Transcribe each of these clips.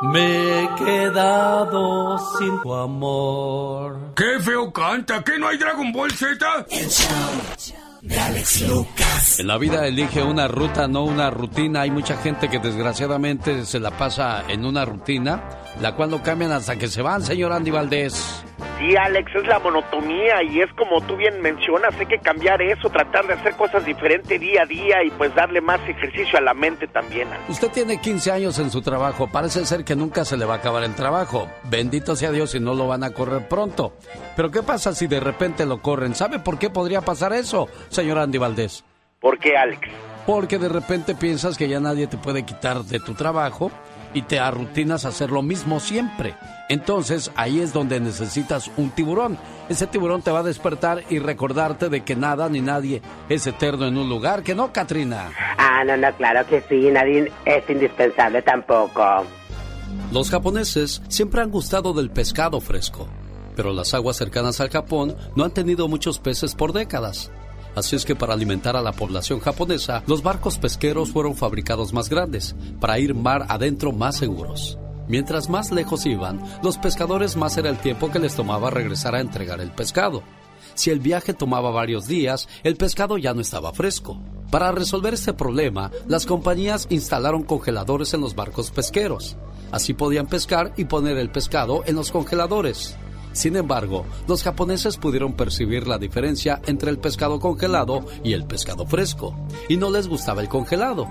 Me he quedado sin tu amor. ¡Qué feo canta! ¿Qué no hay Dragon Ball Z? El show de Alex Lucas. En la vida elige una ruta, no una rutina. Hay mucha gente que desgraciadamente se la pasa en una rutina, la cual no cambian hasta que se van, señor Andy Valdés. Sí, Alex, es la monotonía y es como tú bien mencionas, hay que cambiar eso, tratar de hacer cosas diferentes día a día y pues darle más ejercicio a la mente también. Usted tiene 15 años en su trabajo, parece ser que nunca se le va a acabar el trabajo. Bendito sea Dios si no lo van a correr pronto. Pero ¿qué pasa si de repente lo corren? ¿Sabe por qué podría pasar eso, señor Andy Valdés? ¿Por qué, Alex? Porque de repente piensas que ya nadie te puede quitar de tu trabajo y te arrutinas a hacer lo mismo siempre. Entonces ahí es donde necesitas un tiburón. Ese tiburón te va a despertar y recordarte de que nada ni nadie es eterno en un lugar, que no, Katrina. Ah, no, no, claro que sí, nadie es indispensable tampoco. Los japoneses siempre han gustado del pescado fresco, pero las aguas cercanas al Japón no han tenido muchos peces por décadas. Así es que para alimentar a la población japonesa, los barcos pesqueros fueron fabricados más grandes, para ir mar adentro más seguros. Mientras más lejos iban, los pescadores más era el tiempo que les tomaba regresar a entregar el pescado. Si el viaje tomaba varios días, el pescado ya no estaba fresco. Para resolver este problema, las compañías instalaron congeladores en los barcos pesqueros. Así podían pescar y poner el pescado en los congeladores. Sin embargo, los japoneses pudieron percibir la diferencia entre el pescado congelado y el pescado fresco, y no les gustaba el congelado.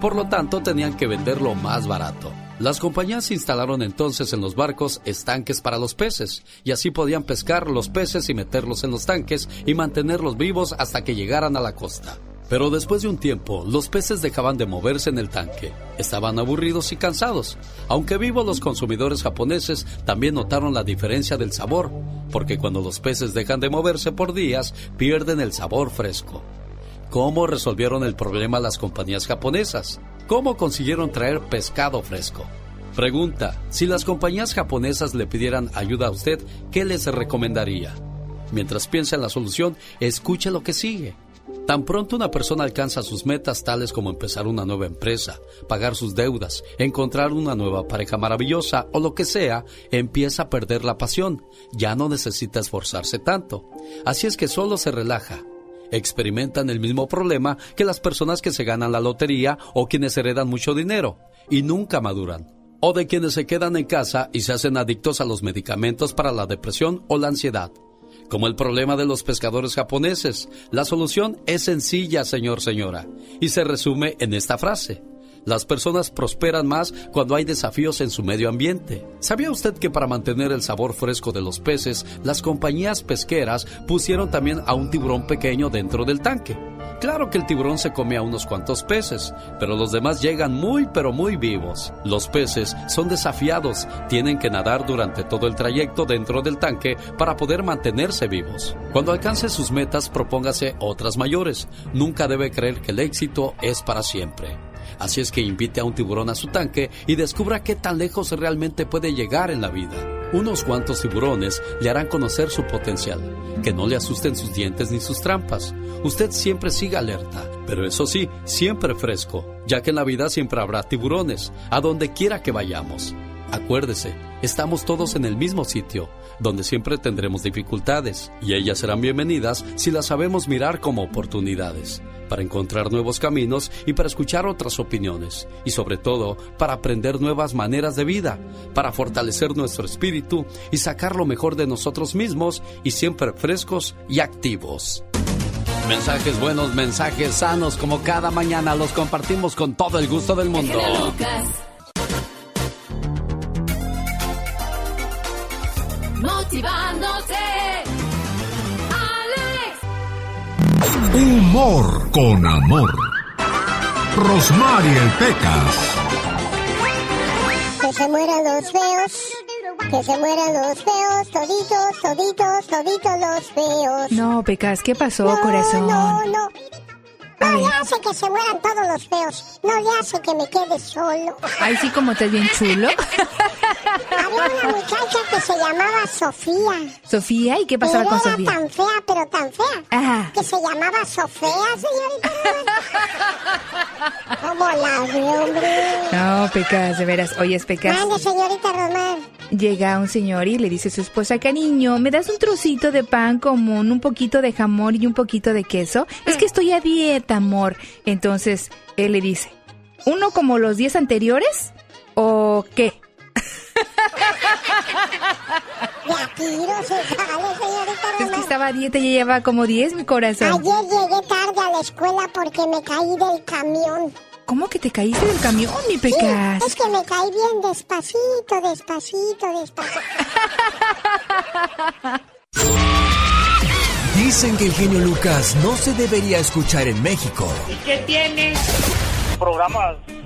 Por lo tanto, tenían que venderlo más barato. Las compañías instalaron entonces en los barcos estanques para los peces, y así podían pescar los peces y meterlos en los tanques y mantenerlos vivos hasta que llegaran a la costa. Pero después de un tiempo, los peces dejaban de moverse en el tanque. Estaban aburridos y cansados. Aunque vivos, los consumidores japoneses también notaron la diferencia del sabor, porque cuando los peces dejan de moverse por días, pierden el sabor fresco. ¿Cómo resolvieron el problema las compañías japonesas? ¿Cómo consiguieron traer pescado fresco? Pregunta, si las compañías japonesas le pidieran ayuda a usted, ¿qué les recomendaría? Mientras piensa en la solución, escuche lo que sigue. Tan pronto una persona alcanza sus metas tales como empezar una nueva empresa, pagar sus deudas, encontrar una nueva pareja maravillosa o lo que sea, empieza a perder la pasión. Ya no necesita esforzarse tanto. Así es que solo se relaja. Experimentan el mismo problema que las personas que se ganan la lotería o quienes heredan mucho dinero y nunca maduran. O de quienes se quedan en casa y se hacen adictos a los medicamentos para la depresión o la ansiedad como el problema de los pescadores japoneses. La solución es sencilla, señor, señora, y se resume en esta frase. Las personas prosperan más cuando hay desafíos en su medio ambiente. ¿Sabía usted que para mantener el sabor fresco de los peces, las compañías pesqueras pusieron también a un tiburón pequeño dentro del tanque? Claro que el tiburón se come a unos cuantos peces, pero los demás llegan muy pero muy vivos. Los peces son desafiados, tienen que nadar durante todo el trayecto dentro del tanque para poder mantenerse vivos. Cuando alcance sus metas, propóngase otras mayores. Nunca debe creer que el éxito es para siempre. Así es que invite a un tiburón a su tanque y descubra qué tan lejos realmente puede llegar en la vida. Unos cuantos tiburones le harán conocer su potencial. Que no le asusten sus dientes ni sus trampas. Usted siempre siga alerta, pero eso sí, siempre fresco, ya que en la vida siempre habrá tiburones, a donde quiera que vayamos. Acuérdese, estamos todos en el mismo sitio, donde siempre tendremos dificultades, y ellas serán bienvenidas si las sabemos mirar como oportunidades, para encontrar nuevos caminos y para escuchar otras opiniones, y sobre todo para aprender nuevas maneras de vida, para fortalecer nuestro espíritu y sacar lo mejor de nosotros mismos y siempre frescos y activos. Mensajes buenos, mensajes sanos, como cada mañana los compartimos con todo el gusto del mundo. motivándose. Humor con amor. Rosmarie Pecas. Que se mueran los feos. Que se mueran los feos, toditos, toditos, toditos los feos. No, Pecas, ¿qué pasó, corazón? No, no. No le hace que se mueran todos los feos. No le hace que me quede solo. Ay, sí, como estás bien chulo. Había una muchacha que se llamaba Sofía. ¿Sofía? ¿Y qué pasaba con era Sofía? tan fea, pero tan fea. Ajá. Que se llamaba Sofía, señorita Román. ¿Cómo la hombre? No, Pecas, de veras. Oye, Pecas. Mande, señorita Román. Llega un señor y le dice a su esposa, cariño, ¿me das un trocito de pan común, un poquito de jamón y un poquito de queso? Es que estoy a dieta, amor. Entonces, él le dice, ¿uno como los días anteriores? ¿O qué? De a tiro se sale, señorita Es que estaba a dieta y ya lleva como 10, mi corazón. Ayer llegué tarde a la escuela porque me caí del camión. ¿Cómo que te caíste del camión, mi Sí, Pecas? es que me caí bien despacito, despacito, despacito. Dicen que el genio Lucas no se debería escuchar en México. programas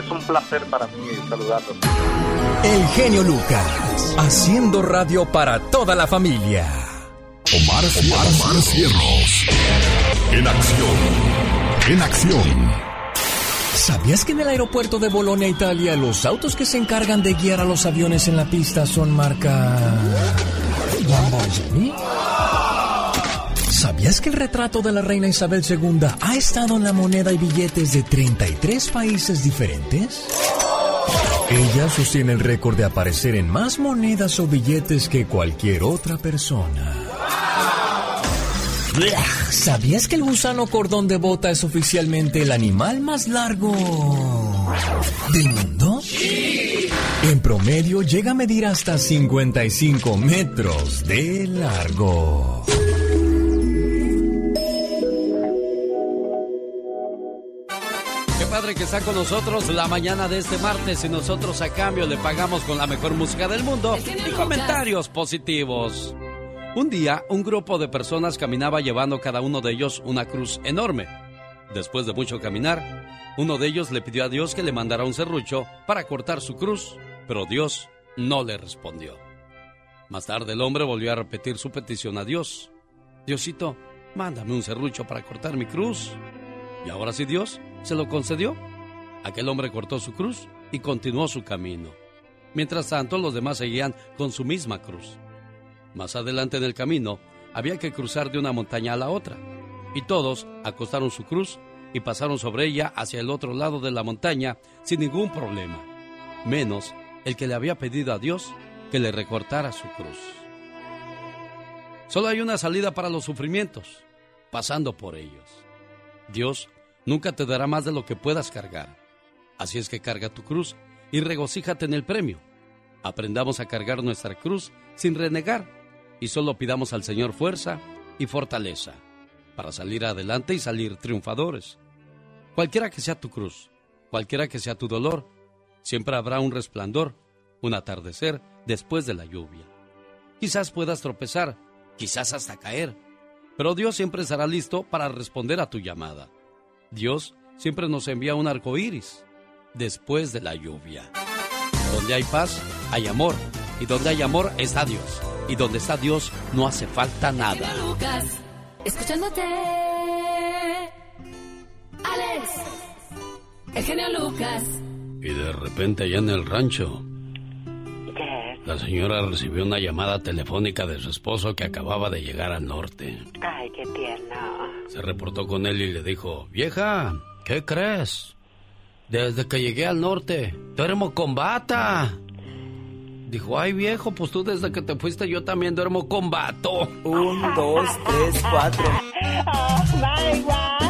es un placer para mí saludarlos. El genio Lucas, haciendo radio para toda la familia. Omar, Omar, Omar Cierros. En acción. En acción. ¿Sabías que en el aeropuerto de Bolonia, Italia, los autos que se encargan de guiar a los aviones en la pista son marca Lamborghini? ¿Sabías que el retrato de la reina Isabel II ha estado en la moneda y billetes de 33 países diferentes? Ella sostiene el récord de aparecer en más monedas o billetes que cualquier otra persona. ¿Sabías que el gusano cordón de bota es oficialmente el animal más largo del mundo? En promedio llega a medir hasta 55 metros de largo. Padre que está con nosotros la mañana de este martes y nosotros a cambio le pagamos con la mejor música del mundo y comentarios positivos. Un día, un grupo de personas caminaba llevando cada uno de ellos una cruz enorme. Después de mucho caminar, uno de ellos le pidió a Dios que le mandara un serrucho para cortar su cruz, pero Dios no le respondió. Más tarde el hombre volvió a repetir su petición a Dios. Diosito, mándame un serrucho para cortar mi cruz. Y ahora sí Dios se lo concedió. Aquel hombre cortó su cruz y continuó su camino. Mientras tanto, los demás seguían con su misma cruz. Más adelante en el camino, había que cruzar de una montaña a la otra. Y todos acostaron su cruz y pasaron sobre ella hacia el otro lado de la montaña sin ningún problema. Menos el que le había pedido a Dios que le recortara su cruz. Solo hay una salida para los sufrimientos, pasando por ellos. Dios nunca te dará más de lo que puedas cargar. Así es que carga tu cruz y regocíjate en el premio. Aprendamos a cargar nuestra cruz sin renegar y solo pidamos al Señor fuerza y fortaleza para salir adelante y salir triunfadores. Cualquiera que sea tu cruz, cualquiera que sea tu dolor, siempre habrá un resplandor, un atardecer después de la lluvia. Quizás puedas tropezar, quizás hasta caer, pero Dios siempre estará listo para responder a tu llamada. Dios siempre nos envía un arco iris después de la lluvia. Donde hay paz, hay amor. Y donde hay amor está Dios. Y donde está Dios no hace falta nada. Lucas, escuchándote. Alex, el genio Lucas. Y de repente allá en el rancho, la señora recibió una llamada telefónica de su esposo que acababa de llegar al norte. Ay, qué tierno. Se reportó con él y le dijo, vieja, ¿qué crees? Desde que llegué al norte, duermo con bata. Dijo, ay viejo, pues tú desde que te fuiste yo también duermo con vato. Un, dos, tres, cuatro.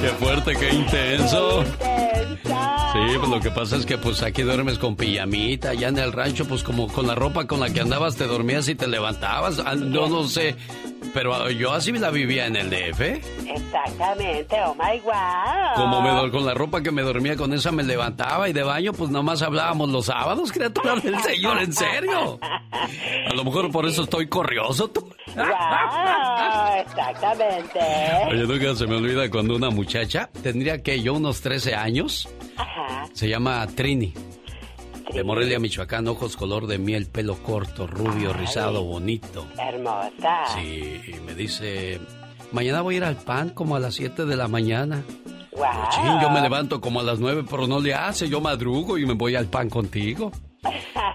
Qué fuerte, qué intenso. Sí, pues lo que pasa es que pues aquí duermes con pijamita, allá en el rancho pues como con la ropa con la que andabas te dormías y te levantabas. Ah, No, no sé, pero ah, yo así la vivía en el DF. Exactamente, oh my wow. Como me con la ropa que me dormía con esa me levantaba y de baño pues nomás hablábamos los sábados, criatura del Señor, en serio. A lo mejor por eso estoy corrioso tú. Guau, Exactamente. Oye, nunca se me olvida cuando una muchacha, tendría que yo unos 13 años, Ajá. se llama Trini. De Morelia, Michoacán, ojos color de miel, pelo corto, rubio, rizado, bonito. Hermosa. Sí, y me dice, mañana voy a ir al pan como a las 7 de la mañana. Wow. Chin, yo me levanto como a las 9, pero no le hace, yo madrugo y me voy al pan contigo.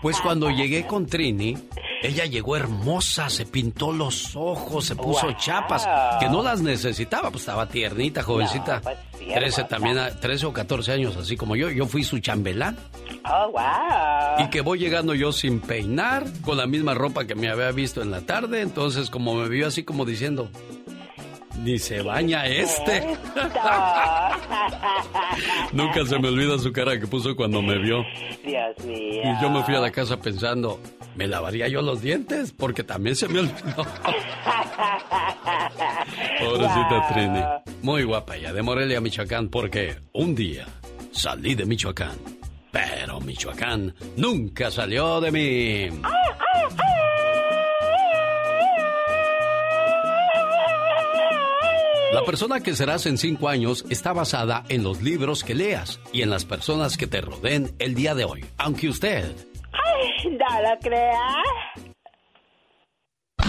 Pues cuando llegué con Trini, ella llegó hermosa, se pintó los ojos, se puso Wow. chapas, que no las necesitaba, pues estaba tiernita, jovencita. No, pues sí, 13 hermosa. también, a- 13 o 14 años, así como yo, yo fui su chambelán. Oh, wow. Y que voy llegando yo sin peinar, con la misma ropa que me había visto en la tarde, entonces como me vio así como diciendo, ni se baña este. Nunca se me olvida su cara que puso cuando me vio. Dios mío. Y yo me fui a la casa pensando, ¿me lavaría yo los dientes? Porque también se me olvidó. Pobrecita Trini. Muy guapa ya, de Morelia, Michoacán, porque un día salí de Michoacán. Pero Michoacán nunca salió de mí. La persona que serás en cinco años está basada en los libros que leas y en las personas que te rodeen el día de hoy. Aunque usted Ay, no lo creas.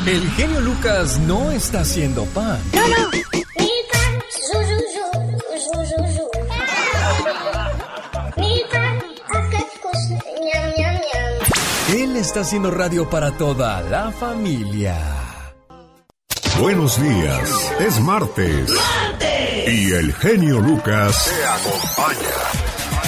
El genio Lucas no está haciendo pan. Él está haciendo radio para toda la familia. Buenos días. Es martes. Y el genio Lucas te acompaña.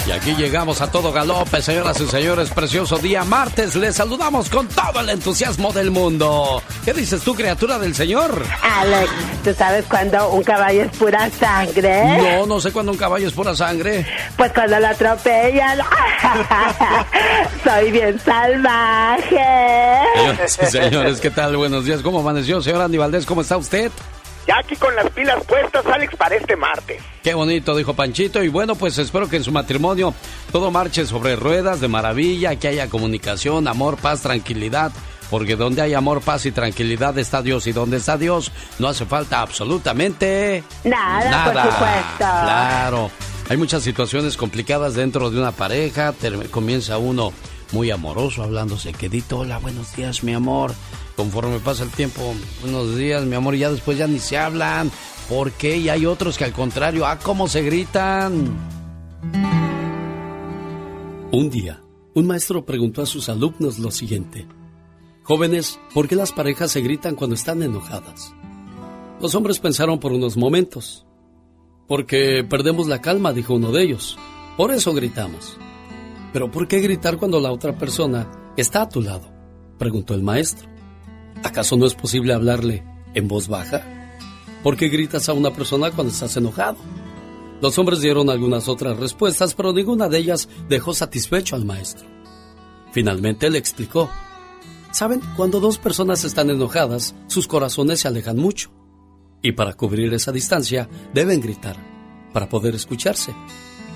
Y aquí llegamos a todo galope, señoras y señores. Precioso día martes. Les saludamos con todo el entusiasmo del mundo. ¿Qué dices tú, criatura del Señor? Alex, ¿tú sabes cuando un caballo es pura sangre? No, no sé cuándo un caballo es pura sangre. Pues cuando lo atropellan. Soy bien salvaje. Señoras y señores, ¿qué tal? Buenos días. ¿Cómo amaneció, señor Andy Valdés? ¿Cómo está usted? Ya aquí con las pilas puestas, Alex, para este martes. Qué bonito, dijo Panchito. Y bueno, pues espero que en su matrimonio todo marche sobre ruedas de maravilla, que haya comunicación, amor, paz, tranquilidad. Porque donde hay amor, paz y tranquilidad está Dios. Y donde está Dios no hace falta absolutamente Nada, por supuesto. Claro. Hay muchas situaciones complicadas dentro de una pareja. Comienza uno muy amoroso, hablándose quedito. Hola, buenos días, mi amor. Conforme pasa el tiempo, buenos días, mi amor, y ya después ya ni se hablan. ¿Por qué? Y hay otros que al contrario, ah, cómo se gritan. Un día, un maestro preguntó a sus alumnos lo siguiente. Jóvenes, ¿por qué las parejas se gritan cuando están enojadas? Los hombres pensaron por unos momentos. Porque perdemos la calma, dijo uno de ellos. Por eso gritamos. Pero ¿por qué gritar cuando la otra persona está a tu lado? preguntó el maestro. ¿Acaso no es posible hablarle en voz baja? ¿Por qué gritas a una persona cuando estás enojado? Los hombres dieron algunas otras respuestas, pero ninguna de ellas dejó satisfecho al maestro. Finalmente le explicó. Saben, cuando dos personas están enojadas, sus corazones se alejan mucho. Y para cubrir esa distancia, deben gritar, para poder escucharse.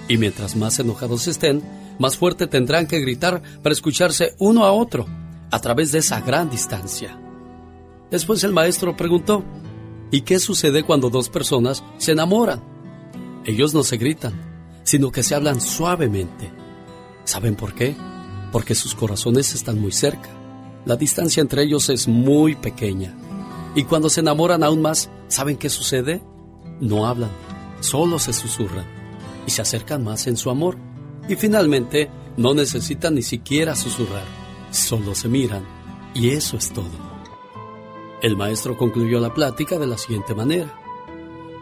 Y mientras más enojados estén, más fuerte tendrán que gritar para escucharse uno a otro, a través de esa gran distancia. Después el maestro preguntó, ¿y qué sucede cuando dos personas se enamoran? Ellos no se gritan, sino que se hablan suavemente. ¿Saben por qué? Porque sus corazones están muy cerca. La distancia entre ellos es muy pequeña. Y cuando se enamoran aún más, ¿saben qué sucede? No hablan, solo se susurran y se acercan más en su amor. Y finalmente, no necesitan ni siquiera susurrar, solo se miran y eso es todo. El maestro concluyó la plática de la siguiente manera.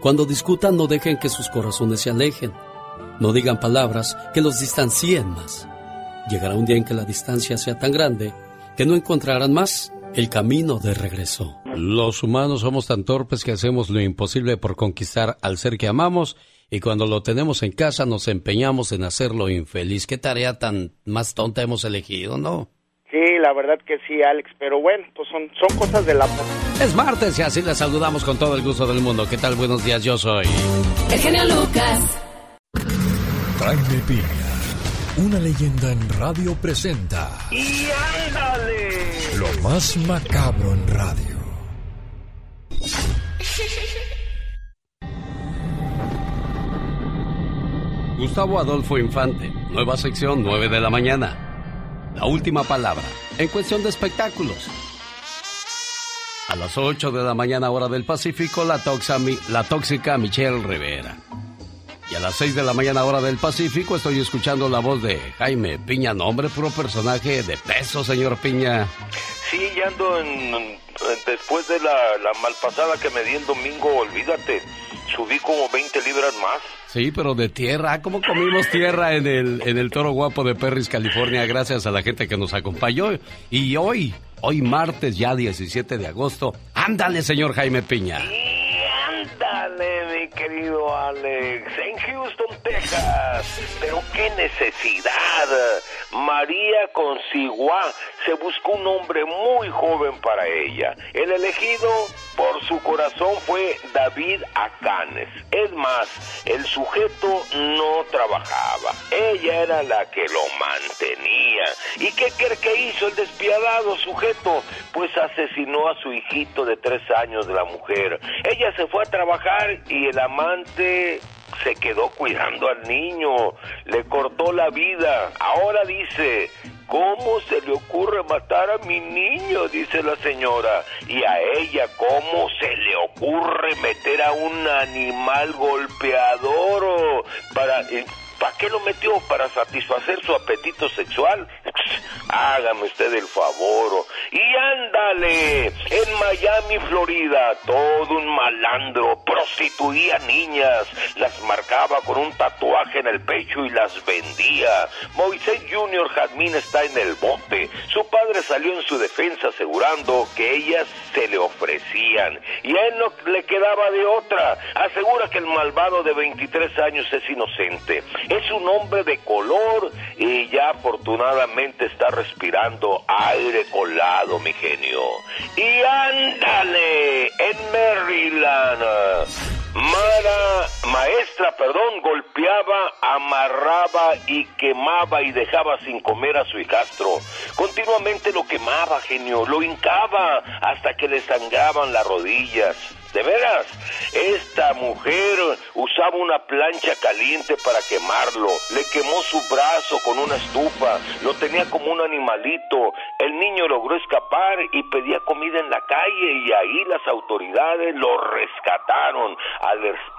Cuando discutan no dejen que sus corazones se alejen. No digan palabras que los distancien más. Llegará un día en que la distancia sea tan grande que no encontrarán más el camino de regreso. Los humanos somos tan torpes que hacemos lo imposible por conquistar al ser que amamos y cuando lo tenemos en casa nos empeñamos en hacerlo infeliz. ¿Qué tarea tan más tonta hemos elegido, no? Sí, la verdad que sí, Alex, pero bueno, pues son, son cosas del amor. Es martes y así les saludamos con todo el gusto del mundo. ¿Qué tal? Buenos días, yo soy... El genio Lucas. Jaime Piña, una leyenda en radio presenta ¡Y ándale! lo más macabro en radio. Gustavo Adolfo Infante, nueva sección 9 de la mañana. La última palabra, en cuestión de espectáculos. A las 8 de la mañana hora del Pacífico, la, la tóxica Michelle Rivera. Y a las 6 de la mañana hora del Pacífico estoy escuchando la voz de Jaime Piña, nombre puro personaje de peso, señor Piña. Sí, ya ando en, después de la, la malpasada que me di el domingo, olvídate, subí como 20 libras más. Sí, pero de tierra. ¿Cómo comimos tierra en el, en el Toro Guapo de Perris, California? Gracias a la gente que nos acompañó. Y hoy, hoy martes, ya 17 de agosto. Ándale, señor Jaime Piña. Ándale, mi querido Alex. En Houston, Texas. Pero qué necesidad. María Consigua se buscó un hombre muy joven para ella. El elegido por su corazón fue David Acanes. Es más, el sujeto no trabajaba. Ella era la que lo mantenía. ¿Y qué cree que hizo el despiadado sujeto? Pues asesinó a su hijito de tres años de la mujer. Ella se fue a trabajar y el amante se quedó cuidando al niño, le cortó la vida. Ahora dice, ¿cómo se le ocurre matar a mi niño? Dice la señora. Y a ella, ¿cómo se le ocurre meter a un animal golpeador para... ¿Para qué lo metió? ¿Para satisfacer su apetito sexual? Hágame usted el favor. Y ándale, en Miami, Florida, todo un malandro prostituía niñas, las marcaba con un tatuaje en el pecho y las vendía. Moisés Jr. Jazmín está en el bote. Su padre salió en su defensa asegurando que ellas se le ofrecían y a él no le quedaba de otra. Asegura que el malvado de 23 años es inocente. Es un hombre de color y ya afortunadamente está respirando aire colado, mi genio. Y ándale, en Maryland. Mara, maestra, perdón, golpeaba, amarraba y quemaba y dejaba sin comer a su hijastro. Continuamente lo quemaba, genio, lo hincaba hasta que le sangraban las rodillas. De veras, esta mujer usaba una plancha caliente para quemarlo, le quemó su brazo con una estufa, lo tenía como un animalito. El niño logró escapar y pedía comida en la calle y ahí las autoridades lo rescataron,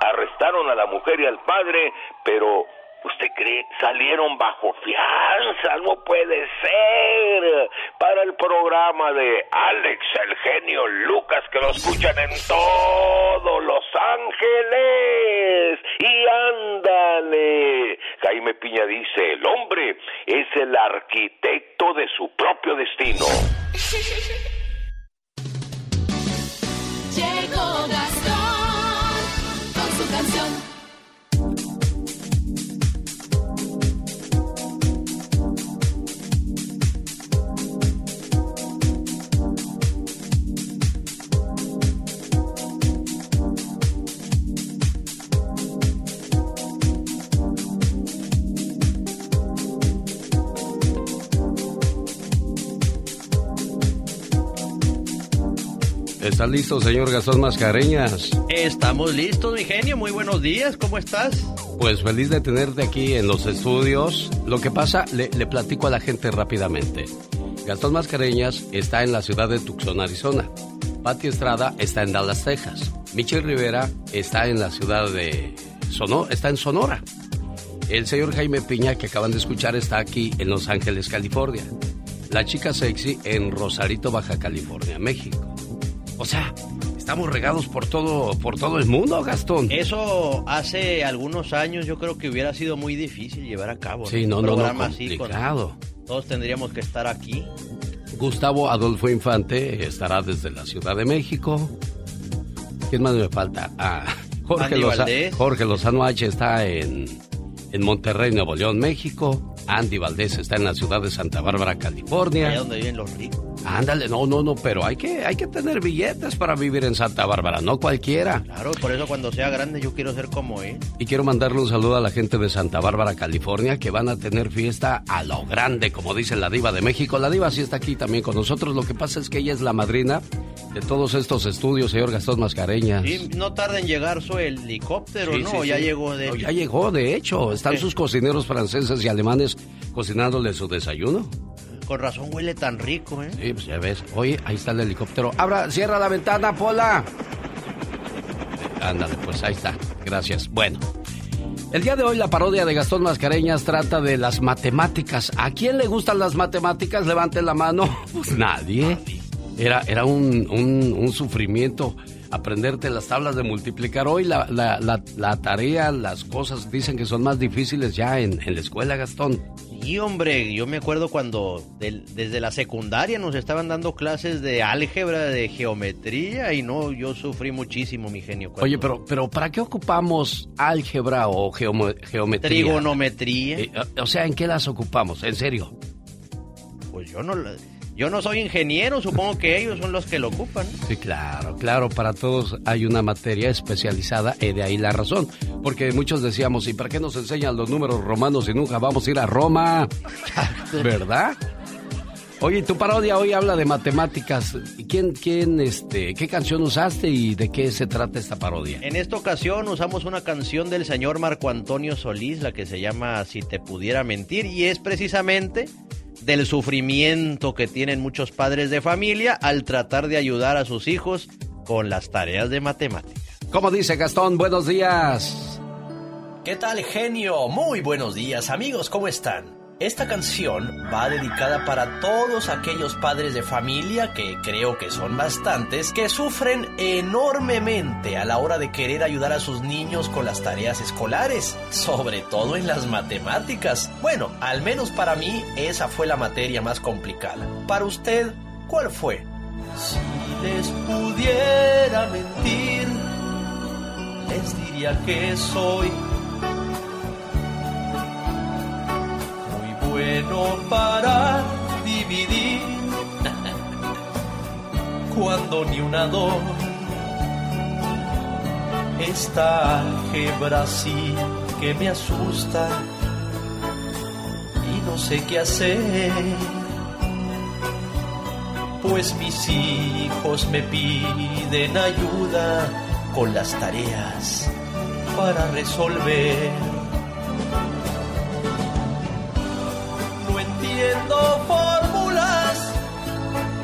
arrestaron a la mujer y al padre, pero ¿Usted cree? Salieron bajo fianza, no puede ser. Para el programa de Alex, el genio Lucas, que lo escuchan en todo Los Ángeles. Y ándale. Jaime Piña dice, el hombre es el arquitecto de su propio destino. Llegó Gastón ¿Está listo, señor Gastón Mascareñas? Estamos listos, mi genio. Muy buenos días. ¿Cómo estás? Pues feliz de tenerte aquí en los estudios. Lo que pasa, le, platico a la gente rápidamente. Gastón Mascareñas está en la ciudad de Tucson, Arizona. Pati Estrada está en Dallas, Texas. Michelle Rivera está en la ciudad de Sonora, está en Sonora. El señor Jaime Piña, que acaban de escuchar, está aquí en Los Ángeles, California. La chica sexy en Rosarito, Baja California, México. O sea, estamos regados por todo, por todo el mundo, Gastón. Eso hace algunos años yo creo que hubiera sido muy difícil llevar a cabo. Sí, no, no, no, complicado. todos tendríamos que estar aquí. Gustavo Adolfo Infante estará desde la Ciudad de México. ¿Quién más me falta? Ah, Jorge, Jorge Lozano H está en, en Monterrey, Nuevo León, México. Andy Valdés está en la ciudad de Santa Bárbara, California. Allá donde viven los ricos. Ándale, no, no, no, pero hay que, hay que tener billetes para vivir en Santa Bárbara, no cualquiera. Claro, por eso cuando sea grande yo quiero ser como él. Y quiero mandarle un saludo a la gente de Santa Bárbara, California, que van a tener fiesta a lo grande, como dice la diva de México. La diva sí está aquí también con nosotros. Lo que pasa es que ella es la madrina de todos estos estudios, señor Gastón Mascareñas. Y no tarda en llegar su helicóptero, Sí, ¿no? sí, ya llegó de No, ya llegó, de hecho. Están sus cocineros franceses y alemanes cocinándole su desayuno. Con razón huele tan rico, ¿eh? Sí, pues ya ves. Oye, ahí está el helicóptero. Abra, cierra la ventana, Pola. Ándale, pues ahí está. Gracias. Bueno. El día de hoy la parodia de Gastón Mascareñas trata de las matemáticas. ¿A quién le gustan las matemáticas? Levante la mano. Pues nadie. Era, era un, un- un sufrimiento aprenderte las tablas de multiplicar. Hoy la, la- la- la tarea, las cosas dicen que son más difíciles ya en, en la escuela, Gastón. Y hombre, yo me acuerdo cuando del- desde la secundaria nos estaban dando clases de álgebra, de geometría y no, yo sufrí muchísimo, mi genio. cuando- Oye, pero, pero ¿para qué ocupamos álgebra o geometría? Trigonometría. Eh, o sea, ¿en qué las ocupamos? En serio. Pues yo no, la- yo no soy ingeniero, supongo que ellos son los que lo ocupan. Sí, claro, claro, para todos hay una materia especializada y de ahí la razón. Porque muchos decíamos, ¿y para qué nos enseñan los números romanos si nunca vamos a ir a Roma? ¿Verdad? Oye, tu parodia hoy habla de matemáticas. ¿Quién, quién, este, qué canción usaste y de qué se trata esta parodia? En esta ocasión usamos una canción del señor Marco Antonio Solís, la que se llama Si te pudiera mentir, y es precisamente del sufrimiento que tienen muchos padres de familia al tratar de ayudar a sus hijos con las tareas de matemáticas. ¿Cómo dice Gastón? Buenos días. ¿Qué tal, genio? Muy buenos días, amigos, ¿cómo están? Esta canción va dedicada para todos aquellos padres de familia, que creo que son bastantes, que sufren enormemente a la hora de querer ayudar a sus niños con las tareas escolares, sobre todo en las matemáticas. Bueno, al menos para mí esa fue la materia más complicada. Para usted, ¿cuál fue? Si les pudiera mentir, les diría que soy bueno para dividir. Cuando ni una dos. Esta álgebra sí que me asusta y no sé qué hacer. Pues mis hijos me piden ayuda con las tareas para resolver fórmulas,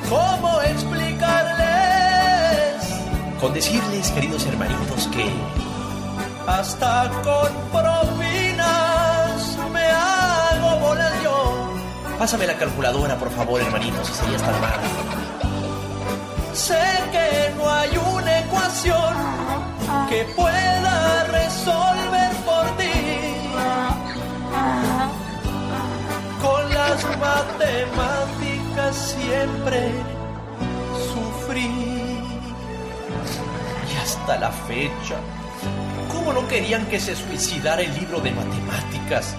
¿cómo explicarles? Con decirles, queridos hermanitos, que hasta con propinas me hago bolas yo. Pásame la calculadora, por favor, hermanitos, si serías tan amable. Sé que no hay una ecuación que pueda resolver por ti las matemáticas siempre sufrí. Y hasta la fecha, ¿cómo no querían que se suicidara el libro de matemáticas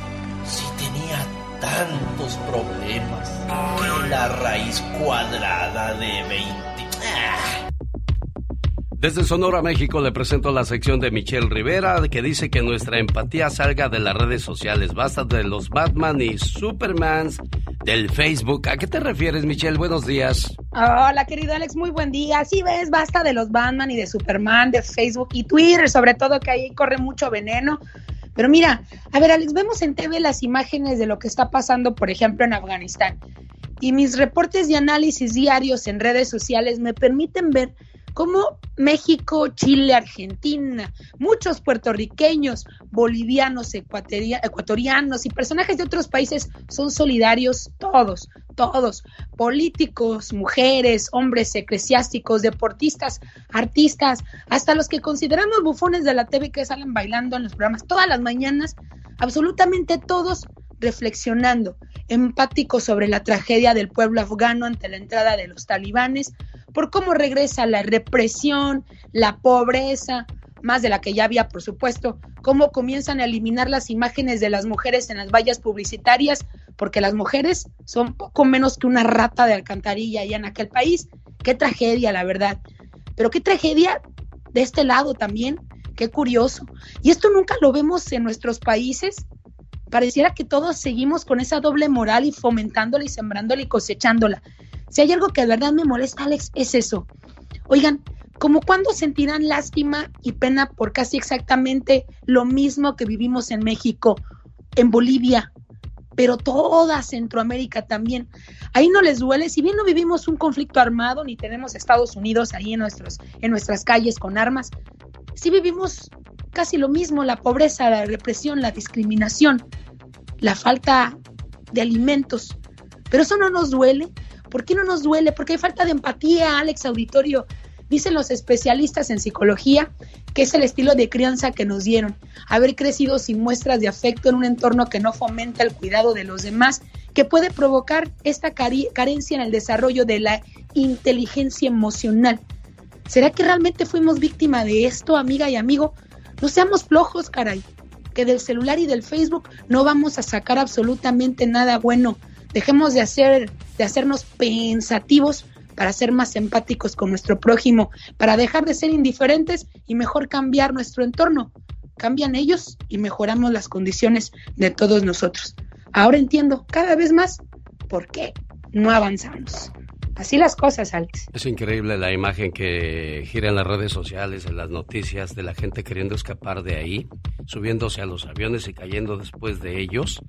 si tenía tantos problemas? Que la raíz cuadrada de 20. ¡Ah! Desde Sonora, México, le presento la sección de Michelle Rivera, que dice que nuestra empatía salga de las redes sociales. Basta de los Batman y Supermans del Facebook. ¿A qué te refieres, Michelle? Buenos días. Hola, querido Alex, muy buen día. Sí, ves, basta de los Batman y de Superman, de Facebook y Twitter, sobre todo que ahí corre mucho veneno. Pero mira, a ver, Alex, vemos en TV las imágenes de lo que está pasando, por ejemplo, en Afganistán. Y mis reportes y análisis diarios en redes sociales me permiten ver cómo México, Chile, Argentina, muchos puertorriqueños, bolivianos, ecuatoria- ecuatorianos y personajes de otros países son solidarios todos, todos, políticos, mujeres, hombres eclesiásticos, deportistas, artistas, hasta los que consideramos bufones de la TV que salen bailando en los programas todas las mañanas, absolutamente todos reflexionando, empáticos sobre la tragedia del pueblo afgano ante la entrada de los talibanes, por cómo regresa la represión, la pobreza, más de la que ya había, por supuesto, cómo comienzan a eliminar las imágenes de las mujeres en las vallas publicitarias, porque las mujeres son poco menos que una rata de alcantarilla allá en aquel país. Qué tragedia, la verdad. Pero qué tragedia de este lado también, qué curioso. Y esto nunca lo vemos en nuestros países. Pareciera que todos seguimos con esa doble moral y fomentándola y sembrándola y cosechándola. Si hay algo que de verdad me molesta, Alex, es eso. Oigan, como cuando sentirán lástima y pena por casi exactamente lo mismo que vivimos en México, en Bolivia, pero toda Centroamérica también. Ahí no les duele, si bien no vivimos un conflicto armado ni tenemos Estados Unidos ahí en, nuestros, en nuestras calles con armas, sí vivimos casi lo mismo, la pobreza, la represión, la discriminación, la falta de alimentos. Pero eso no nos duele. ¿Por qué no nos duele? Porque hay falta de empatía, Alex Auditorio. Dicen los especialistas en psicología que es el estilo de crianza que nos dieron, haber crecido sin muestras de afecto en un entorno que no fomenta el cuidado de los demás, que puede provocar esta carencia en el desarrollo de la inteligencia emocional. ¿Será que realmente fuimos víctima de esto, amiga y amigo? No seamos flojos, caray, que del celular y del Facebook no vamos a sacar absolutamente nada bueno. Dejemos de hacer de hacernos pensativos para ser más empáticos con nuestro prójimo, para dejar de ser indiferentes y mejor cambiar nuestro entorno. Cambian ellos y mejoramos las condiciones de todos nosotros. Ahora entiendo cada vez más por qué no avanzamos. Así las cosas, Alex. Es increíble la imagen que gira en las redes sociales, en las noticias, de la gente queriendo escapar de ahí, subiéndose a los aviones y cayendo después de ellos.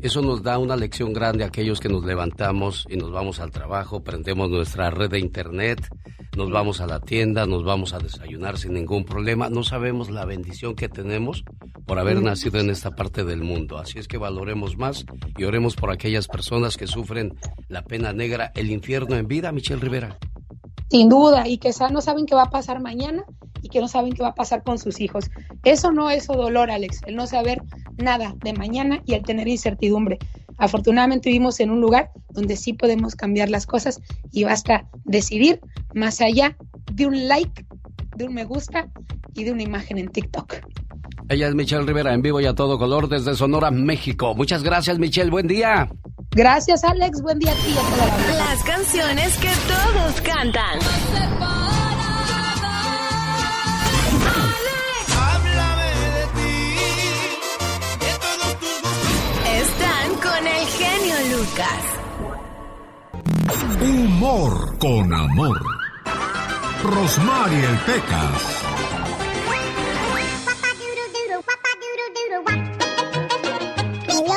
Eso nos da una lección grande a aquellos que nos levantamos y nos vamos al trabajo, prendemos nuestra red de internet, nos vamos a la tienda, nos vamos a desayunar sin ningún problema. No sabemos la bendición que tenemos por haber nacido en esta parte del mundo. Así es que valoremos más y oremos por aquellas personas que sufren la pena negra, el infierno en vida, Michelle Rivera. Sin duda, y que no saben qué va a pasar mañana y que no saben qué va a pasar con sus hijos. Eso no es dolor, Alex, el no saber nada de mañana y el tener incertidumbre. Afortunadamente vivimos en un lugar donde sí podemos cambiar las cosas y basta decidir más allá de un like, de un me gusta y de una imagen en TikTok. Ella es Michelle Rivera en vivo y a todo color desde Sonora, México. Muchas gracias, Michelle. Buen día. Gracias, Alex. Buen día a ti Las canciones que todos cantan. Están con el genio Lucas. Humor con amor. Rosmarie el Pecas.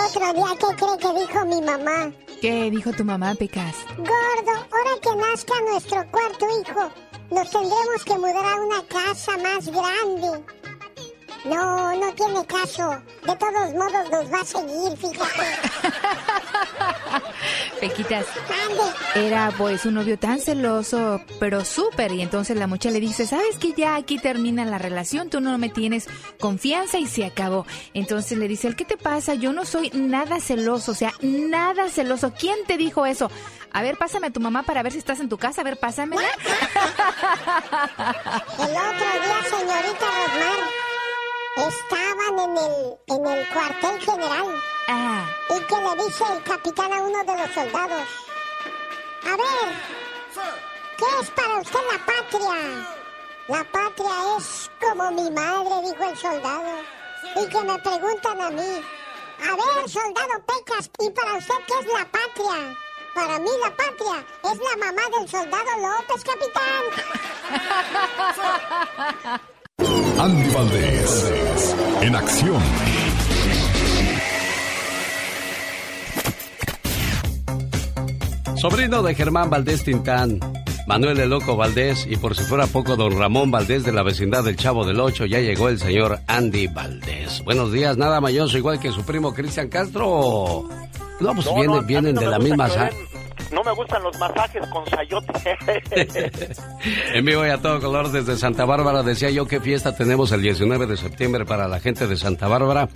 Otro día, ¿qué cree que dijo mi mamá? ¿Qué dijo tu mamá, Pecas? Gordo, ahora que nazca nuestro cuarto hijo, nos tendremos que mudar a una casa más grande. No, no tiene caso. De todos modos nos va a seguir, fíjate. Pequitas. Era pues un novio tan celoso, pero súper. Y entonces la muchacha le dice, ¿sabes que ya aquí termina la relación? Tú no me tienes confianza y se acabó. Entonces le dice, ¿qué te pasa? Yo no soy nada celoso, o sea, nada celoso. ¿Quién te dijo eso? A ver, pásame a tu mamá para ver si estás en tu casa. A ver, pásamela. El otro día, señorita Rosmar, estaban en el, en el cuartel general. Y que le dice el capitán a uno de los soldados. A ver, ¿qué es para usted la patria? La patria es como mi madre, dijo el soldado. Y que me preguntan a mí. A ver, soldado Pecas, ¿y para usted qué es la patria? Para mí la patria es la mamá del soldado López, capitán. Andy Valdés, en acción. Sobrino de Germán Valdés Tintán, Manuel el Loco Valdés y por si fuera poco don Ramón Valdés de la vecindad del Chavo del Ocho, ya llegó el señor Andy Valdés. Buenos días, nada mayoso igual que su primo Cristian Castro. No, pues vienen, vienen de la misma no me gustan los masajes con sayote. en vivo y a todo color desde Santa Bárbara. Decía yo qué fiesta tenemos el 19 de septiembre para la gente de Santa Bárbara.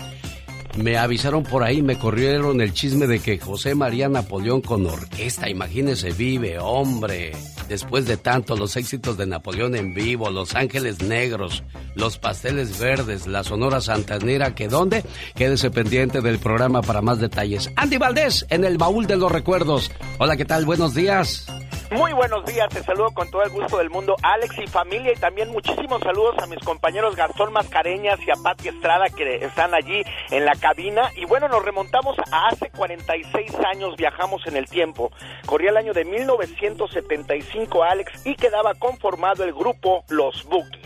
Me avisaron por ahí, me corrieron el chisme de que José María Napoleón con orquesta, imagínese, vive, hombre. Después de tanto, los éxitos de Napoleón en vivo, Los Ángeles Negros, Los Pasteles Verdes, la Sonora Santanera, que dónde? Quédese pendiente del programa para más detalles. Andy Valdés, en el baúl de los recuerdos. Hola, ¿qué tal? Buenos días. Muy buenos días, te saludo con todo el gusto del mundo, Alex y familia, y también muchísimos saludos a mis compañeros Gastón Mascareñas y a Pati Estrada que están allí en la cabina. Y bueno, nos remontamos a hace 46 años, viajamos en el tiempo. Corría el año de 1975, Alex, y quedaba conformado el grupo Los Bookies.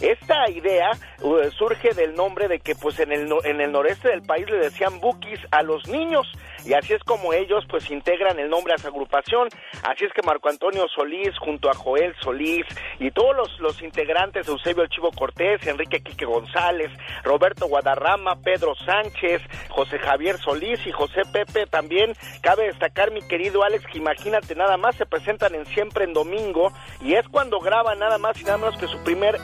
Esta idea uh, surge del nombre de que pues en el, en el noreste del país le decían Bookies a los niños y así es como ellos pues integran el nombre a esa agrupación. Así es que Marco Antonio Solís junto a Joel Solís y todos los, los integrantes, Eusebio Chivo Cortés, Enrique Quique González, Roberto Guadarrama, Pedro Sánchez, José Javier Solís y José Pepe también. Cabe destacar, mi querido Alex, que imagínate nada más se presentan en Siempre en Domingo y es cuando graban nada más y nada menos que su primer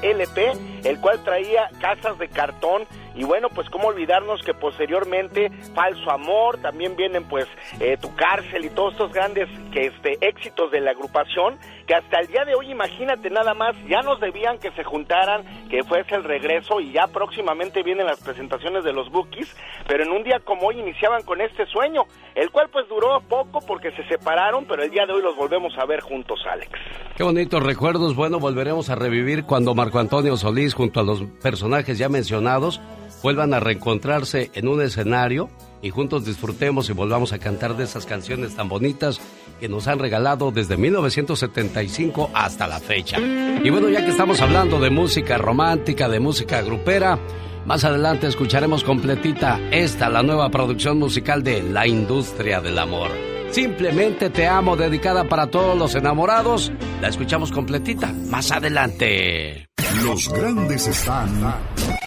El cual traía casas de cartón. Y bueno, pues cómo olvidarnos que posteriormente Falso Amor, también vienen pues eh, Tu Cárcel y todos estos grandes que este, éxitos de la agrupación, que hasta el día de hoy, imagínate nada más, ya nos debían que se juntaran, que fuese el regreso y ya próximamente vienen las presentaciones de los Bookies, pero en un día como hoy iniciaban con este sueño, el cual pues duró poco porque se separaron, pero el día de hoy los volvemos a ver juntos, Alex. Qué bonitos recuerdos, bueno, volveremos a revivir cuando Marco Antonio Solís junto a los personajes ya mencionados vuelvan a reencontrarse en un escenario y juntos disfrutemos y volvamos a cantar de esas canciones tan bonitas que nos han regalado desde 1975 hasta la fecha. Y bueno, ya que estamos hablando de música romántica, de música grupera, más adelante escucharemos completita esta, la nueva producción musical de La Industria del Amor. Simplemente te amo, dedicada para todos los enamorados. La escuchamos completita más adelante. Los grandes están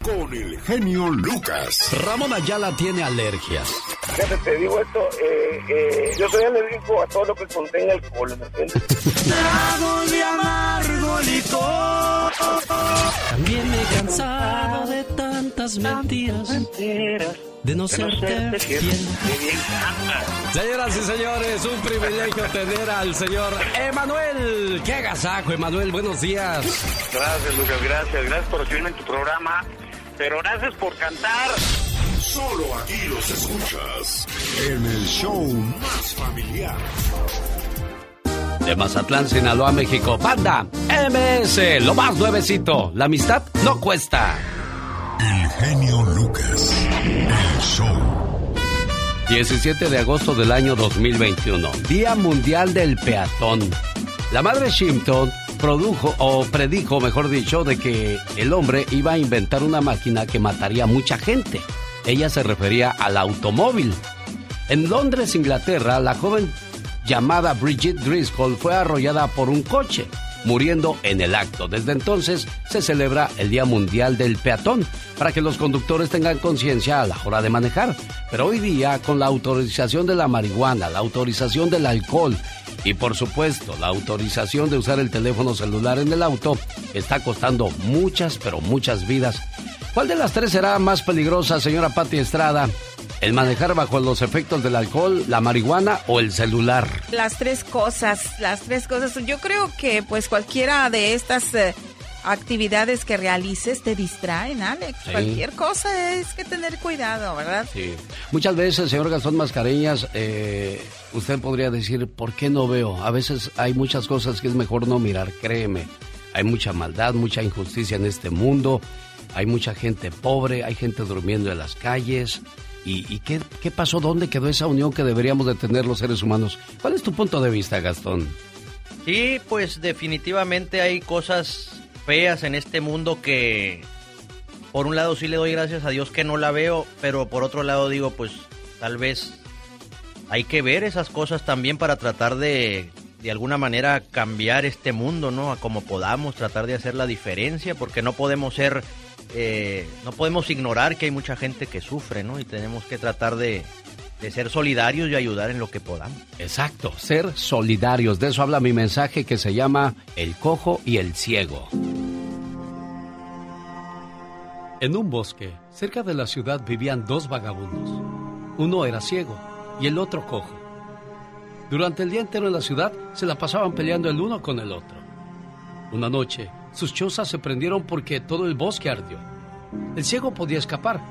con el genio Lucas. Ramón Ayala tiene alergias. Fíjate, te digo esto, eh, eh, yo soy alérgico a todo lo que contenga alcohol, ¿me entiendes? Trago de amargo licor. También me he cansado de tantas mentiras. Mentiras de no serte fiel. Señoras y señores, un privilegio tener al señor Emanuel. ¡Qué agasajo, Emanuel! Buenos días. Gracias, Lucas, gracias. Gracias por recibirme en tu programa. Pero gracias por cantar. Solo aquí los escuchas en el show más familiar. De Mazatlán, Sinaloa, México. Panda, MS, lo más nuevecito. La amistad no cuesta. El genio Lucas. El show. 17 de agosto del año 2021. Día Mundial del Peatón. La madre Shimpton produjo o predijo, mejor dicho, de que el hombre iba a inventar una máquina que mataría a mucha gente. Ella se refería al automóvil. En Londres, Inglaterra, la joven llamada Bridget Driscoll fue arrollada por un coche muriendo en el acto. Desde entonces se celebra el Día Mundial del Peatón para que los conductores tengan conciencia a la hora de manejar. Pero hoy día, con la autorización de la marihuana, la autorización del alcohol y por supuesto la autorización de usar el teléfono celular en el auto, está costando muchas, pero muchas vidas. ¿Cuál de las tres será más peligrosa, señora Patti Estrada? ¿El manejar bajo los efectos del alcohol, la marihuana o el celular? Las tres cosas, las tres cosas. Yo creo que pues cualquiera de estas eh, actividades que realices te distraen, Alex. Cualquier cosa es que tener cuidado, ¿verdad? Sí. Muchas veces, señor Gastón Mascareñas, eh, usted podría decir, ¿por qué no veo? A veces hay muchas cosas que es mejor no mirar, créeme. Hay mucha maldad, mucha injusticia en este mundo. Hay mucha gente pobre, hay gente durmiendo en las calles. ¿Y, qué, qué, pasó? ¿Dónde quedó esa unión que deberíamos de tener los seres humanos? ¿Cuál es tu punto de vista, Gastón? Sí, pues definitivamente hay cosas feas en este mundo que por un lado sí le doy gracias a Dios que no la veo, pero por otro lado digo, pues tal vez hay que ver esas cosas también para tratar de de alguna manera cambiar este mundo, ¿no? A como podamos, tratar de hacer la diferencia, porque no podemos ser eh, no podemos ignorar que hay mucha gente que sufre, ¿no? Y tenemos que tratar de, de ser solidarios y ayudar en lo que podamos. Exacto, ser solidarios. De eso habla mi mensaje que se llama El cojo y el ciego. En un bosque, cerca de la ciudad, vivían dos vagabundos. Uno era ciego y el otro cojo. Durante el día entero en la ciudad se la pasaban peleando el uno con el otro. Una noche, sus chozas se prendieron porque todo el bosque ardió. El ciego podía escapar,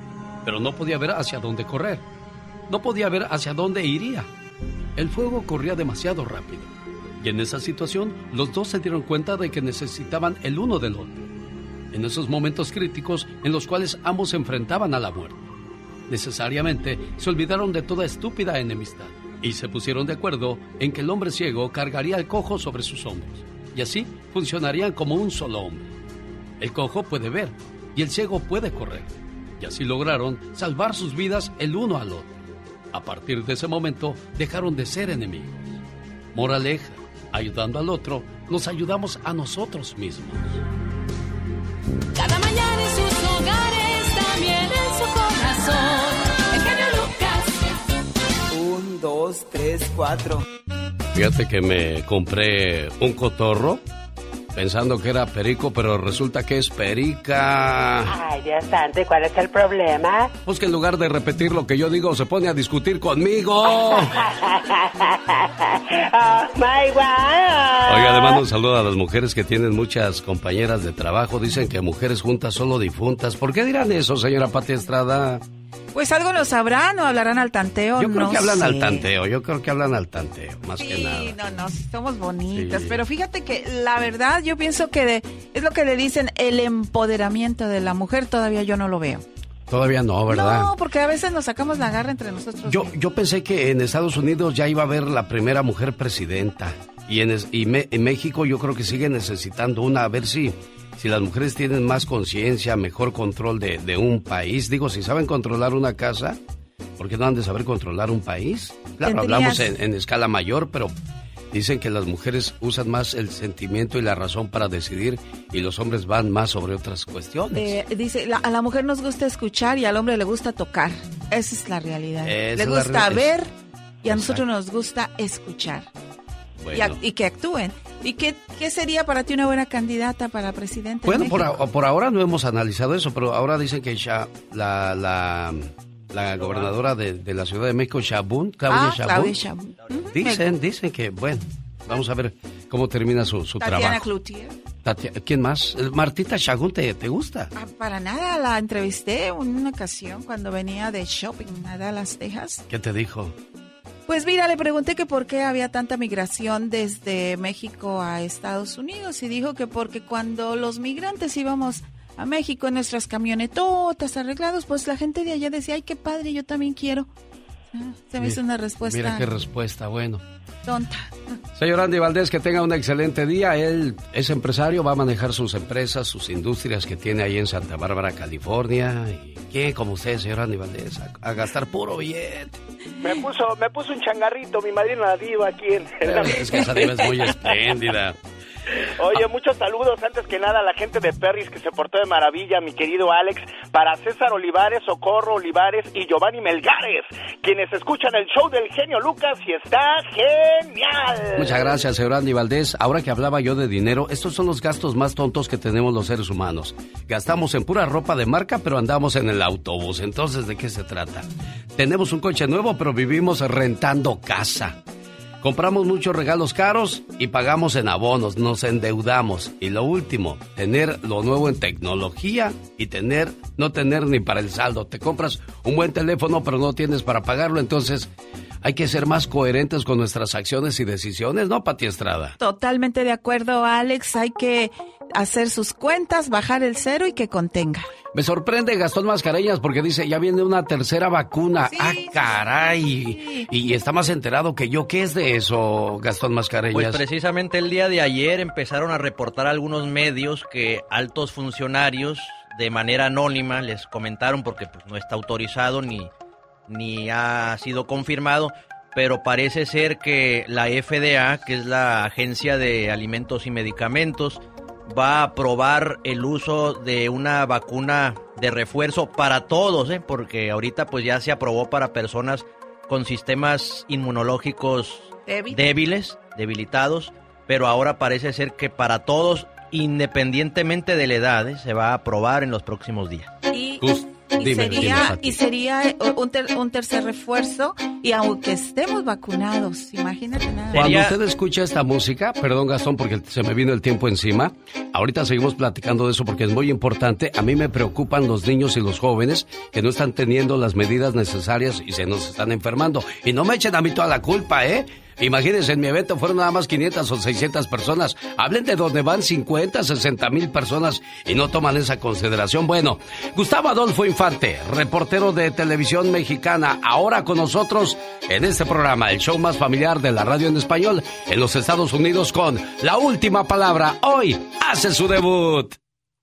pero no podía ver hacia dónde correr. No podía ver hacia dónde iría. El fuego corría demasiado rápido. Y en esa situación, los dos se dieron cuenta de que necesitaban el uno del otro en esos momentos críticos en los cuales ambos se enfrentaban a la muerte. Necesariamente se olvidaron de toda estúpida enemistad y se pusieron de acuerdo en que el hombre ciego cargaría al cojo sobre sus hombros y así funcionarían como un solo hombre. El cojo puede ver y el ciego puede correr y así lograron salvar sus vidas el uno al otro. A partir de ese momento dejaron de ser enemigos. Moraleja, ayudando al otro, nos ayudamos a nosotros mismos. Cada mañana en sus hogares, también en su corazón. El genio Lucas. Un, dos, tres, cuatro. Fíjate que me compré un cotorro pensando que era perico, pero resulta que es perica. Ay, Dios santo, ¿y cuál es el problema? Pues que en lugar de repetir lo que yo digo, se pone a discutir conmigo. oh, my God. Oiga, además un saludo a las mujeres que tienen muchas compañeras de trabajo. Dicen que mujeres juntas solo difuntas. ¿Por qué dirán eso, señora Pati Estrada? Pues algo lo sabrán o hablarán al tanteo. Yo creo no que hablan al tanteo, yo creo que hablan al tanteo, más que nada. Sí, no, no, somos bonitas, Sí. pero fíjate que la verdad yo pienso que de- es lo que le dicen el empoderamiento de la mujer, todavía yo no lo veo. Todavía no, ¿verdad? No, porque a veces nos sacamos la garra entre nosotros. Yo, yo pensé que en Estados Unidos ya iba a haber la primera mujer presidenta. Y en, y Me- en México yo creo que sigue necesitando una, a ver si, si las mujeres tienen más conciencia, mejor control de, de un país. Digo, si saben controlar una casa, ¿por qué no han de saber controlar un país? Claro, Tendrías- hablamos en, en escala mayor, pero dicen que las mujeres usan más el sentimiento y la razón para decidir y los hombres van más sobre otras cuestiones. Eh, dice, la- a la mujer nos gusta escuchar y al hombre le gusta tocar. Esa es la realidad. Es le la gusta ver y a nosotros nos gusta escuchar. Y, ac- Bueno. y que actúen. ¿Y qué, qué sería para ti una buena candidata para presidente? de Bueno, por, México? a- por ahora no hemos analizado eso, pero ahora dicen que Sha- la, la, la gobernadora de, de la Ciudad de México, Shabun, Claudia Ah, Shabun, Claudia Shabun. Dicen, dicen que, bueno, vamos a ver cómo termina su, su Tatiana trabajo. Cloutier. Tatia- ¿Quién más? Martita Shagun, ¿te, te gusta? Ah, para nada, la entrevisté en una ocasión cuando venía de shopping a Dallas, Texas. ¿Qué te dijo? Pues mira, le pregunté que por qué había tanta migración desde México a Estados Unidos y dijo que porque cuando los migrantes íbamos a México en nuestras camionetotas arreglados, pues la gente de allá decía, ay, qué padre, yo también quiero. Ah, Se me hizo una respuesta Mira qué respuesta, bueno. tonta. Señor Andy Valdés, que tenga un excelente día. Él es empresario, va a manejar sus empresas, sus industrias que tiene ahí en Santa Bárbara, California. ¿Y quién como usted, señor Andy Valdés? A, a gastar puro billete. Me puso, me puso un changarrito mi madrina la diva aquí en, en la- Es que esa diva es muy espléndida. Oye, muchos saludos antes que nada a la gente de Perris que se portó de maravilla, mi querido Alex, para César Olivares, Socorro Olivares y Giovanni Melgares, quienes escuchan el show del genio Lucas y está genial. Muchas gracias, señor Andy Valdés. Ahora que hablaba yo de dinero, estos son los gastos más tontos que tenemos los seres humanos. Gastamos en pura ropa de marca, pero andamos en el autobús. Entonces, ¿de qué se trata? Tenemos un coche nuevo, pero vivimos rentando casa. Compramos muchos regalos caros y pagamos en abonos, nos endeudamos. Y lo último, tener lo nuevo en tecnología y tener, no tener ni para el saldo. Te compras un buen teléfono, pero no tienes para pagarlo, entonces hay que ser más coherentes con nuestras acciones y decisiones, ¿no, Pati Estrada? Totalmente de acuerdo, Alex. Hay que hacer sus cuentas, bajar el cero y que contenga. Me sorprende Gastón Mascareñas porque dice, ya viene una tercera vacuna. ah, caray. Y, y está más enterado que yo. ¿Qué es de eso, Gastón Pues Mascareñas? precisamente el día de ayer empezaron a reportar algunos medios que altos funcionarios de manera anónima les comentaron porque pues, no está autorizado ni, ni ha sido confirmado, pero parece ser que la FDA, que es la Agencia de Alimentos y Medicamentos, va a aprobar el uso de una vacuna de refuerzo para todos, ¿eh? porque ahorita pues ya se aprobó para personas con sistemas inmunológicos Débil. débiles, debilitados, pero ahora parece ser que para todos, independientemente de la edad, ¿eh? se va a aprobar en los próximos días. Y, y dime, sería, dime, y sería eh, un, ter- un tercer refuerzo y aunque estemos vacunados, imagínate nada. Cuando usted escucha esta música, perdón Gastón porque se me vino el tiempo encima, ahorita seguimos platicando de eso porque es muy importante, a mí me preocupan los niños y los jóvenes que no están teniendo las medidas necesarias y se nos están enfermando. Y no me echen a mí toda la culpa, ¿eh? Imagínense, en mi evento fueron nada más 500 o 600 personas. Hablen de donde van 50, 60 mil personas y no toman esa consideración. Bueno, Gustavo Adolfo Infante, reportero de televisión mexicana, ahora con nosotros en este programa, el show más familiar de la radio en español en los Estados Unidos con La Última Palabra. Hoy hace su debut.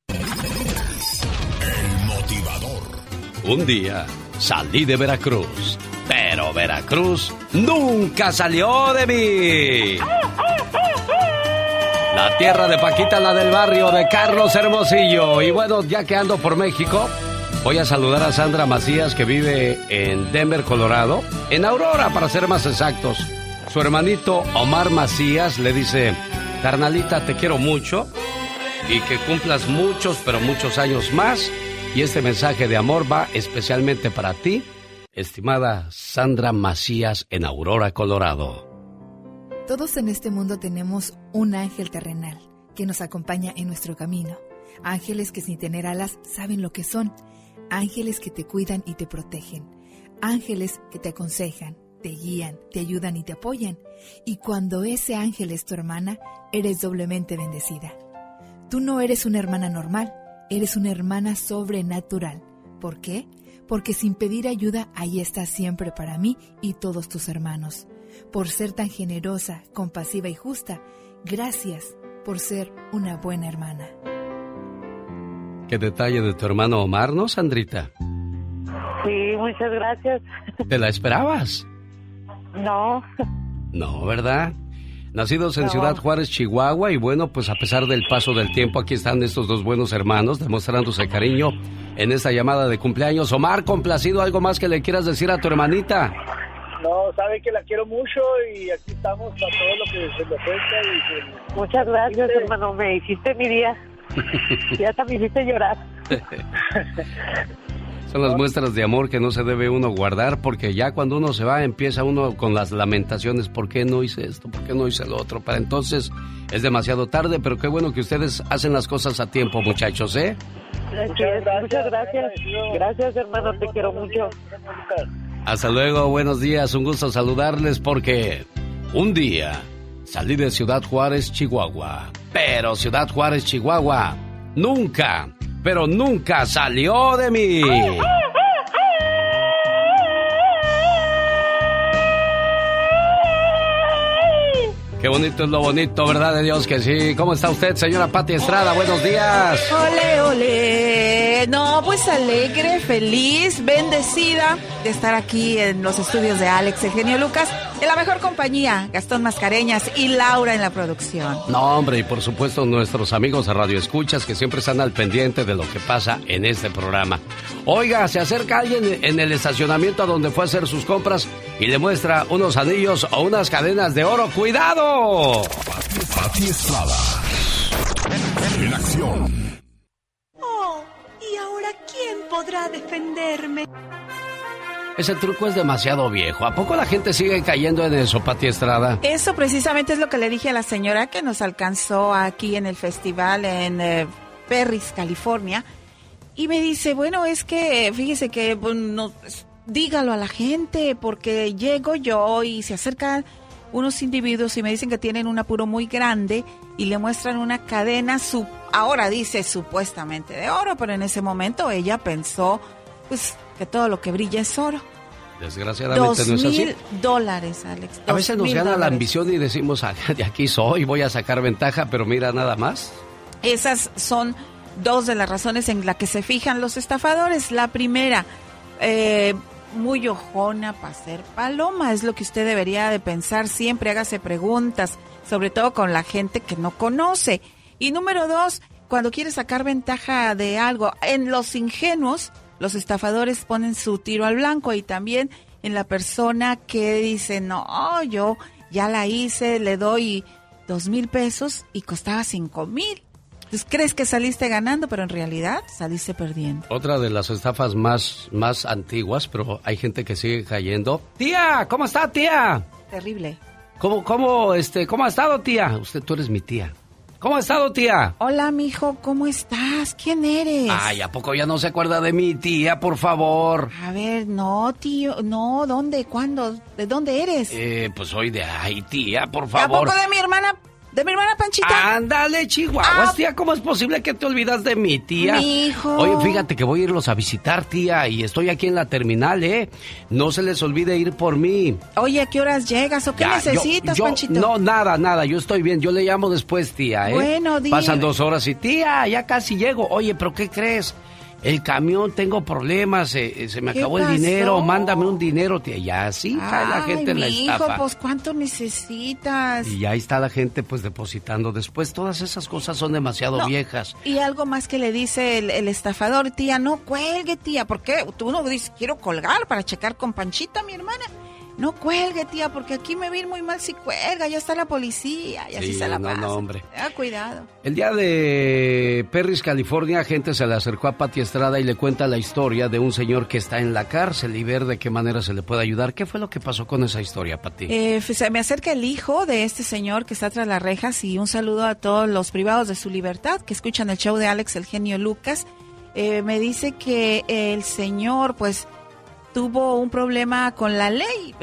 El motivador. Un día salí de Veracruz, pero Veracruz nunca salió de mí. La tierra de Paquita, la del barrio de Carlos Hermosillo. Y bueno, ya que ando por México, voy a saludar a Sandra Macías que vive en Denver, Colorado. En Aurora, para ser más exactos. Su hermanito Omar Macías le dice, carnalita, te quiero mucho y que cumplas muchos, pero muchos años más. Y este mensaje de amor va especialmente para ti, estimada Sandra Macías en Aurora, Colorado. Todos en este mundo tenemos un ángel terrenal que nos acompaña en nuestro camino. Ángeles que sin tener alas saben lo que son. Ángeles que te cuidan y te protegen. Ángeles que te aconsejan, te guían, te ayudan y te apoyan. Y cuando ese ángel es tu hermana, eres doblemente bendecida. Tú no eres una hermana normal, eres una hermana sobrenatural. ¿Por qué? Porque sin pedir ayuda, ahí estás siempre para mí y todos tus hermanos. Por ser tan generosa, compasiva y justa, gracias por ser una buena hermana. Qué detalle de tu hermano Omar, ¿no, Sandrita? Sí, muchas gracias. ¿Te la esperabas? No, No, ¿verdad? Nacidos en No. Ciudad Juárez, Chihuahua, y bueno, pues a pesar del paso del tiempo, aquí están estos dos buenos hermanos demostrándose cariño en esta llamada de cumpleaños. Omar, complacido, ¿algo más que le quieras decir a tu hermanita? No, sabe que la quiero mucho y aquí estamos para todo lo que se me ofrezca. Y que- muchas gracias, hermano. Me hiciste mi día. Ya hasta me hiciste llorar. Son las muestras de amor que no se debe uno guardar porque ya cuando uno se va empieza uno con las lamentaciones, ¿por qué no hice esto? ¿Por qué no hice lo otro? Para entonces es demasiado tarde, pero qué bueno que ustedes hacen las cosas a tiempo, muchachos, ¿eh? Muchas gracias. Muchas gracias. Gracias, hermano. Te quiero mucho. Hasta luego, buenos días, un gusto saludarles porque un día salí de Ciudad Juárez, Chihuahua, pero Ciudad Juárez, Chihuahua nunca, pero nunca salió de mí. Qué bonito es lo bonito, ¿verdad de Dios que sí? ¿Cómo está usted, señora Pati Estrada? Buenos días. Ole, ole. No, pues alegre, feliz, bendecida de estar aquí en los estudios de Alex, el genio Lucas, en la mejor compañía, Gastón Mascareñas y Laura en la producción. No, hombre, y por supuesto nuestros amigos de Radio Escuchas que siempre están al pendiente de lo que pasa en este programa. Oiga, se acerca alguien en el estacionamiento a donde fue a hacer sus compras y le muestra unos anillos o unas cadenas de oro. ¡Cuidado! Pati Estrada. En acción. Oh, ¿y ahora quién podrá defenderme? Ese truco es demasiado viejo. ¿A poco la gente sigue cayendo en eso, Pati Estrada? Eso precisamente es lo que le dije a la señora que nos alcanzó aquí en el festival en eh, Perris, California. Y me dice, bueno, es que fíjese que pues, no, pues, dígalo a la gente porque llego yo y se acercan unos individuos y me dicen que tienen un apuro muy grande y le muestran una cadena, su, ahora dice supuestamente de oro, pero en ese momento ella pensó pues que todo lo que brilla es oro. Desgraciadamente Dos no es así. mil dólares, Alex. A veces nos gana la ambición y decimos, "Ah, de aquí soy, voy a sacar ventaja, pero mira nada más. Esas son dos de las razones en las que se fijan los estafadores. La primera, eh, muy ojona para ser paloma, es lo que usted debería de pensar siempre, hágase preguntas, sobre todo con la gente que no conoce. Y número dos, cuando quiere sacar ventaja de algo, en los ingenuos, los estafadores ponen su tiro al blanco y también en la persona que dice, no, yo ya la hice, le doy dos mil pesos y costaba cinco mil. Entonces crees que saliste ganando, pero en realidad saliste perdiendo. Otra de las estafas más, más antiguas, pero hay gente que sigue cayendo. Tía, ¿cómo está, tía? Terrible. ¿Cómo, cómo, este, cómo ha estado, tía? Usted, tú eres mi tía. ¿Cómo ha estado, tía? Hola, mijo, ¿cómo estás? ¿Quién eres? Ay, ¿a poco ya no se acuerda de mi tía, por favor? A ver, no, tío, no, ¿dónde? ¿Cuándo? ¿De dónde eres? Eh, pues soy de ay, tía, por ¿A favor. poco de mi hermana? ¿De mi hermana Panchita? Ándale, Chihuahuas, tía, ¿cómo es posible que te olvidas de mi tía? Mijo. Oye, fíjate que voy a irlos a visitar, tía, y estoy aquí en la terminal, ¿eh? No se les olvide ir por mí. Oye, ¿a qué horas llegas o qué Ya, yo- necesitas, yo- Panchito? No, nada, nada, yo estoy bien. Yo le llamo después, tía, ¿eh? Bueno, dime. Pasan dos horas y, tía, ya casi llego. Oye, ¿pero qué crees? El camión, tengo problemas, eh, se me ¿Qué acabó el dinero, mándame un dinero, tía. Ya así cae la gente en la estafa. pues ¿cuánto necesitas? Y ahí está la gente pues depositando. Después todas esas cosas son demasiado No. viejas. Y algo más que le dice el, el estafador, tía, no cuelgue, tía, porque tú no dices, quiero colgar para checar con Panchita, mi hermana. No cuelgue, tía, porque aquí me vi muy mal si cuelga, ya está la policía, y así Sí, se la no, pasa. no, hombre. Cuidado. El día de Perris, California, gente se le acercó a Pati Estrada y le cuenta la historia de un señor que está en la cárcel y ver de qué manera se le puede ayudar. ¿Qué fue lo que pasó con esa historia, Pati? Eh, se me acerca el hijo de este señor que está tras las rejas y un saludo a todos los privados de su libertad que escuchan el show de Alex, el genio Lucas. Eh, me dice que el señor, pues, tuvo un problema con la ley,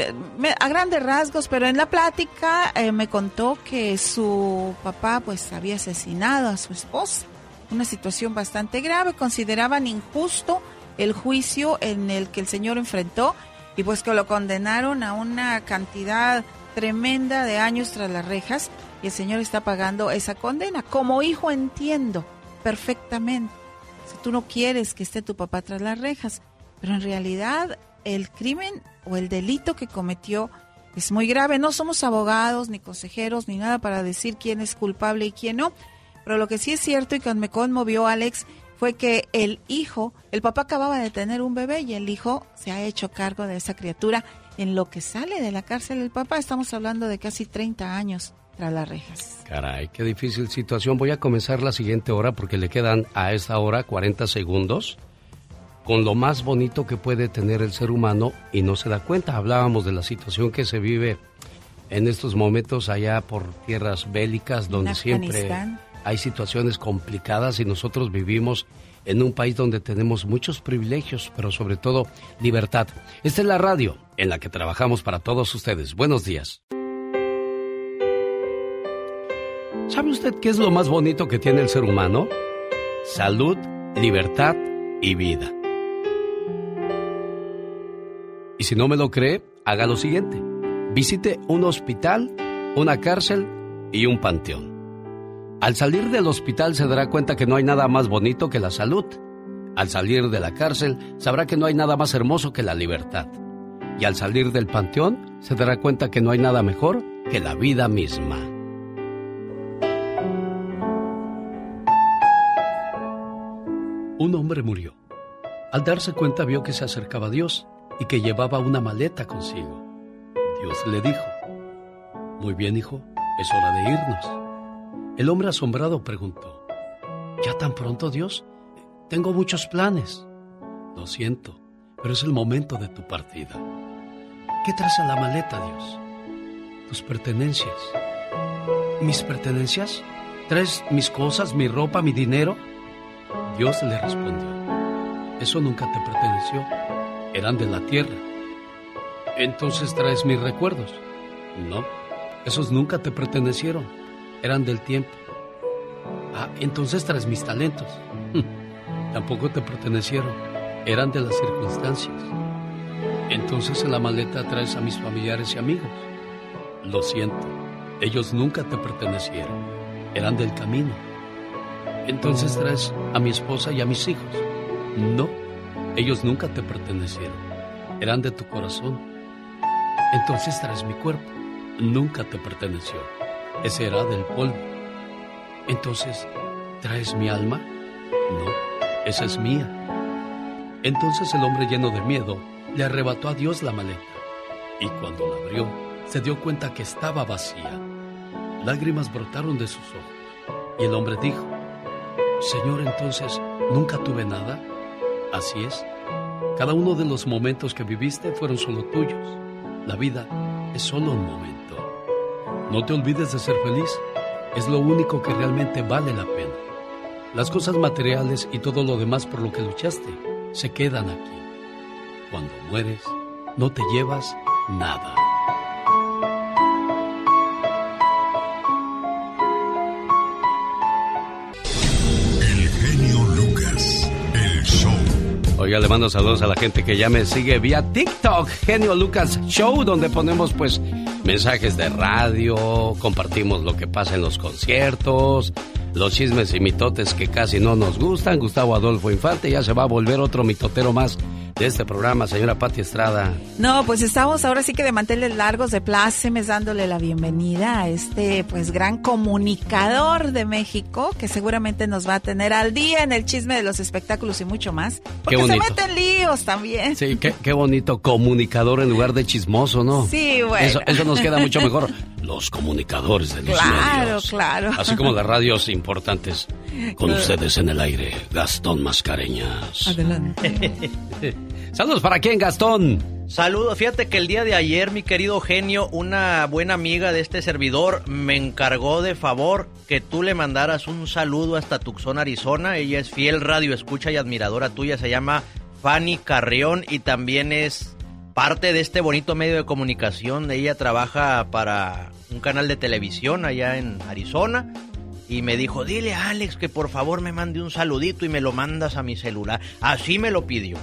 a grandes rasgos, pero en la plática eh, me contó que su papá, pues, había asesinado a su esposa. Una situación bastante grave. Consideraban injusto el juicio en el que el señor enfrentó y pues que lo condenaron a una cantidad tremenda de años tras las rejas y el señor está pagando esa condena. Como hijo entiendo perfectamente. Si tú no quieres que esté tu papá tras las rejas, pero en realidad el crimen o el delito que cometió es muy grave. No somos abogados ni consejeros ni nada para decir quién es culpable y quién no. Pero lo que sí es cierto y que me conmovió Alex fue que el hijo, el papá acababa de tener un bebé y el hijo se ha hecho cargo de esa criatura en lo que sale de la cárcel el papá. Estamos hablando de casi 30 años tras las rejas. Caray, qué difícil situación. Voy a comenzar la siguiente hora porque le quedan a esta hora 40 segundos con lo más bonito que puede tener el ser humano y no se da cuenta. Hablábamos de la situación que se vive en estos momentos allá por tierras bélicas donde siempre hay situaciones complicadas y nosotros vivimos en un país donde tenemos muchos privilegios, pero sobre todo libertad. Esta es la radio en la que trabajamos para todos ustedes. Buenos días. ¿Sabe usted qué es lo más bonito que tiene el ser humano? Salud, libertad y vida. Y si no me lo cree, haga lo siguiente. Visite un hospital, una cárcel y un panteón. Al salir del hospital se dará cuenta que no hay nada más bonito que la salud. Al salir de la cárcel sabrá que no hay nada más hermoso que la libertad. Y al salir del panteón se dará cuenta que no hay nada mejor que la vida misma. Un hombre murió. Al darse cuenta vio que se acercaba a Dios y que llevaba una maleta consigo. Dios le dijo, Muy bien, hijo, es hora de irnos. El hombre asombrado preguntó, ¿Ya tan pronto, Dios? Tengo muchos planes. Lo siento, pero es el momento de tu partida. ¿Qué traes en la maleta, Dios? Tus pertenencias. ¿Mis pertenencias? ¿Traes mis cosas, mi ropa, mi dinero? Dios le respondió, eso nunca te perteneció, eran de la tierra. Entonces traes mis recuerdos. No, esos nunca te pertenecieron, eran del tiempo. Ah, entonces traes mis talentos. Tampoco te pertenecieron, eran de las circunstancias. Entonces en la maleta traes a mis familiares y amigos. Lo siento, ellos nunca te pertenecieron, eran del camino. Entonces traes a mi esposa y a mis hijos. No, ellos nunca te pertenecieron, eran de tu corazón. Entonces traes mi cuerpo, nunca te perteneció, ese era del polvo. Entonces, ¿traes mi alma? No, esa es mía. Entonces el hombre lleno de miedo le arrebató a Dios la maleta y cuando la abrió se dio cuenta que estaba vacía. Lágrimas brotaron de sus ojos y el hombre dijo, Señor, entonces, ¿nunca tuve nada? Así es. Cada uno de los momentos que viviste fueron solo tuyos. La vida es solo un momento. No te olvides de ser feliz. Es lo único que realmente vale la pena. Las cosas materiales y todo lo demás por lo que luchaste se quedan aquí. Cuando mueres, no te llevas nada. Oiga, le mando saludos a la gente que ya me sigue vía TikTok, Genio Lucas Show, donde ponemos pues mensajes de radio, compartimos lo que pasa en los conciertos, los chismes y mitotes que casi no nos gustan. Gustavo Adolfo Infante ya se va a volver otro mitotero más de este programa, señora Pati Estrada. No, pues estamos ahora sí que de manteles largos, de plácemes, dándole la bienvenida a este pues gran comunicador de México que seguramente nos va a tener al día en el chisme de los espectáculos y mucho más. Porque se meten líos también. Sí, qué, qué bonito comunicador en lugar de chismoso, ¿no? Sí, bueno. Eso, eso nos queda mucho mejor. Los comunicadores de los Claro, medios. claro. Así como las radios importantes. Con ustedes en el aire, Gastón Mascareñas. Adelante. Saludos para quién, Gastón. Saludos, fíjate que el día de ayer, mi querido genio, una buena amiga de este servidor me encargó de favor que tú le mandaras un saludo hasta Tucson, Arizona. Ella es fiel radio escucha y admiradora tuya, se llama Fanny Carrión y también es parte de este bonito medio de comunicación. Ella trabaja para un canal de televisión allá en Arizona. Y me dijo, dile a Alex que por favor me mande un saludito y me lo mandas a mi celular. Así me lo pidió.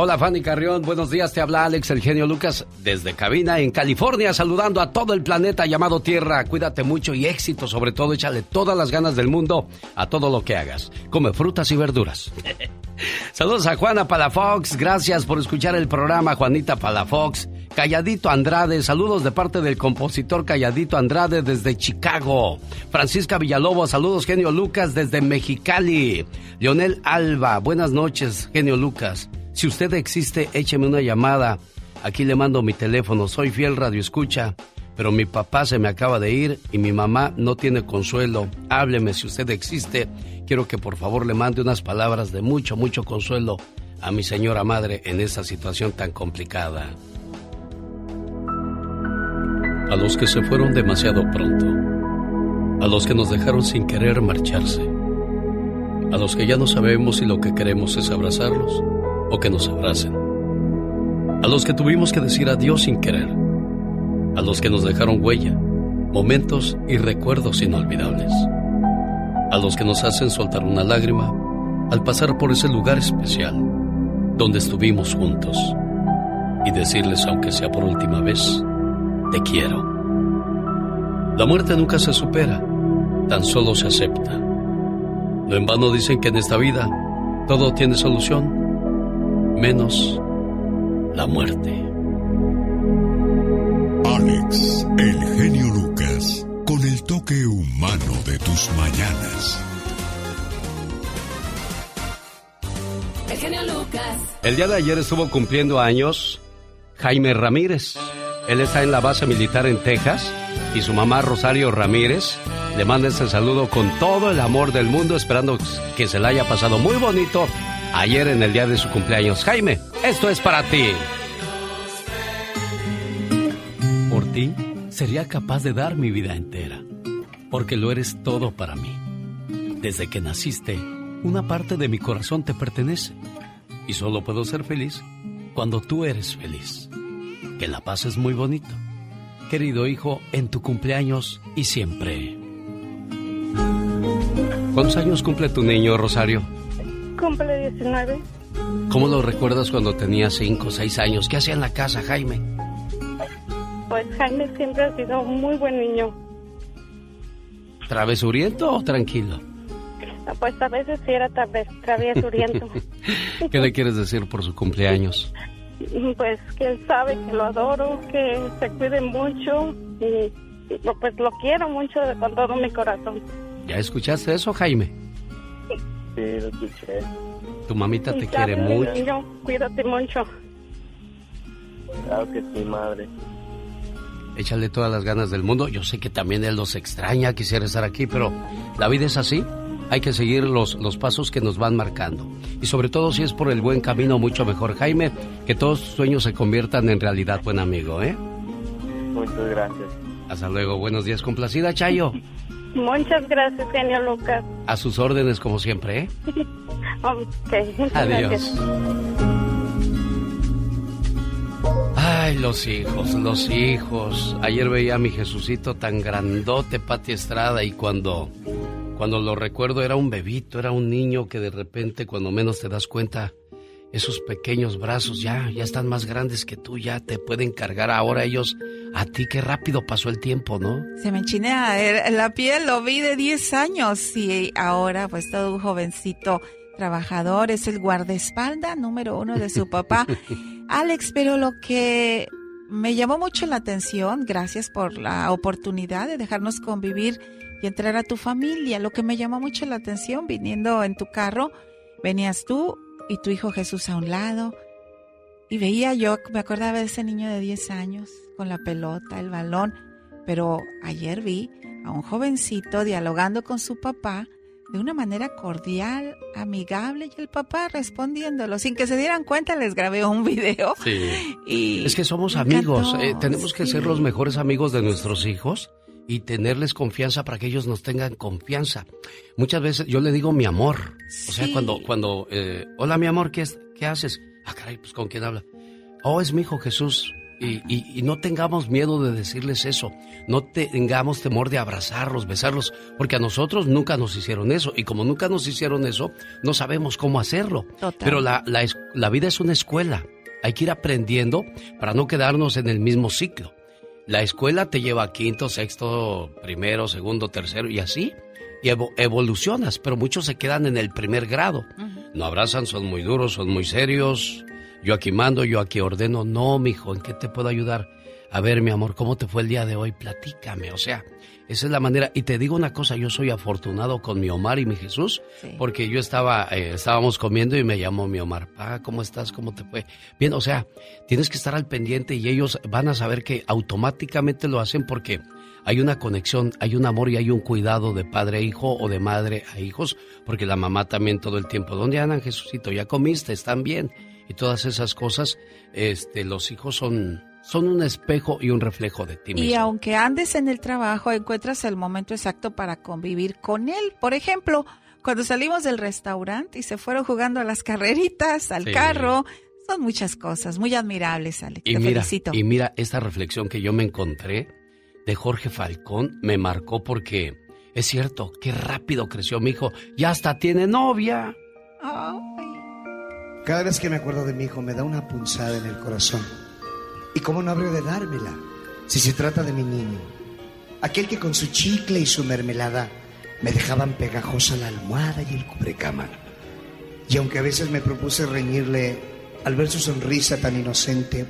Hola Fanny Carrión, buenos días, te habla Alex el genio Lucas desde cabina en California, saludando a todo el planeta llamado Tierra. Cuídate mucho y éxito, sobre todo échale todas las ganas del mundo a todo lo que hagas. Come frutas y verduras. Saludos a Juana Palafox, gracias por escuchar el programa Juanita Palafox. Calladito Andrade, saludos de parte del compositor Calladito Andrade desde Chicago. Francisca Villalobos, saludos genio Lucas desde Mexicali. Leonel Alba, buenas noches genio Lucas. Si usted existe, écheme una llamada. Aquí le mando mi teléfono, soy fiel radio escucha. Pero mi papá se me acaba de ir y mi mamá no tiene consuelo. Hábleme si usted existe. Quiero que por favor le mande unas palabras de mucho, mucho consuelo a mi señora madre en esta situación tan complicada. A los que se fueron demasiado pronto. A los que nos dejaron sin querer marcharse. A los que ya no sabemos si lo que queremos es abrazarlos o que nos abracen. A los que tuvimos que decir adiós sin querer. A los que nos dejaron huella, momentos y recuerdos inolvidables. A los que nos hacen soltar una lágrima al pasar por ese lugar especial donde estuvimos juntos y decirles, aunque sea por última vez, te quiero. La muerte nunca se supera, tan solo se acepta. No en vano dicen que en esta vida todo tiene solución, menos la muerte. Alex, el genio Lucas, con el toque humano de tus mañanas. El genio Lucas. El día de ayer estuvo cumpliendo años Jaime Ramírez. Él está en la base militar en Texas y su mamá Rosario Ramírez le manda este saludo con todo el amor del mundo, esperando que se la haya pasado muy bonito ayer en el día de su cumpleaños. Jaime, esto es para ti. Por ti sería capaz de dar mi vida entera, porque lo eres todo para mí. Desde que naciste, una parte de mi corazón te pertenece y solo puedo ser feliz cuando tú eres feliz. Que la pases muy bonito. Querido hijo, en tu cumpleaños y siempre. ¿Cuántos años cumple tu niño, Rosario? Cumple 19. ¿Cómo lo recuerdas cuando tenía 5 o 6 años? ¿Qué hacía en la casa, Jaime? Pues Jaime siempre ha sido un muy buen niño. ¿Travesuriento o tranquilo? Pues a veces sí era traviesuriento. ¿Qué le quieres decir por su cumpleaños? pues que él sabe que lo adoro, que se cuide mucho y pues lo quiero mucho con todo mi corazón. ¿Ya escuchaste eso, Jaime? Sí, lo escuché. Tu mamita te quiere mucho. niño, cuídate mucho. Claro que sí, madre. Échale todas las ganas del mundo. Yo sé que también él los extraña, quisiera estar aquí, pero la vida es así. hay que seguir los, los pasos que nos van marcando. Y sobre todo si es por el buen camino, mucho mejor. Jaime, que todos tus sueños se conviertan en realidad, buen amigo, ¿eh? Muchas gracias. Hasta luego, buenos días, complacida, Chayo. Muchas gracias, genio Lucas. A sus órdenes, como siempre, ¿eh? ok. Adiós. Gracias. Ay, los hijos, los hijos. Ayer veía a mi Jesucito tan grandote, Pati Estrada, y cuando, cuando lo recuerdo era un bebito, era un niño que de repente, cuando menos te das cuenta, esos pequeños brazos ya, ya están más grandes que tú, ya te pueden cargar ahora ellos a ti. Qué rápido pasó el tiempo, ¿no? Se me enchinea la piel, lo vi de 10 años y ahora pues todo un jovencito trabajador, es el guardaespaldas número uno de su papá. Alex, pero lo que me llamó mucho la atención, gracias por la oportunidad de dejarnos convivir y entrar a tu familia. Lo que me llamó mucho la atención, viniendo en tu carro, venías tú y tu hijo Jesús a un lado. Y veía yo, me acordaba de ese niño de 10 años, con la pelota, el balón. Pero ayer vi a un jovencito dialogando con su papá de una manera cordial, amigable, y el papá respondiéndolo. Sin que se dieran cuenta, les grabé un video. Sí. Y Es que somos amigos, eh, tenemos que sí. ser los mejores amigos de nuestros hijos y tenerles confianza para que ellos nos tengan confianza. Muchas veces yo le digo mi amor, o sea, cuando, cuando, eh, hola mi amor, ¿qué, es- ¿qué haces? Ah, caray, pues con quién habla. Oh, es mi hijo Jesús. Y, y- y no tengamos miedo de decirles eso, no tengamos temor de abrazarlos, besarlos, porque a nosotros nunca nos hicieron eso, y como nunca nos hicieron eso, no sabemos cómo hacerlo. Total. Pero la, la vida es una escuela, hay que ir aprendiendo para no quedarnos en el mismo ciclo. La escuela te lleva a quinto, sexto, primero, segundo, tercero y así. Y evo- evolucionas, pero muchos se quedan en el primer grado. No abrazan, son muy duros, son muy serios. Yo aquí mando, yo aquí ordeno. No, mijo, ¿en qué te puedo ayudar? A ver, mi amor, ¿cómo te fue el día de hoy? Platícame. O sea, esa es la manera. Y te digo una cosa, yo soy afortunado con mi Omar y mi Jesús, porque yo estaba, eh, estábamos comiendo y me llamó mi Omar. Pa, ¿cómo estás? ¿Cómo te fue? Bien, o sea, tienes que estar al pendiente y ellos van a saber que automáticamente lo hacen porque hay una conexión, hay un amor y hay un cuidado de padre a hijo o de madre a hijos, porque la mamá también todo el tiempo, ¿dónde andan Jesucito? ¿Ya comiste? ¿Están bien? Y todas esas cosas, este, los hijos son, son un espejo y un reflejo de ti Y mismo. aunque andes en el trabajo, encuentras el momento exacto para convivir con él. Por ejemplo, cuando salimos del restaurante y se fueron jugando a las carreritas, al Sí. carro, son muchas cosas muy admirables, Alex. Y Te mira, felicito. y mira, esta reflexión que yo me encontré de Jorge Falcón me marcó porque es cierto, qué rápido creció mi hijo. Ya hasta tiene novia. Cada vez que me acuerdo de mi hijo me da una punzada en el corazón. ¿Y cómo no habría de dármela si se trata de mi niño? Aquel que con su chicle y su mermelada me dejaban pegajosa la almohada y el cubrecama. Y aunque a veces me propuse reñirle al ver su sonrisa tan inocente,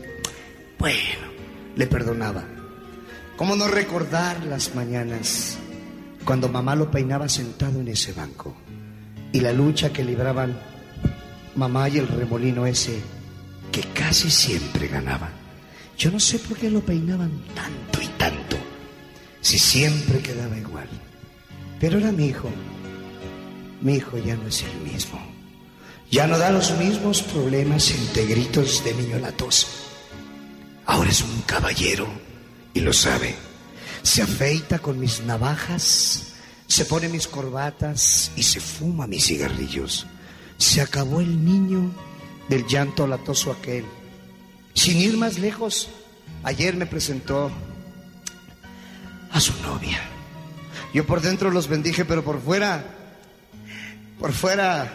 bueno, le perdonaba. ¿Cómo no recordar las mañanas cuando mamá lo peinaba sentado en ese banco? Y la lucha que libraban mamá y el remolino ese que casi siempre ganaba. Yo no sé por qué lo peinaban tanto y tanto, si siempre quedaba igual. Pero era mi hijo. Mi hijo ya no es el mismo. Ya no da los mismos problemas entre gritos de niño latoso. Ahora es un caballero y lo sabe. Se afeita con mis navajas, se pone mis corbatas y se fuma mis cigarrillos. Se acabó el niño del llanto latoso aquel. Sin ir más lejos, ayer me presentó a su novia. Yo por dentro los bendije, pero por fuera, por fuera,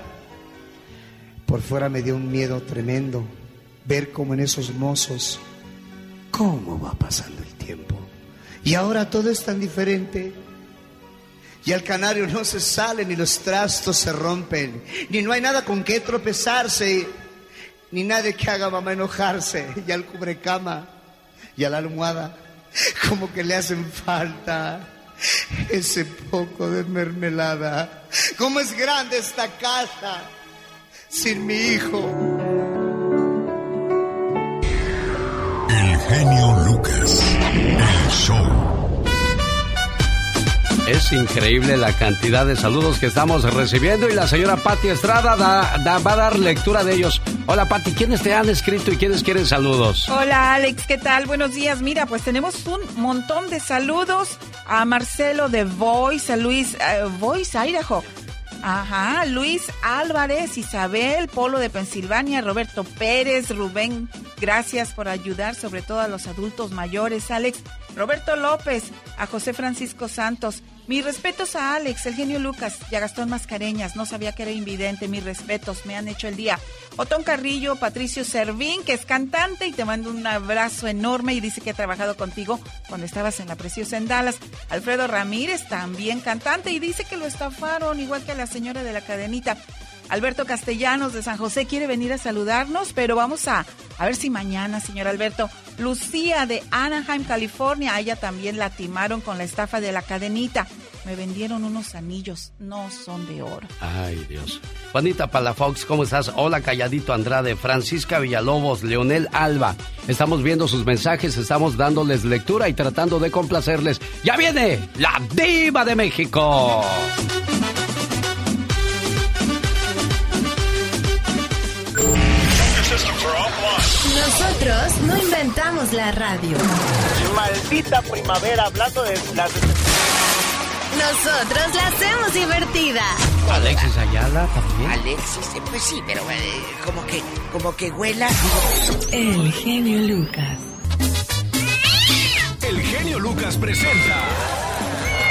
por fuera me dio un miedo tremendo ver cómo en esos mozos, cómo va pasando el tiempo. Y ahora todo es tan diferente. Y al canario no se sale, ni los trastos se rompen, ni no hay nada con qué tropezarse, ni nadie que haga mamá enojarse. Y al cubrecama y a la almohada, como que le hacen falta ese poco de mermelada. ¿Cómo es grande esta casa sin mi hijo? El genio Lucas. El show. Es increíble la cantidad de saludos que estamos recibiendo y la señora Patti Estrada da- da- va a dar lectura de ellos. Hola Patti, ¿quiénes te han escrito y quiénes quieren saludos? Hola Alex, ¿qué tal? Buenos días. Mira, pues tenemos un montón de saludos a Marcelo de Voice, a Luis eh, Voice, Idaho. Ajá, Luis Álvarez, Isabel, Polo de Pensilvania, Roberto Pérez, Rubén, gracias por ayudar, sobre todo a los adultos mayores, Alex, Roberto López, a José Francisco Santos. Mis respetos a Alex, el genio Lucas y a Gastón Mascareñas. No sabía que era invidente. Mis respetos, me han hecho el día. Otón Carrillo, Patricio Servín, que es cantante y te mando un abrazo enorme y dice que ha trabajado contigo cuando estabas en la preciosa en Dallas. Alfredo Ramírez, también cantante y dice que lo estafaron, igual que a la señora de la cadenita. Alberto Castellanos de San José quiere venir a saludarnos, pero vamos a, a ver si mañana, señor Alberto. Lucía de Anaheim, California, a ella también la timaron con la estafa de la cadenita. Me vendieron unos anillos, no son de oro. Ay, Dios. Juanita Palafox, ¿cómo estás? Hola, Calladito Andrade, Francisca Villalobos, Leonel Alba. Estamos viendo sus mensajes, estamos dándoles lectura y tratando de complacerles. ¡Ya viene la diva de México! Nosotros no inventamos la radio. Maldita primavera, hablando de las... Nosotros la hacemos divertida. Alexis Ayala también. Alexis, eh, pues sí, pero eh, como que, como que huela. El genio Lucas. El genio Lucas presenta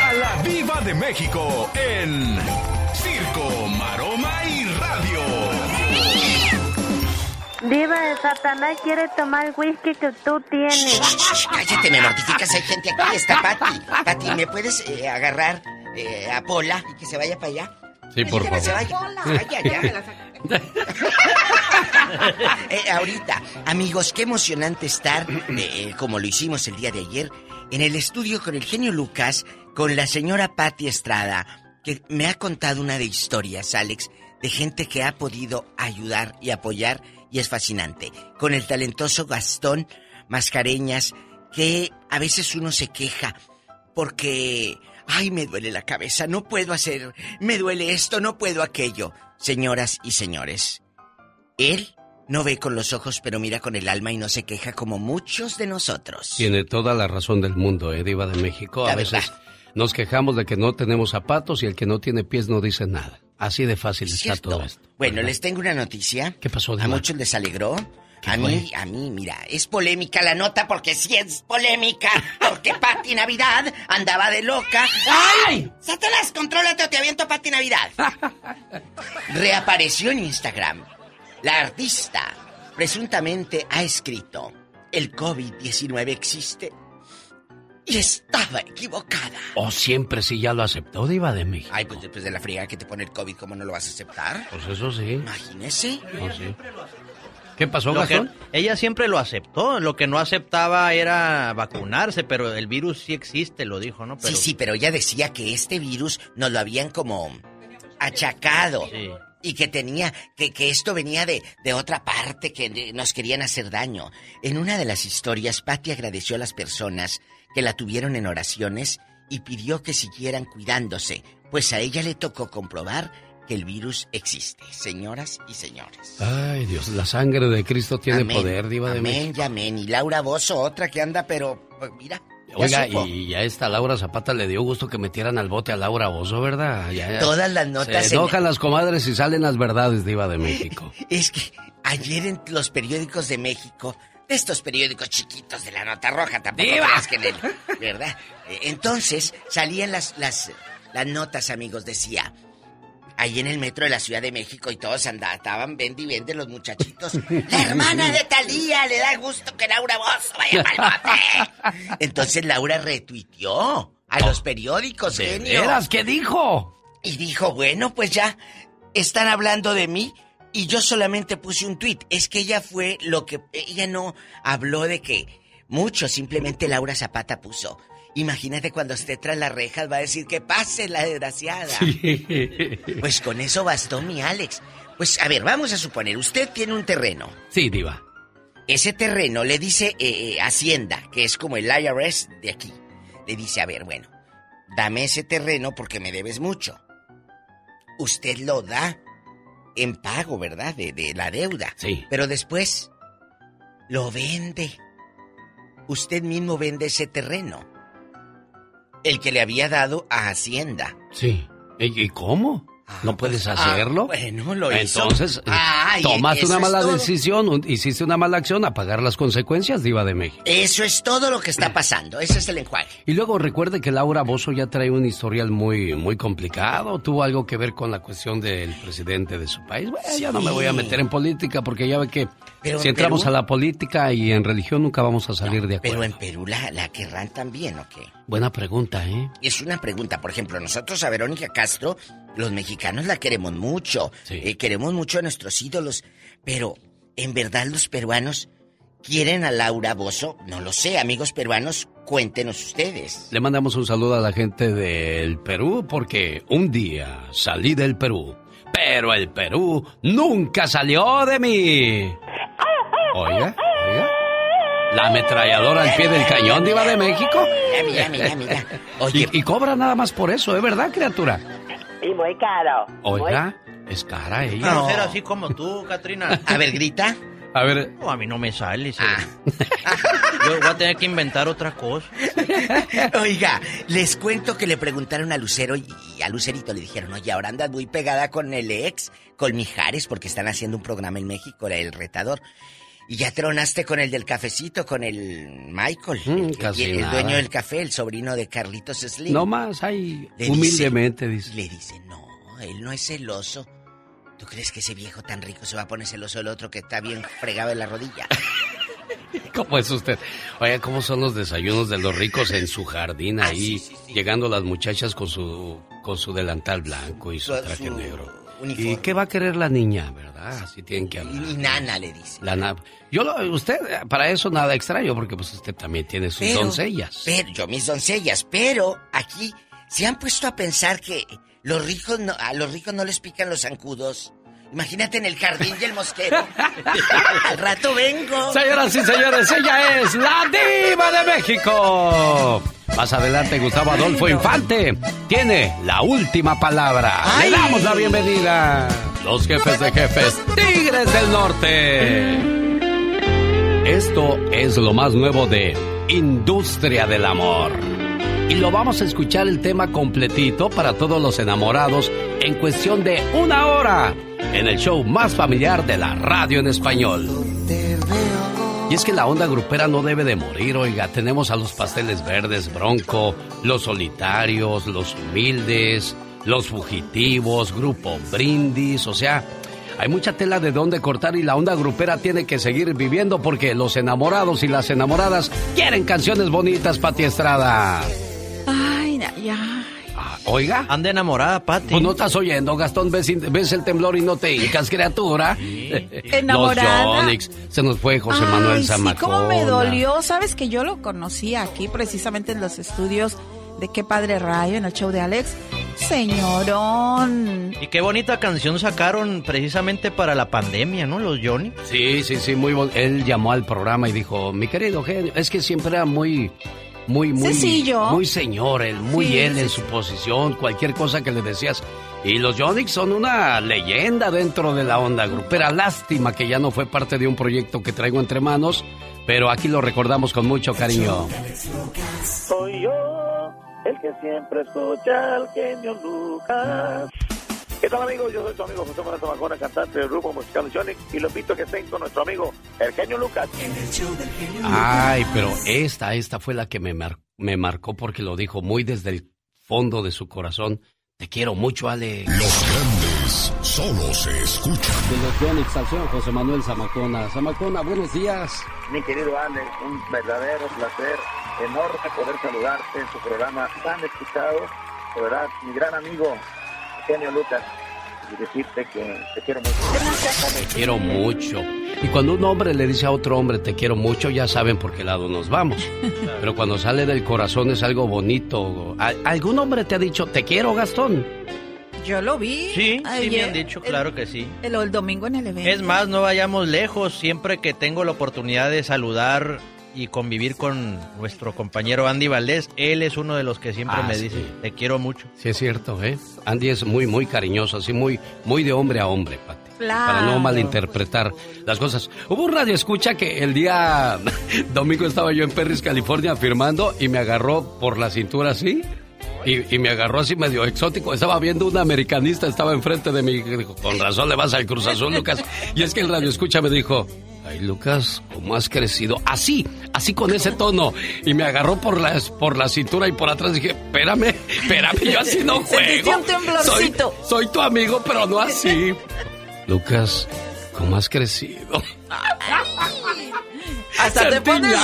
a la Viva de México en Diva de Satanás quiere tomar el whisky que tú tienes. Cállate, me mortificas, hay gente aquí. Está Pati. Pati, ¿me puedes eh, agarrar eh, a Pola y que se vaya para allá? Sí, por Que se favor. vaya. Vaya allá. Eh, ahorita, amigos, qué emocionante estar, eh, como lo hicimos el día de ayer, en el estudio con el genio Lucas, con la señora Patti Estrada, que me ha contado una de historias, Alex, de gente que ha podido ayudar y apoyar, y es fascinante. Con el talentoso Gastón Mascareñas, que a veces uno se queja porque, ay, me duele la cabeza, no puedo hacer, me duele esto, no puedo aquello. Señoras y señores, él no ve con los ojos, pero mira con el alma y no se queja como muchos de nosotros. Tiene toda la razón del mundo, ¿eh, Diva de México? La A veces nos quejamos de que no tenemos zapatos y el que no tiene pies no dice nada. Así de fácil está todo esto. Bueno, les tengo una noticia. ¿Qué pasó, A Diva? muchos les alegró. A mí, a mí, mira, es polémica la nota porque sí es polémica. Porque Pati Navidad andaba de loca. ¡Ay! ¡Satanás, contrólate o te aviento Pati Navidad! Reapareció en Instagram. La artista presuntamente ha escrito: El COVID-19 existe. Y estaba equivocada. ¿O siempre sí ya lo aceptó, Diva de México? Ay, pues después de la friega que te pone el COVID, ¿cómo no lo vas a aceptar? Pues eso sí. Imagínese. No, sí. ¿Qué pasó, Gastón? ella siempre lo aceptó. Lo que no aceptaba era vacunarse, pero el virus sí existe, lo dijo, ¿no? Pero, Sí, sí, pero ella decía que este virus nos lo habían como achacado. Y que tenía, que, que esto venía de, de otra parte, que nos querían hacer daño. En una de las historias, Patty agradeció a las personas que la tuvieron en oraciones y pidió que siguieran cuidándose, pues a ella le tocó comprobar que el virus existe, señoras y señores. Ay, Dios, la sangre de Cristo tiene Amén, poder, Diva de amén, México. y amén. Y Laura Bozo, otra que anda, pero pues, mira. Oiga, supo. y ya esta Laura Zapata le dio gusto que metieran al bote a Laura Bozo, ¿verdad? Ya- ya- Todas las notas Se en- enojan las comadres y salen las verdades, Diva de México. Es que ayer en los periódicos de México, de estos periódicos chiquitos de la nota roja, tampoco creas que en ¿verdad? Eh, Entonces salían las, las, las notas, amigos, decía, ahí en el metro de la Ciudad de México y todos andaban, estaban vende y vende los muchachitos. La hermana de Talía le da gusto que Laura Bozo vaya pa'l bote. Entonces Laura retuiteó a los periódicos, ¿De genio. veras? ¿Qué dijo? Y dijo, bueno, pues ya están hablando de mí y yo solamente puse un tuit. Es que ella fue lo que... Ella no habló de que mucho, simplemente Laura Zapata puso. Imagínate cuando esté tras las rejas, va a decir que pase la desgraciada. Pues con eso bastó mi Alex. Pues a ver, vamos a suponer, usted tiene un terreno. Sí, Diva. Ese terreno le dice eh, eh, Hacienda, que es como el IRS de aquí. Le dice, a ver, bueno, dame ese terreno porque me debes mucho. Usted lo da en pago, ¿verdad? De, de la deuda. Sí. Pero después lo vende. Usted mismo vende ese terreno. El que le había dado a Hacienda. Sí. ¿Y y ¿No puedes hacerlo? ah, bueno, lo. Entonces, Ay, tomas eso una mala decisión, un- hiciste una mala acción a pagar las consecuencias, Diva de México. Eso es todo lo que está pasando. Ese es el enjuague. Y luego recuerde que Laura Bozo ya trae un historial muy, muy complicado. Tuvo algo que ver con la cuestión del presidente de su país. Bueno, ya no me voy a meter en política porque ya ve que Pero si en entramos Perú- a la política y en religión nunca vamos a salir de acuerdo. Pero en Perú la, la querrán también, ¿o qué? Buena pregunta, ¿eh? Es una pregunta. Por ejemplo, nosotros a Verónica Castro, los mexicanos la queremos mucho. Eh, queremos mucho a nuestros ídolos. Pero, ¿en verdad los peruanos quieren a Laura Bozo? No lo sé, amigos peruanos, cuéntenos ustedes. Le mandamos un saludo a la gente del Perú porque un día salí del Perú, pero el Perú nunca salió de mí. Oiga, oiga. La ametralladora al pie del cañón, Diva de México. Mira, mira, mira. Y, y cobra nada más por eso, ¿es verdad, criatura? Y muy caro. Oiga, es cara ella. Quiero ser así como tú, Katrina. A ver, grita. A ver. No, a mí no me sale. se- Yo voy a tener que inventar otra cosa. Oiga, les cuento que le preguntaron a Lucero y, y a Lucerito le dijeron, oye, ahora andas muy pegada con el ex, con Mijares, porque están haciendo un programa en México, el retador. Y ya tronaste con el del cafecito, con el Michael, el, que casi tiene- el dueño del café, el sobrino de Carlitos Slim. No más, ahí, Le humildemente, dice. Le dice, no, él no es celoso. ¿Tú crees que ese viejo tan rico se va a poner celoso el otro que está bien fregado en la rodilla? ¿Cómo es usted? Oiga, ¿cómo son los desayunos de los ricos en su jardín Ah, ahí? Llegando las muchachas con su, con su delantal blanco y su Su- traje su negro. Uniforme. ¿Y qué va a querer la niña, verdad? Así tienen que hablar. Y nana le dice. La na- Yo, lo- usted, para eso nada extraño, porque pues usted también tiene sus Pero- doncellas. Pero, yo mis doncellas, pero aquí se han puesto a pensar que los ricos no, a los ricos no les pican los zancudos. Imagínate en el jardín y el mosquero. Al rato vengo. Señoras y señores, ella es la diva de México. Más adelante, Gustavo Adolfo Infante tiene la última palabra. Le damos la bienvenida. Los jefes de jefes, Tigres del Norte. Esto es lo más nuevo de Industria del Amor. Y lo vamos a escuchar el tema completito para todos los enamorados en cuestión de una hora en el show más familiar de la radio en español. Y es que la onda grupera no debe de morir, oiga. Tenemos a los pasteles verdes, Bronco, los solitarios, los humildes, los fugitivos, Grupo Brindis, o sea, hay mucha tela de dónde cortar y la onda grupera tiene que seguir viviendo porque los enamorados y las enamoradas quieren canciones bonitas, Pati Estrada. Ay, ya. Oiga. Anda enamorada, Pati. Pues no estás oyendo, Gastón, ves, ves el temblor y no te hincas, criatura. Enamorada. Los Yonix, se nos fue José Manuel Ay, sí, Zamacona. cómo me dolió. Sabes que yo lo conocí aquí precisamente en los estudios de Qué Padre Rayo, en el show de Alex. Señorón. Y qué bonita canción sacaron precisamente para la pandemia, ¿no? Los Johnny. Sí, sí, sí, muy bon- Él llamó al programa y dijo, mi querido genio, es que siempre era muy, muy, muy... Sencillo. Muy señor, él, muy Sí, él sí, en su posición, cualquier cosa que le decías. Y los Yonix son una leyenda dentro de la onda grupera. Lástima que ya no fue parte de un proyecto que traigo entre manos, pero aquí lo recordamos con mucho cariño. Soy yo, el que siempre escucha al genio Lucas. ¿Qué tal amigos? Yo soy tu amigo José Manuel Zamacona, cantante del grupo musical Sonic y lo invito a que estén con nuestro amigo el genio Lucas. Ay, pero esta, esta fue la que me, mar- me marcó porque lo dijo muy desde el fondo de su corazón. Te quiero mucho, Ale. Los grandes solo se escuchan. De los Yonix al José Manuel Zamacona. Zamacona, buenos días. Mi querido Alex, un verdadero placer, enorme poder saludarte en tu programa tan escuchado. De verdad, mi gran amigo, genio Lucas, y decirte que te quiero mucho. Te quiero mucho. Y cuando un hombre le dice a otro hombre te quiero mucho, ya saben por qué lado nos vamos. Pero cuando sale del corazón es algo bonito. ¿A- ¿Algún hombre te ha dicho te quiero, Gastón? Yo lo vi. Sí, sí me han dicho, claro que sí. El, el domingo en el evento. Es más, no vayamos lejos. Siempre que tengo la oportunidad de saludar y convivir con nuestro compañero Andy Valdés. Él es uno de los que siempre Ah, me sí. dice, te quiero mucho. Sí, es cierto, ¿eh? Andy es muy, muy cariñoso, así muy, muy de hombre a hombre, Pati. Claro. Para no malinterpretar las cosas. Hubo un radio escucha que el día domingo estaba yo en Perris, California, firmando y me agarró por la cintura así. Y, y me agarró así medio exótico. Estaba viendo un americanista, estaba enfrente de mí. y Dijo, con razón le vas al Cruz Azul, Lucas. Y es que el radio escucha me dijo, ay, Lucas, ¿cómo has crecido? Así, así con ese tono. Y me agarró por la, por la cintura y por atrás. Dije, espérame, espérame, yo así no juego. un. Soy, soy tu amigo, pero no así. Lucas, ¿cómo has crecido? Hasta te pones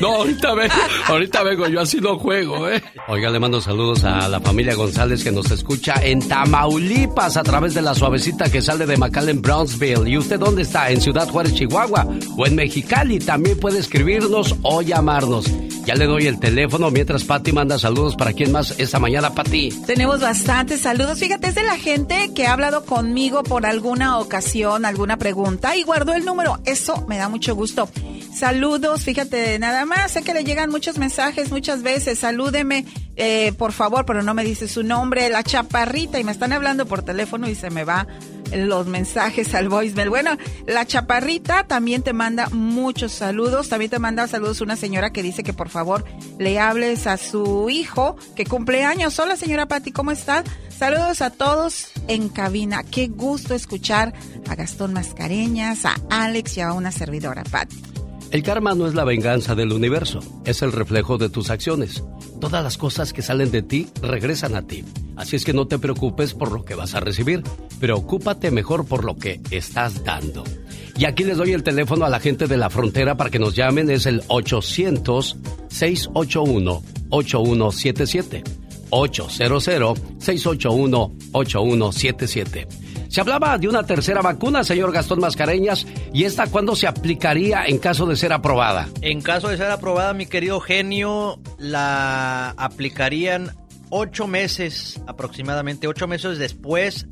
No, ahorita vengo, ahorita vengo, yo así no juego, ¿eh? Oiga, le mando saludos a la familia González que nos escucha en Tamaulipas a través de la suavecita que sale de McAllen, Brownsville. ¿Y usted dónde está? ¿En Ciudad Juárez, Chihuahua? ¿O en Mexicali? También puede escribirnos o llamarnos. Ya le doy el teléfono mientras Patti manda saludos para quién más esta mañana, Patti. Tenemos bastantes saludos. Fíjate, es de la gente que ha hablado conmigo por alguna ocasión, alguna pregunta y guardó el número. Eso me da mucho gusto. Saludos, fíjate, nada más. Sé que le llegan muchos mensajes muchas veces. Salúdeme, eh, por favor, pero no me dice su nombre, la chaparrita. Y me están hablando por teléfono y se me va los mensajes al voicemail. Bueno, la chaparrita también te manda muchos saludos. También te manda saludos una señora que dice que por favor le hables a su hijo que cumple años. Hola, señora Patti, ¿cómo está? Saludos a todos en cabina. Qué gusto escuchar a Gastón Mascareñas, a Alex y a una servidora, Patti. El karma no es la venganza del universo, es el reflejo de tus acciones. Todas las cosas que salen de ti regresan a ti. Así es que no te preocupes por lo que vas a recibir, preocúpate mejor por lo que estás dando. Y aquí les doy el teléfono a la gente de la frontera para que nos llamen, es el 800-681-8177. 800-681-8177. Se hablaba de una tercera vacuna, señor Gastón Mascareñas, y esta cuándo se aplicaría en caso de ser aprobada. En caso de ser aprobada, mi querido genio, la aplicarían ocho meses aproximadamente, ocho meses después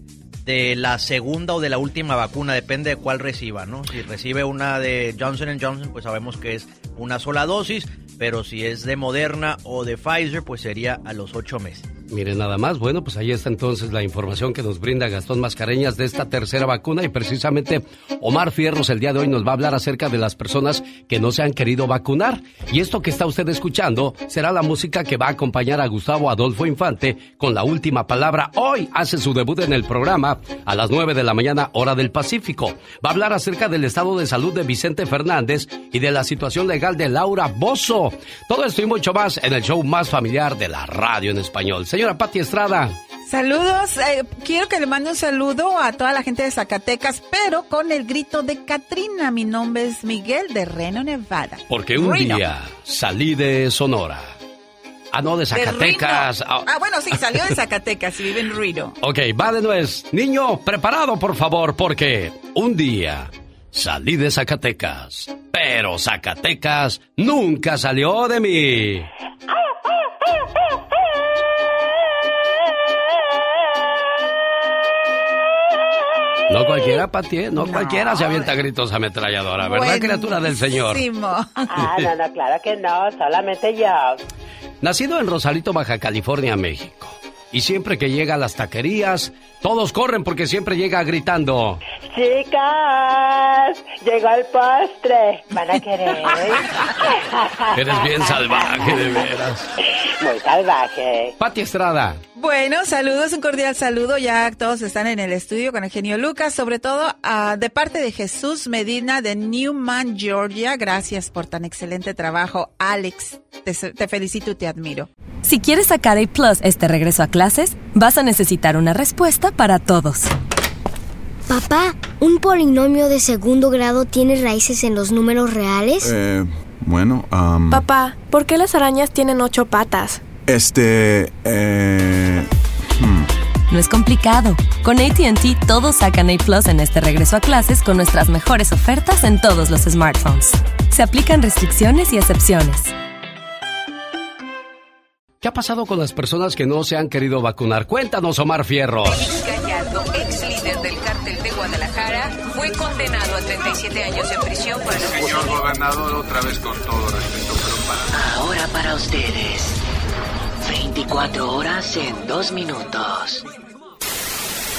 de la segunda o de la última vacuna, depende de cuál reciba, ¿no? Si recibe una de Johnson Johnson, pues sabemos que es una sola dosis, pero si es de Moderna o de Pfizer, pues sería a los ocho meses. Miren nada más, bueno, pues ahí está entonces la información que nos brinda Gastón Mascareñas de esta tercera vacuna y precisamente Omar Fierros el día de hoy nos va a hablar acerca de las personas que no se han querido vacunar. Y esto que está usted escuchando será la música que va a acompañar a Gustavo Adolfo Infante con la última palabra. Hoy hace su debut en el programa a las 9 de la mañana hora del Pacífico. Va a hablar acerca del estado de salud de Vicente Fernández y de la situación legal de Laura Bozo. Todo esto y mucho más en el show más familiar de la radio en español. Señora Pati Estrada. Saludos, eh, quiero que le mande un saludo a toda la gente de Zacatecas, pero con el grito de Katrina. Mi nombre es Miguel de Reno, Nevada. Porque un Reno. día salí de Sonora. Ah, no, de Zacatecas. Ah, Ah, bueno, sí, salió de Zacatecas y vive en Reno. ok, va de nuez. Niño, preparado, por favor, porque un día salí de Zacatecas. Pero Zacatecas nunca salió de mí. No cualquiera, Pati, ¿eh? no, cualquiera se avienta gritos ametralladora, ¿verdad, criatura del Señor? Ah, no, no, claro que no, solamente yo. Nacido en Rosarito, Baja California, México. Y siempre que llega a las taquerías, todos corren porque siempre llega gritando. Chicas, llegó el postre. ¿Van a querer? Eres bien salvaje, de veras. Muy salvaje. Pati Estrada. Bueno, saludos, un cordial saludo. Ya todos están en el estudio con el genio Lucas, sobre todo ah, de parte de Jesús Medina de Newman, Georgia. Gracias por tan excelente trabajo, Alex. Te, te felicito y te admiro. Si quieres sacar A Plus este regreso a clases, vas a necesitar una respuesta para todos. Papá, ¿un polinomio de segundo grado tiene raíces en los números reales? Eh, bueno, am, Papá, ¿por qué las arañas tienen ocho patas? Este, eh, hmm. No es complicado. Con ATT todos sacan A Plus en este regreso a clases con nuestras mejores ofertas en todos los smartphones. Se aplican restricciones y excepciones. ¿Qué ha pasado con las personas que no se han querido vacunar? Cuéntanos, Omar Fierros. Gallardo, ex líder del cártel de Guadalajara, fue condenado a 37 años de prisión por el Señor gobernador, otra vez con todo respeto, pero para... Ahora para ustedes. 24 horas en 2 minutos.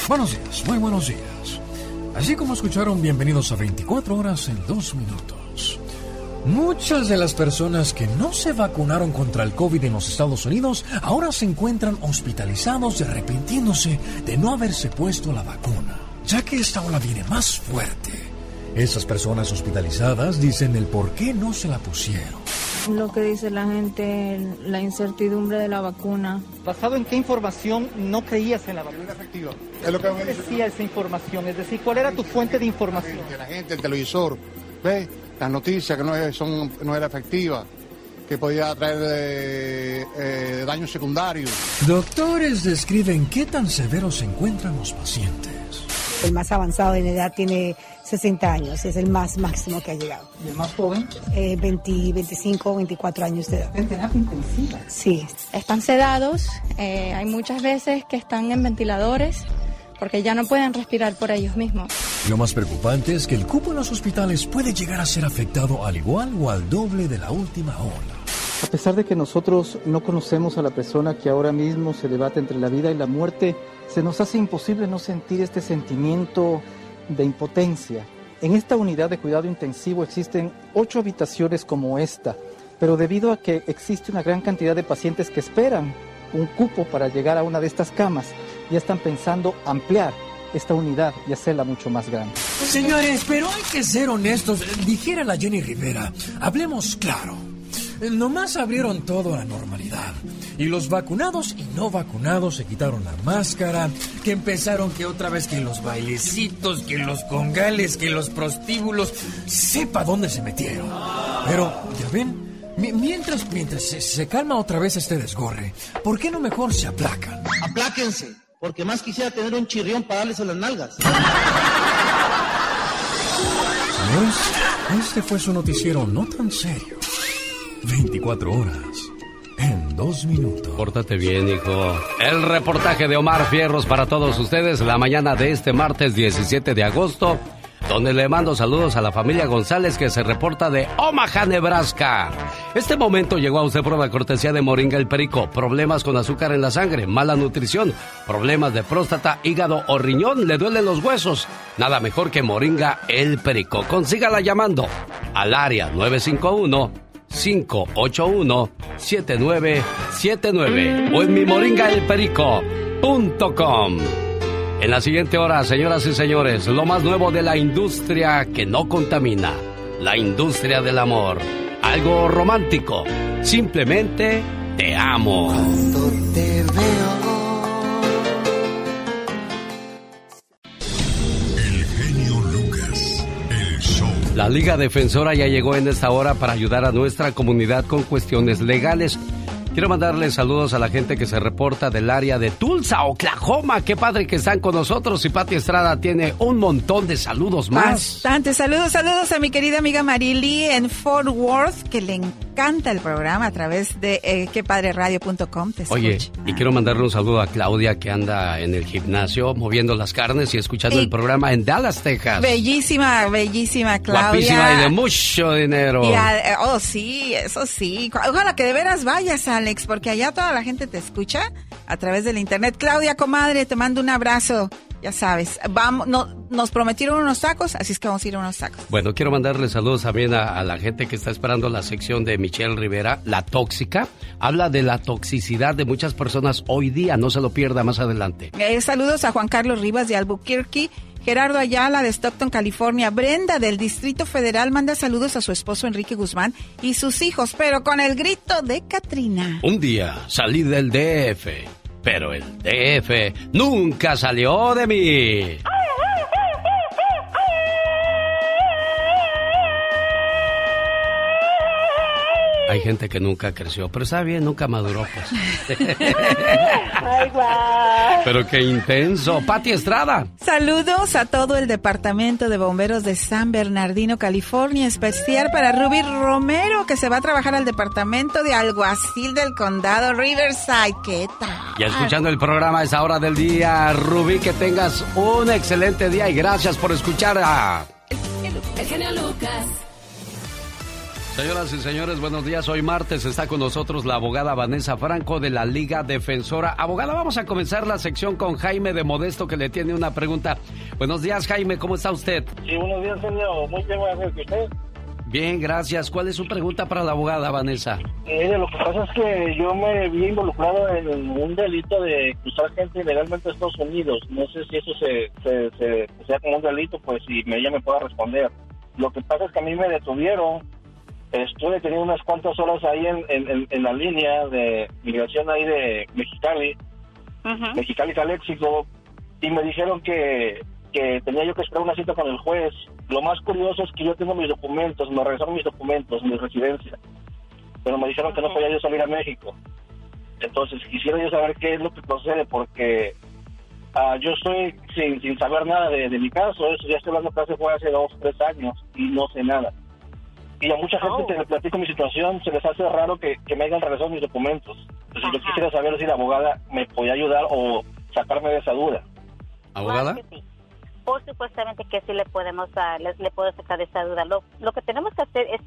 Buenos días, muy buenos días. Así como escucharon, bienvenidos a 24 horas en 2 minutos. Muchas de las personas que no se vacunaron contra el COVID en los Estados Unidos ahora se encuentran hospitalizados arrepintiéndose de no haberse puesto la vacuna, ya que esta ola viene más fuerte. Esas personas hospitalizadas dicen el por qué no se la pusieron. Lo que dice la gente, la incertidumbre de la vacuna. ¿Basado en qué información no creías en la vacuna efectiva? Es lo que ¿Qué decía esa información? Es decir, ¿cuál era tu fuente de información? La gente, el televisor, ve las noticias que no, es- son, no era efectiva, que podía traer eh, eh, daños secundarios. Doctores describen qué tan severos se encuentran los pacientes. El más avanzado en edad tiene 60 años, es el más máximo que ha llegado. ¿Y el más joven? Eh, 20, 25, 24 años de edad. En terapia intensiva. Sí. Están sedados, eh, hay muchas veces que están en ventiladores porque ya no pueden respirar por ellos mismos. Lo más preocupante es que el cupo en los hospitales puede llegar a ser afectado al igual o al doble de la última ola. A pesar de que nosotros no conocemos a la persona que ahora mismo se debate entre la vida y la muerte, se nos hace imposible no sentir este sentimiento de impotencia. En esta unidad de cuidado intensivo existen ocho habitaciones como esta, pero debido a que existe una gran cantidad de pacientes que esperan un cupo para llegar a una de estas camas, ya están pensando ampliar esta unidad y hacerla mucho más grande. Señores, pero hay que ser honestos. Dijera la Jenny Rivera, hablemos claro. Nomás abrieron todo a la normalidad. Y los vacunados y no vacunados se quitaron la máscara, que empezaron que otra vez que los bailecitos, que los congales, que los prostíbulos, sepa dónde se metieron. Pero, ya ven, mi- mientras, mientras se, se calma otra vez este desgorre, ¿por qué no mejor se aplacan? Apláquense, porque más quisiera tener un chirrión para darles a las nalgas. Este fue su noticiero no tan serio. 24 horas en dos minutos. Pórtate bien, hijo. El reportaje de Omar Fierros para todos ustedes la mañana de este martes 17 de agosto, donde le mando saludos a la familia González que se reporta de Omaha, Nebraska. Este momento llegó a usted por la cortesía de Moringa el Perico. Problemas con azúcar en la sangre, mala nutrición, problemas de próstata, hígado o riñón, le duelen los huesos. Nada mejor que Moringa el Perico. Consígala llamando al área 951 581-7979 o en mi moringaelperico.com. En la siguiente hora, señoras y señores, lo más nuevo de la industria que no contamina, la industria del amor. Algo romántico, simplemente te amo. Te veo. La Liga Defensora ya llegó en esta hora para ayudar a nuestra comunidad con cuestiones legales. Quiero mandarles saludos a la gente que se reporta del área de Tulsa, Oklahoma. Qué padre que están con nosotros y Pati Estrada tiene un montón de saludos más. Bastante. Saludos, saludos a mi querida amiga Marily en Fort Worth, que le encanta el programa a través de eh, quepadreradio.com. Oye, y quiero mandarle un saludo a Claudia que anda en el gimnasio moviendo las carnes y escuchando Y- el programa en Dallas, Texas. Bellísima, bellísima Claudia. Guapísima y de mucho dinero. Y a- oh, sí, eso sí. Ojalá que de veras vayas, Alex, porque allá toda la gente te escucha a través del internet. Claudia, comadre, te mando un abrazo. Ya sabes, vamos, no, nos prometieron unos tacos, así es que vamos a ir a unos tacos. Bueno, quiero mandarle saludos también a, a la gente que está esperando la sección de Michelle Rivera, La Tóxica. Habla de la toxicidad de muchas personas hoy día, no se lo pierda más adelante. Eh, saludos a Juan Carlos Rivas de Albuquerque, Gerardo Ayala de Stockton, California, Brenda del Distrito Federal manda saludos a su esposo Enrique Guzmán y sus hijos, pero con el grito de Katrina. Un día salí del DF, pero el DF nunca salió de mí. Hay gente que nunca creció, pero está bien, nunca maduró, pues. Ay. Pero qué intenso. Pati Estrada. Saludos a todo el departamento de bomberos de San Bernardino, California, especial para Ruby Romero, que se va a trabajar al departamento de alguacil del condado Riverside. ¿Qué tal? Y escuchando el programa a esa hora del día, Rubí, que tengas un excelente día y gracias por escuchar a... El genio Lucas. Señoras y señores, buenos días. Hoy martes está con nosotros la abogada Vanessa Franco de la Liga Defensora. Abogada, vamos a comenzar la sección con Jaime de Modesto que le tiene una pregunta. Buenos días, Jaime, ¿cómo está usted? Sí, buenos días, señor. Muy bien, ¿Y usted? Bien, gracias. ¿Cuál es su pregunta para la abogada, Vanessa? Eh, lo que pasa es que yo me vi involucrado en un delito de cruzar gente ilegalmente a Estados Unidos. No sé si eso se, se, se- sea como un delito, pues si ella me pueda responder. Lo que pasa es que a mí me detuvieron. Estuve teniendo unas cuantas horas ahí en, en, la línea de migración ahí de Mexicali, Mexicali Caléxico, y me dijeron que, que tenía yo que esperar una cita con el juez. Lo más curioso es que yo tengo mis documentos, me regresaron mis documentos, mi residencia, pero me dijeron que no podía yo salir a México. Entonces quisiera yo saber qué es lo que procede, porque ah, yo estoy sin, sin saber nada de, de mi caso, eso ya estoy hablando que hace, fue hace dos, tres años y no sé nada. Y a mucha gente que le platico mi situación se les hace raro que, que me hayan regresado mis documentos. Entonces yo quisiera saber si la abogada me podía ayudar o sacarme de esa duda. ¿Abogada? Claro que sí. Por supuestamente que sí le podemos ah, le, le puedo sacar de esa duda. Lo, lo que tenemos que hacer es,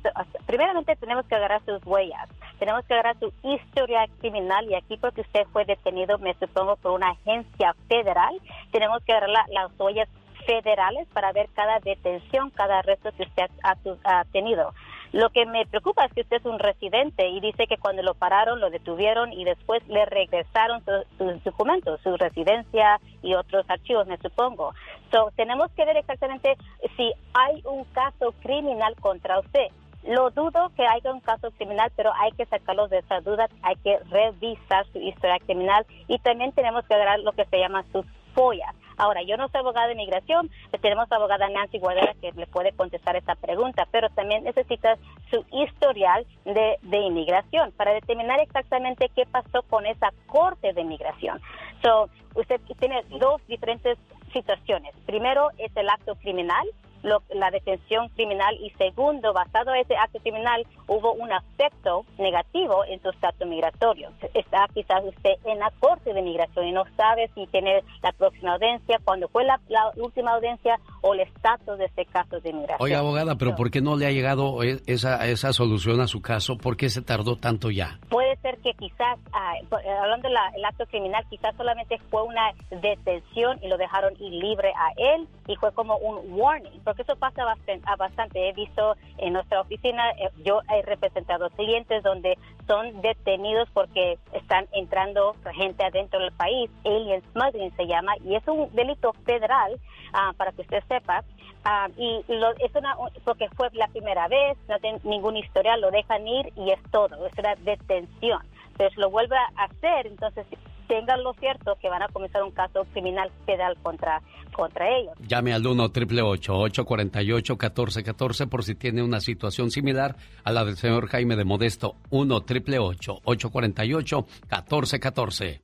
primeramente tenemos que agarrar sus huellas, tenemos que agarrar su historia criminal y aquí porque usted fue detenido, me supongo, por una agencia federal, tenemos que agarrar la- las huellas federales para ver cada detención, cada arresto que usted ha, tenido. Lo que me preocupa es que usted es un residente y dice que cuando lo pararon, lo detuvieron y después le regresaron su- sus documentos, su residencia y otros archivos, me supongo. So, tenemos que ver exactamente si hay un caso criminal contra usted. Lo dudo que haya un caso criminal, pero hay que sacarlos de esa duda, hay que revisar su historia criminal y también tenemos que agarrar lo que se llama sus follas. Ahora, yo no soy abogada de inmigración, pero tenemos a abogada Nancy Guardera que le puede contestar esta pregunta, pero también necesita su historial de, de inmigración para determinar exactamente qué pasó con esa corte de inmigración. So, usted tiene dos diferentes situaciones. Primero es el acto criminal, lo- la detención criminal y segundo, basado en ese acto criminal, hubo un efecto negativo en su estatus migratorio. Está quizás usted en la corte de migración y no sabe si tiene la próxima audiencia, cuándo fue la, la última audiencia o el estatus de este caso de migración. Oiga, abogada, pero ¿por qué no le ha llegado e- esa, esa solución a su caso? ¿Por qué se tardó tanto ya? Puede ser que quizás, ah, eh, hablando del acto criminal, quizás solamente fue una detención y lo dejaron ir libre a él y fue como un warning, porque eso pasa bastante. bastante. He visto en nuestra oficina, eh, yo he representado clientes donde son detenidos porque están entrando gente adentro del país, alien smuggling se llama, y es un delito federal, ah, para que usted sepa. Ah, y lo- es una, porque fue la primera vez, no tiene ningún historial, lo dejan ir y es todo, es una detención. Entonces lo vuelve a hacer, entonces tengan lo cierto que van a comenzar un caso criminal federal contra, contra ellos. Llame al 1 888 848 1414 por si tiene una situación similar a la del señor Jaime de Modesto. 1 888 848 1414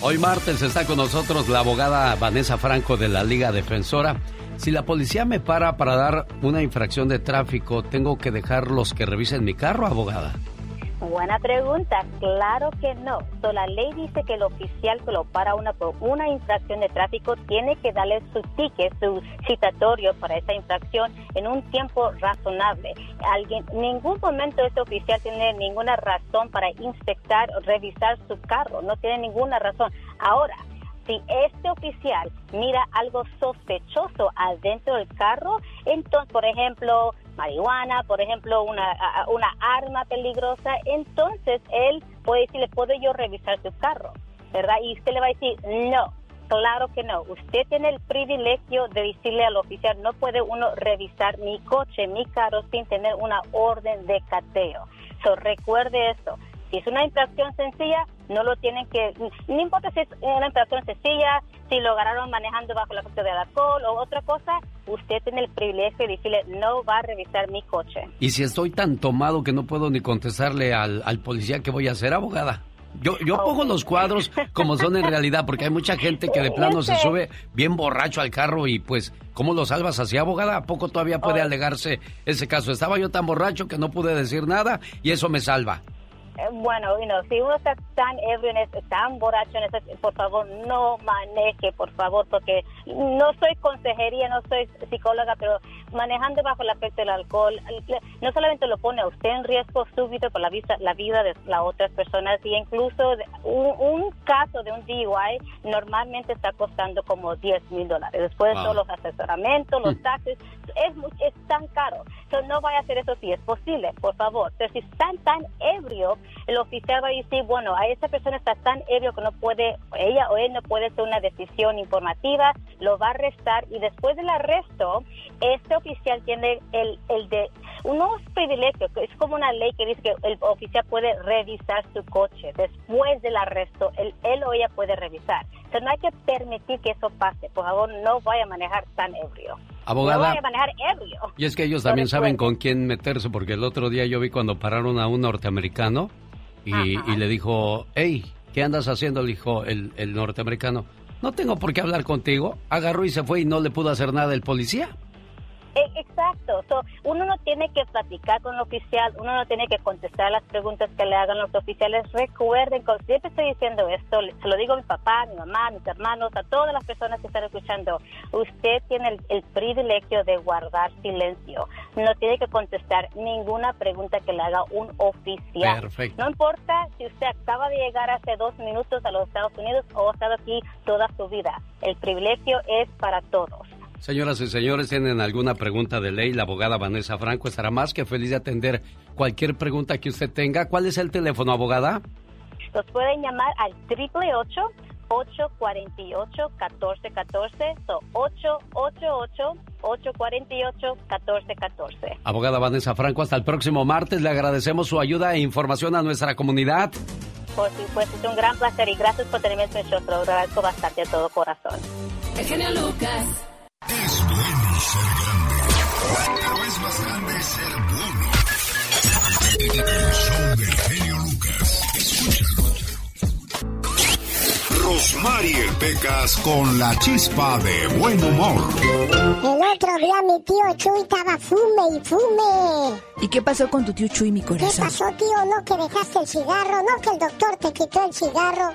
Hoy martes está con nosotros la abogada Vanessa Franco de la Liga Defensora. Si la policía me para para dar una infracción de tráfico, ¿tengo que dejarlos que revisen mi carro, abogada? Buena pregunta. Claro que no. So, la ley dice que el oficial que lo para una por una infracción de tráfico tiene que darle su ticket, su citatorio para esa infracción en un tiempo razonable. Alguien, en ningún momento este oficial tiene ninguna razón para inspectar o revisar su carro. No tiene ninguna razón. Ahora, si este oficial mira algo sospechoso adentro del carro, entonces, por ejemplo, marihuana, por ejemplo, una, una arma peligrosa, entonces él puede decirle, ¿puedo yo revisar tu carro? ¿Verdad? Y usted le va a decir, no, claro que no. Usted tiene el privilegio de decirle al oficial, no puede uno revisar mi coche, mi carro, sin tener una orden de cateo. So, recuerde esto. Si es una infracción sencilla, no lo tienen que, no importa si es una infracción sencilla, si lo agarraron manejando bajo la efecto del alcohol o otra cosa, usted tiene el privilegio de decirle, no va a revisar mi coche. Y si estoy tan tomado que no puedo ni contestarle al, al policía, ¿qué voy a hacer, abogada? Yo, yo pongo los cuadros como son en realidad, porque hay mucha gente que de plano se sube bien borracho al carro y pues, ¿cómo lo salvas así, abogada? ¿A poco todavía puede alegarse ese caso? Estaba yo tan borracho que no pude decir nada y eso me salva. Eh, Bueno, you know, si uno está tan ebrio, ese- tan borracho, ese, por favor, no maneje, por favor, porque no soy consejería, no soy psicóloga, pero manejando bajo el efecto del alcohol, no solamente lo pone a usted en riesgo súbito por la, visa, la vida de las otras personas, y incluso un, un caso de un DUI normalmente está costando como 10 mil dólares. Después de Wow. todos los asesoramientos, los taxes, es, mu- es tan caro. Entonces, no vaya a hacer eso si es posible, por favor. Pero si están tan ebrio, el oficial va a decir, bueno, a esa persona está tan ebrio que no puede, ella o él no puede hacer una decisión informativa, lo va a arrestar y después del arresto, este oficial tiene el, el de unos privilegios, es como una ley que dice que el oficial puede revisar su coche después del arresto, él, él o ella puede revisar. Entonces no hay que permitir que eso pase, por favor, no vaya a manejar tan ebrio. Abogada. No vaya a manejar ebrio. Y es que ellos también saben con quién meterse, porque el otro día yo vi cuando pararon a un norteamericano y, y le dijo, hey, ¿qué andas haciendo? Le dijo el, el norteamericano, no tengo por qué hablar contigo. Agarró y se fue y no le pudo hacer nada el policía. E- Exacto. So, uno no tiene que platicar con el oficial, uno no tiene que contestar las preguntas que le hagan los oficiales. Recuerden, siempre estoy diciendo esto, se lo digo a mi papá, a mi mamá, a mis hermanos, a todas las personas que están escuchando. Usted tiene el, el privilegio de guardar silencio. No tiene que contestar ninguna pregunta que le haga un oficial. Perfecto. No importa si usted acaba de llegar hace dos minutos a los Estados Unidos o ha estado aquí toda su vida. El privilegio es para todos. Señoras y señores, ¿tienen alguna pregunta de ley? La abogada Vanessa Franco estará más que feliz de atender cualquier pregunta que usted tenga. ¿Cuál es el teléfono, abogada? Los pueden llamar al 888-848-1414. So, 888-848-1414. Abogada Vanessa Franco, hasta el próximo martes. Le agradecemos su ayuda e información a nuestra comunidad. Por supuesto, es un gran placer y gracias por tenerme en su show. Lo agradezco bastante de todo corazón. El genio Lucas. Es bueno ser grande, pero es más grande ser bueno. El show del genio Lucas. Escúchalo. Rosmarie Pecas con la chispa de buen humor. El otro día mi tío Chuy estaba fume y fume. ¿Y qué pasó con tu tío Chuy, mi ¿Qué corazón? pasó, tío? ¿No que dejaste el cigarro? ¿No que el doctor te quitó el cigarro?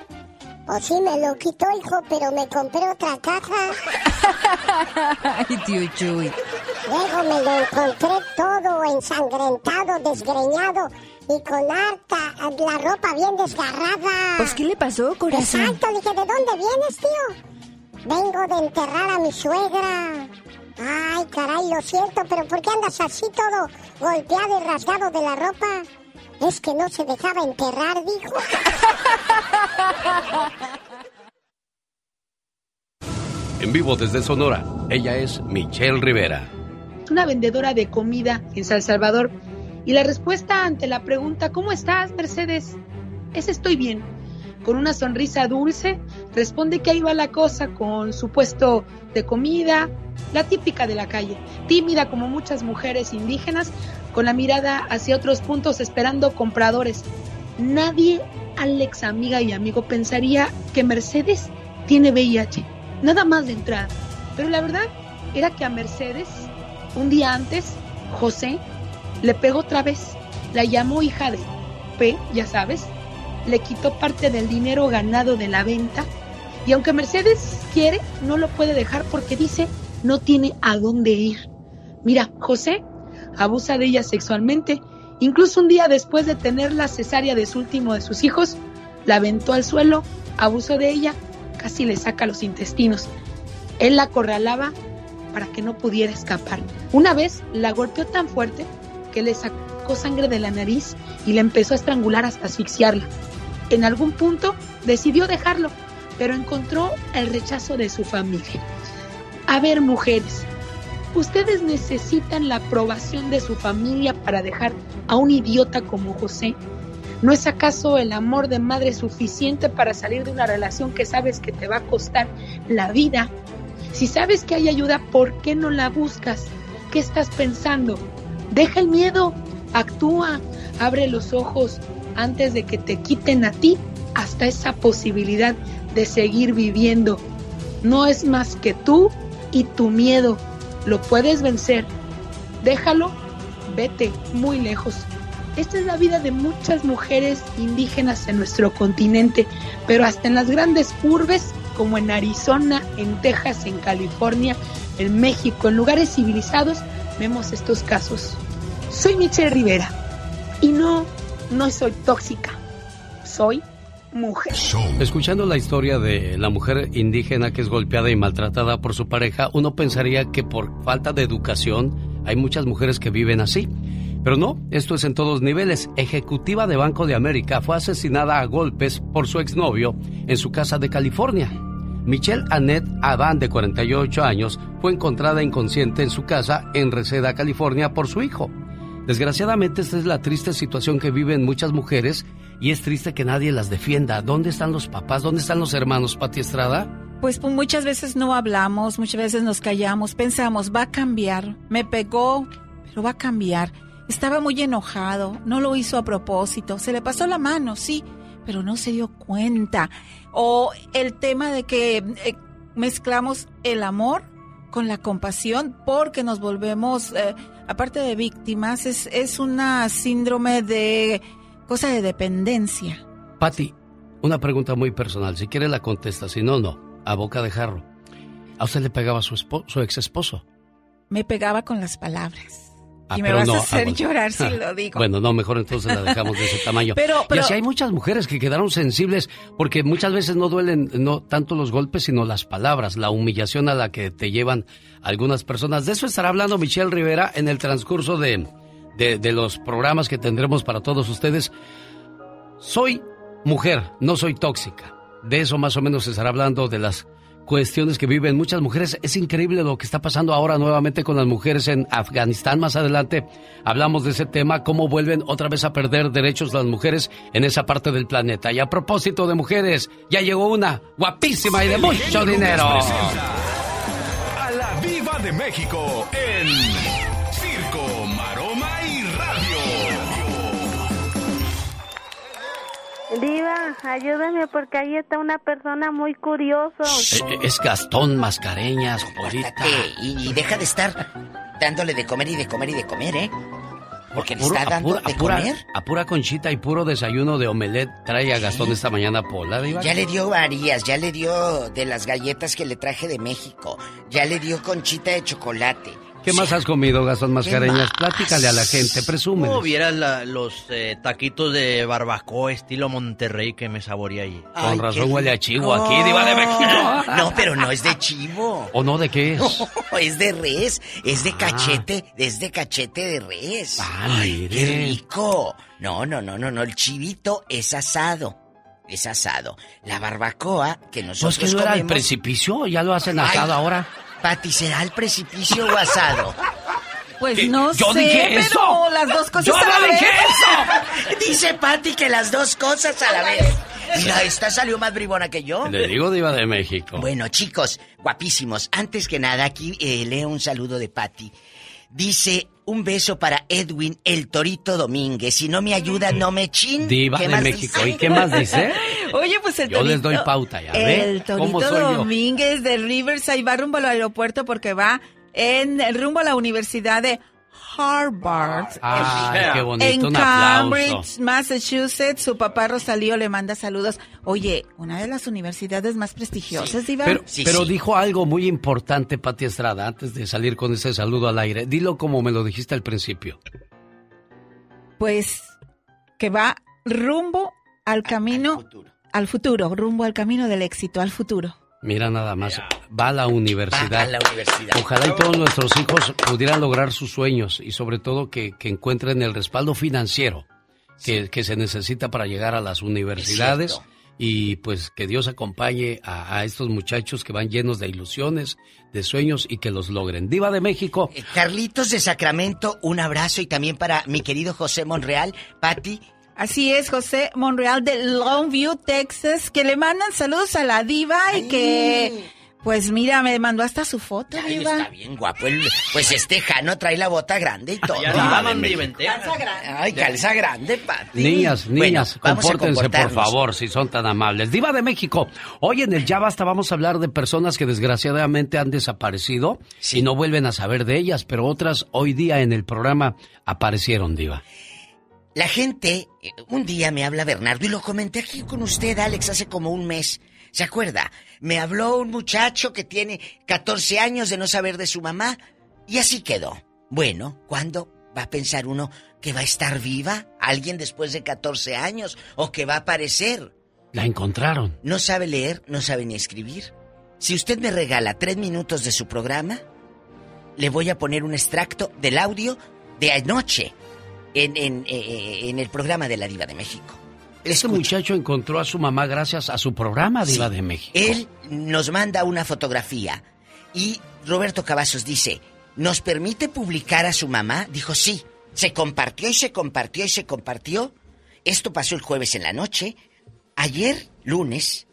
O sí me lo quitó, hijo, pero me compré otra caja. Ay, tío Chuy. Luego me lo encontré todo ensangrentado, desgreñado y con harta la ropa bien desgarrada. Pues, ¿qué le pasó, corazón? Exacto, le dije, ¿de dónde vienes, tío? Vengo de enterrar a mi suegra. Ay, caray, lo siento, pero ¿por qué andas así todo golpeado y rasgado de la ropa? Es que no se dejaba enterrar, dijo. En vivo desde Sonora, ella es Michelle Rivera. Es una vendedora de comida en San Salvador. Y la respuesta ante la pregunta, ¿cómo estás, Mercedes? Es estoy bien. Con una sonrisa dulce, responde que ahí va la cosa con su puesto de comida, la típica de la calle, tímida como muchas mujeres indígenas, con la mirada hacia otros puntos esperando compradores. Nadie, Alex, amiga y amigo, pensaría que Mercedes tiene VIH, nada más de entrada. Pero la verdad era que a Mercedes, un día antes, José le pegó otra vez, la llamó hija de P, ya sabes, le quitó parte del dinero ganado de la venta y aunque Mercedes quiere, no lo puede dejar porque dice no tiene a dónde ir. Mira, José abusa de ella sexualmente, incluso un día después de tener la cesárea de su último de sus hijos, la aventó al suelo, abusó de ella, casi le saca los intestinos. Él la acorralaba para que no pudiera escapar. Una vez la golpeó tan fuerte que le sacó sangre de la nariz y le empezó a estrangular hasta asfixiarla. En algún punto decidió dejarlo, pero encontró el rechazo de su familia. A ver, mujeres, ustedes necesitan la aprobación de su familia para dejar a un idiota como José. ¿No es acaso el amor de madre suficiente para salir de una relación que sabes que te va a costar la vida? Si sabes que hay ayuda, ¿por qué no la buscas? ¿Qué estás pensando? Deja el miedo, actúa, abre los ojos antes de que te quiten a ti hasta esa posibilidad de seguir viviendo. No es más que tú y tu miedo. Lo puedes vencer. Déjalo, vete muy lejos. Esta es la vida de muchas mujeres indígenas en nuestro continente, pero hasta en las grandes urbes como en Arizona, en Texas, en California, en México, en lugares civilizados, vemos estos casos. Soy Michelle Rivera y no, no soy tóxica, soy mujer. Escuchando la historia de la mujer indígena que es golpeada y maltratada por su pareja, uno pensaría que por falta de educación hay muchas mujeres que viven así. Pero no, esto es en todos niveles. Ejecutiva de Banco de América fue asesinada a golpes por su exnovio en su casa de California. Michelle Annette Adan, de 48 años, fue encontrada inconsciente en su casa en Reseda, California, por su hijo. Desgraciadamente, esta es la triste situación que viven muchas mujeres y es triste que nadie las defienda. ¿Dónde están los papás? ¿Dónde están los hermanos, Pati Estrada? Pues, pues muchas veces no hablamos, muchas veces nos callamos, pensamos, va a cambiar, me pegó, pero va a cambiar. Estaba muy enojado, no lo hizo a propósito, se le pasó la mano, sí, pero no se dio cuenta. O el tema de que eh, mezclamos el amor con la compasión porque nos volvemos, eh, aparte de víctimas, es, es una síndrome de cosa de dependencia. Patti, una pregunta muy personal, si quiere la contesta, si no, no, a boca de jarro. ¿A usted le pegaba su, su ex esposo? Me pegaba con las palabras. Ah, y me vas a hacer llorar si lo digo. Bueno, no, mejor entonces la dejamos de ese tamaño. pero, pero... Y así hay muchas mujeres que quedaron sensibles porque muchas veces no duelen no tanto los golpes, sino las palabras, la humillación a la que te llevan algunas personas. De eso estará hablando Michelle Rivera en el transcurso de, de, de los programas que tendremos para todos ustedes. Soy mujer, no soy tóxica. De eso más o menos se estará hablando de las cuestiones que viven muchas mujeres. Es increíble lo que está pasando ahora nuevamente con las mujeres en Afganistán. Más adelante hablamos de ese tema, cómo vuelven otra vez a perder derechos las mujeres en esa parte del planeta. Y a propósito de mujeres, ya llegó una guapísima y de mucho dinero. A la Viva de México en Diva, ayúdame porque ahí está una persona muy curioso. Eh, es Gastón Mascareñas, Juanita. Y, deja de estar dándole de comer y de comer y de comer, ¿eh? Porque le está dando de comer. A pura conchita y puro desayuno de omelet trae a Gastón esta mañana Pola, Diva. Ya le dio varias, ya le dio de las galletas que le traje de México, ya le dio conchita de chocolate. ¿Qué más has comido, Gastón Mascareñas? Platícale a la gente, presume. ¿Cómo vieras los eh, taquitos de barbacoa estilo Monterrey que me saboreé ahí? Con razón huele a chivo aquí, diva de México. No, pero no es de chivo. ¿O no de qué es? es de res, es de ah. cachete, es de cachete de res. Ah, Ay, qué rico. No, no, no, no, no, el chivito es asado es asado. La barbacoa que nosotros pues que no era el precipicio, ya lo hacen asado ahora. Pati, ¿será el precipicio o asado? Pues no yo sé, dije eso. pero las dos cosas yo a la no vez. dije eso. Dice Pati que las dos cosas a la vez. Mira, esta salió más bribona que yo. Le digo diva de México. Bueno, chicos, guapísimos. Antes que nada, aquí eh, leo un saludo de Pati. Dice, un beso para Edwin el Torito Domínguez. Si no me ayuda, no me chin. Diva de México. ¿Y qué más dice? Oye, pues el Yo Torito... les doy pauta, ya El ¿Cómo Torito yo? Domínguez de Riverside va rumbo al aeropuerto porque va en rumbo a la Universidad de Harvard. Ay, qué bonito, en un Cambridge, aplauso. Massachusetts. Su papá Rosalío le manda saludos. Oye, una de las universidades más prestigiosas, Diva. Pero, pero dijo algo muy importante, Pati Estrada, antes de salir con ese saludo al aire. Dilo como me lo dijiste al principio. Pues que va rumbo al camino, al futuro, rumbo al camino del éxito, al futuro. Mira nada más, va a la universidad. Va a la universidad. Ojalá y todos nuestros hijos pudieran lograr sus sueños y sobre todo que, que encuentren el respaldo financiero que, que se necesita para llegar a las universidades y pues que Dios acompañe a, a estos muchachos que van llenos de ilusiones, de sueños y que los logren. Diva de México. Carlitos de Sacramento, un abrazo y también para mi querido José Monreal. Patti, Así es, José Monreal de Longview, Texas, que le mandan saludos a la diva y que, pues mira, me mandó hasta su foto, Ay, diva. está bien guapo. el- pues este Jano trae la bota grande y todo. Ya México. ventea. Ay, calza grande, Pati. Niñas, Bueno, niñas, a compórtense por favor, si son tan amables. Diva de México, hoy en el Ya Basta vamos a hablar de personas que desgraciadamente han desaparecido y no vuelven a saber de ellas, pero otras hoy día en el programa aparecieron, Diva. La gente, eh, un día me habla Bernardo y lo comenté aquí con usted, Alex, hace como un mes. ¿Se acuerda? Me habló un muchacho que tiene 14 años de no saber de su mamá y así quedó. Bueno, ¿cuándo va a pensar uno que va a estar viva alguien después de 14 años o que va a aparecer? La encontraron. No sabe leer, no sabe ni escribir. Si usted me regala tres minutos de su programa, le voy a poner un extracto del audio de anoche en, en, eh, en el programa de la Diva de México. Este muchacho encontró a su mamá gracias a su programa Diva Sí. de México. Él nos manda una fotografía y Roberto Cavazos dice, ¿nos permite publicar a su mamá? Dijo, sí. Se compartió y se compartió y se compartió. Esto pasó el jueves en la noche. Ayer, lunes,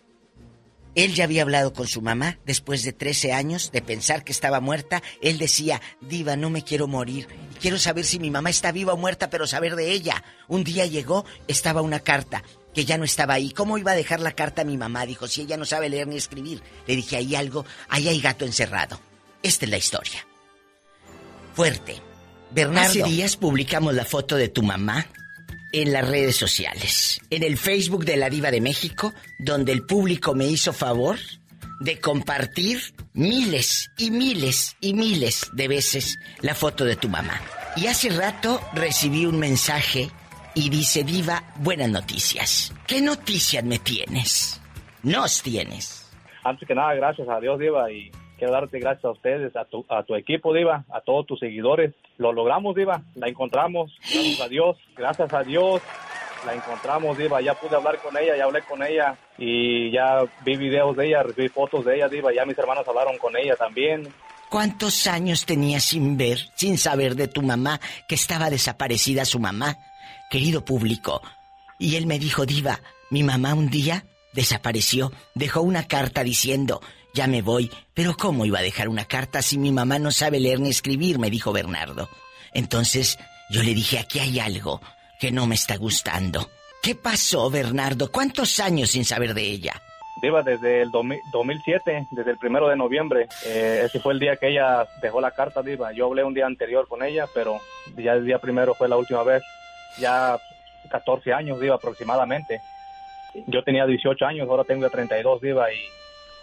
él ya había hablado con su mamá después de 13 años de pensar que estaba muerta. Él decía, Diva, no me quiero morir. Quiero saber si mi mamá está viva o muerta, pero saber de ella. Un día llegó, estaba una carta que ya no estaba ahí. ¿Cómo iba a dejar la carta a mi mamá? Dijo, si ella no sabe leer ni escribir. Le dije, ahí algo, ahí hay gato encerrado. Esta es la historia. Fuerte. Bernardo. Hace días publicamos la foto de tu mamá en las redes sociales. En el Facebook de la Diva de México, donde el público me hizo favor de compartir miles y miles y miles de veces la foto de tu mamá. Y hace rato recibí un mensaje y dice, Diva, buenas noticias. ¿Qué noticias me tienes? Nos tienes. Antes que nada, gracias a Dios, Diva, y quiero darte gracias a ustedes, a tu, a tu equipo, Diva, a todos tus seguidores. Lo logramos, Diva, la encontramos, gracias a Dios, gracias a Dios, la encontramos, Diva, ya pude hablar con ella, ya hablé con ella y ya vi videos de ella, recibí fotos de ella, Diva, ya mis hermanos hablaron con ella también. ¿Cuántos años tenías sin ver, sin saber de tu mamá, que estaba desaparecida su mamá? Querido público. Y él me dijo, Diva, mi mamá un día desapareció, dejó una carta diciendo, ya me voy. Pero ¿cómo iba a dejar una carta si mi mamá no sabe leer ni escribir? me dijo Bernardo. Entonces yo le dije, aquí hay algo que no me está gustando. ¿Qué pasó, Bernardo? ¿Cuántos años sin saber de ella? Diva, desde el 2000 2007, desde el primero de noviembre, eh, ese fue el día que ella dejó la carta, Diva. Yo hablé un día anterior con ella, pero ya el día primero fue la última vez. Ya 14 años, Diva, aproximadamente. Yo tenía 18 años, ahora tengo ya 32, Diva, y,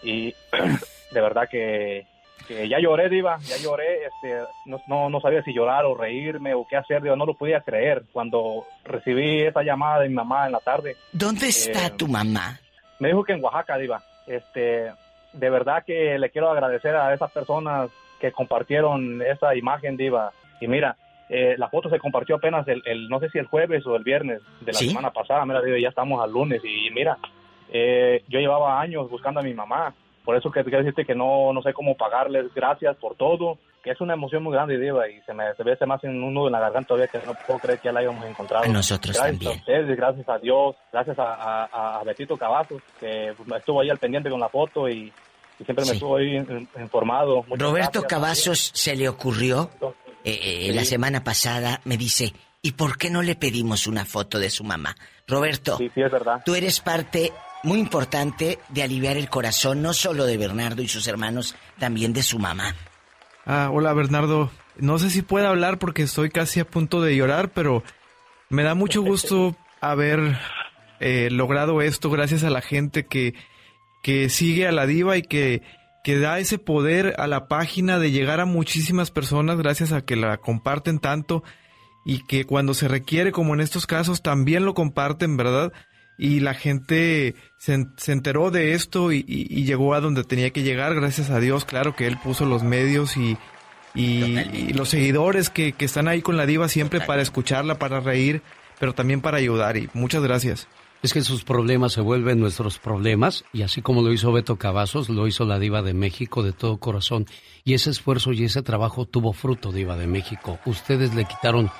y de verdad que, que ya lloré, Diva, ya lloré. Este, no, no, no sabía si llorar o reírme o qué hacer, Diva, no lo podía creer. Cuando recibí esa llamada de mi mamá en la tarde, ¿Dónde está Eh, tu mamá? me dijo que en Oaxaca, Diva. Este, de verdad que le quiero agradecer a esas personas que compartieron esa imagen, Diva. Y mira, eh, la foto se compartió apenas el, el- no sé si el jueves o el viernes de la ¿Sí? semana pasada. Mira, Diva, ya estamos al lunes y mira, eh, yo llevaba años buscando a mi mamá. Por eso que quiero decirte que no, no sé cómo pagarles gracias por todo, que es una emoción muy grande, Diva, y se me, se hace más en un nudo en la garganta todavía que no puedo creer que ya la hayamos encontrado. A nosotros gracias también. a ustedes, gracias a Dios, gracias a, a, a Betito Cavazos, que estuvo ahí al pendiente con la foto y, y siempre me estuvo ahí in- informado. Muchas Roberto. Cavazos se le ocurrió eh, eh, la semana pasada, me dice, ¿y por qué no le pedimos una foto de su mamá? Roberto, Sí, sí, es verdad. tú eres parte muy importante de aliviar el corazón, no solo de Bernardo y sus hermanos, también de su mamá. Ah, hola Bernardo. No sé si puedo hablar porque estoy casi a punto de llorar, pero me da mucho gusto haber eh, logrado esto gracias a la gente que, que sigue a la diva y que, que da ese poder a la página de llegar a muchísimas personas gracias a que la comparten tanto y que cuando se requiere, como en estos casos, también lo comparten, ¿verdad? Y la gente se, se enteró de esto y, y- y llegó a donde tenía que llegar, gracias a Dios, claro que Él puso los medios y, y- y los seguidores que, que están ahí con la diva siempre para escucharla, para reír, pero también para ayudar. Y muchas gracias. Es que sus problemas se vuelven nuestros problemas y así como lo hizo Beto Cavazos, lo hizo la diva de México de todo corazón y ese esfuerzo y ese trabajo tuvo fruto, diva de México. Ustedes le quitaron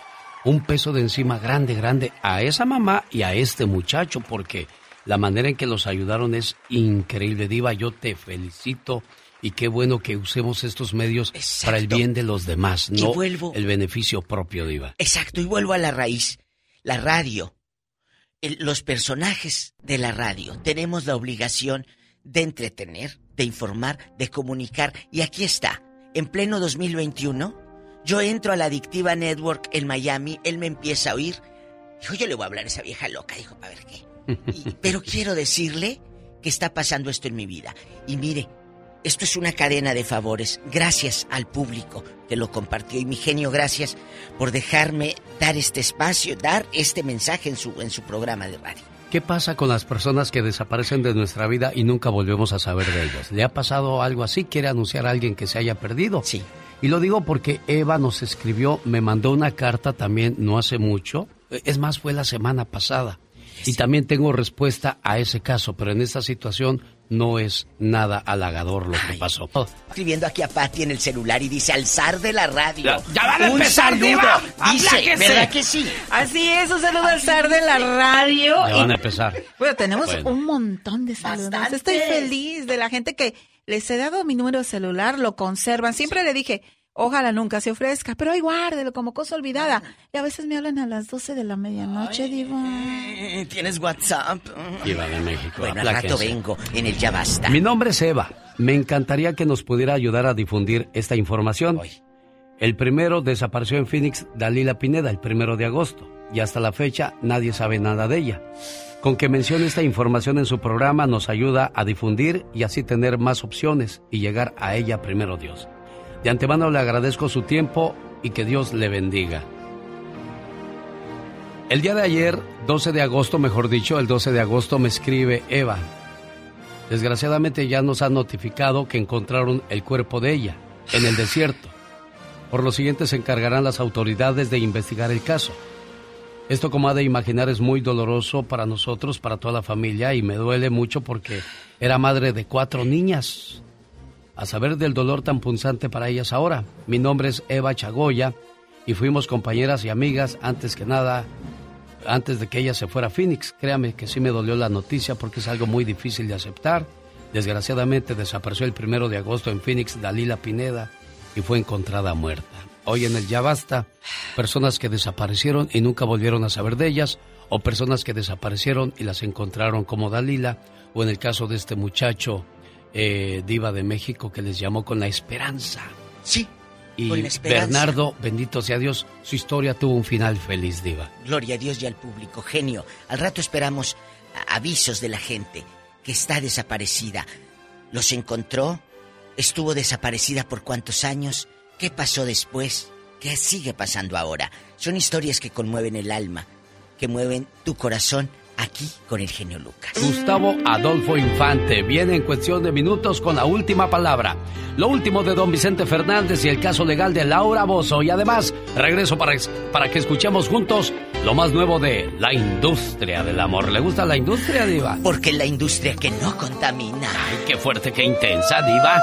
un peso de encima grande, grande a esa mamá y a este muchacho, porque la manera en que los ayudaron es increíble. Diva, yo te felicito y qué bueno que usemos estos medios para el bien de los demás, no vuelvo- el beneficio propio, Diva. Exacto, y vuelvo a la raíz. La radio. El- los personajes de la radio. Tenemos la obligación de entretener, de informar, de comunicar. Y aquí está, en pleno 2021, yo entro a la Adictiva Network en Miami, él me empieza a oír. Dijo, yo le voy a hablar a esa vieja loca, dijo, para ver qué. Y- pero quiero decirle que está pasando esto en mi vida. Y mire, esto es una cadena de favores. Gracias al público que lo compartió. Y mi genio, gracias por dejarme dar este espacio, dar este mensaje en su, en su programa de radio. ¿Qué pasa con las personas que desaparecen de nuestra vida y nunca volvemos a saber de ellas? ¿Le ha pasado algo así? ¿Quiere anunciar a alguien que se haya perdido? Sí. Y lo digo porque Eva nos escribió, me mandó una carta también no hace mucho. Es más, fue la semana pasada. Y también tengo respuesta a ese caso, pero en esta situación no es nada halagador lo que pasó. Escribiendo aquí a Patty en el celular y dice, alzar de la radio. Ya- ya van a Un empezar, saludo. Diva. Dice, Apláquese. ¿verdad que sí? Así es, un saludo al zar de la radio. Ya van a empezar. Bueno, tenemos Bueno. un montón de saludos. Bastantes. Estoy feliz de la gente que les he dado mi número de celular, lo conservan. Siempre le dije, ojalá nunca se ofrezca, pero ahí guárdelo como cosa olvidada. Y a veces me hablan a las 12 de la medianoche, diva. Eh, ¿Tienes WhatsApp? Diva de México. Bueno, al rato vengo en el Ya Basta. Mi nombre es Eva. Me encantaría que nos pudiera ayudar a difundir esta información. El primero desapareció en Phoenix Dalila Pineda, el primero de agosto, y hasta la fecha nadie sabe nada de ella. Con que mencione esta información en su programa nos ayuda a difundir y así tener más opciones y llegar a ella primero Dios. De antemano le agradezco su tiempo y que Dios le bendiga. El día de ayer, 12 de agosto, mejor dicho, el 12 de agosto me escribe Eva. Desgraciadamente ya nos han notificado que encontraron el cuerpo de ella en el desierto. Por lo siguiente se encargarán las autoridades de investigar el caso. Esto como ha de imaginar es muy doloroso para nosotros, para toda la familia y me duele mucho porque era madre de cuatro niñas. A saber del dolor tan punzante para ellas ahora. Mi nombre es Eva Chagoya y fuimos compañeras y amigas antes que nada, antes de que ella se fuera a Phoenix. Créame que sí me dolió la noticia porque es algo muy difícil de aceptar. Desgraciadamente desapareció el primero de agosto en Phoenix Dalila Pineda y fue encontrada muerta. Hoy en el Ya Basta, personas que desaparecieron y nunca volvieron a saber de ellas, o personas que desaparecieron y las encontraron como Dalila, o en el caso de este muchacho eh, diva de México que les llamó con la esperanza. Sí. Y con la esperanza. Bernardo, bendito sea Dios, su historia tuvo un final feliz, diva. Gloria a Dios y al público. Genio. Al rato esperamos avisos de la gente que está desaparecida. ¿Los encontró? ¿Estuvo desaparecida por cuántos años? ¿Qué pasó después? ¿Qué sigue pasando ahora? Son historias que conmueven el alma, que mueven tu corazón aquí con el genio Lucas. Gustavo Adolfo Infante viene en cuestión de minutos con la última palabra. Lo último de don Vicente Fernández y el caso legal de Laura Bozo. Y además, regreso para, para que escuchemos juntos lo más nuevo de la industria del amor. ¿Le gusta la industria, Diva? Porque la industria que no contamina. Ay, qué fuerte, qué intensa, Diva.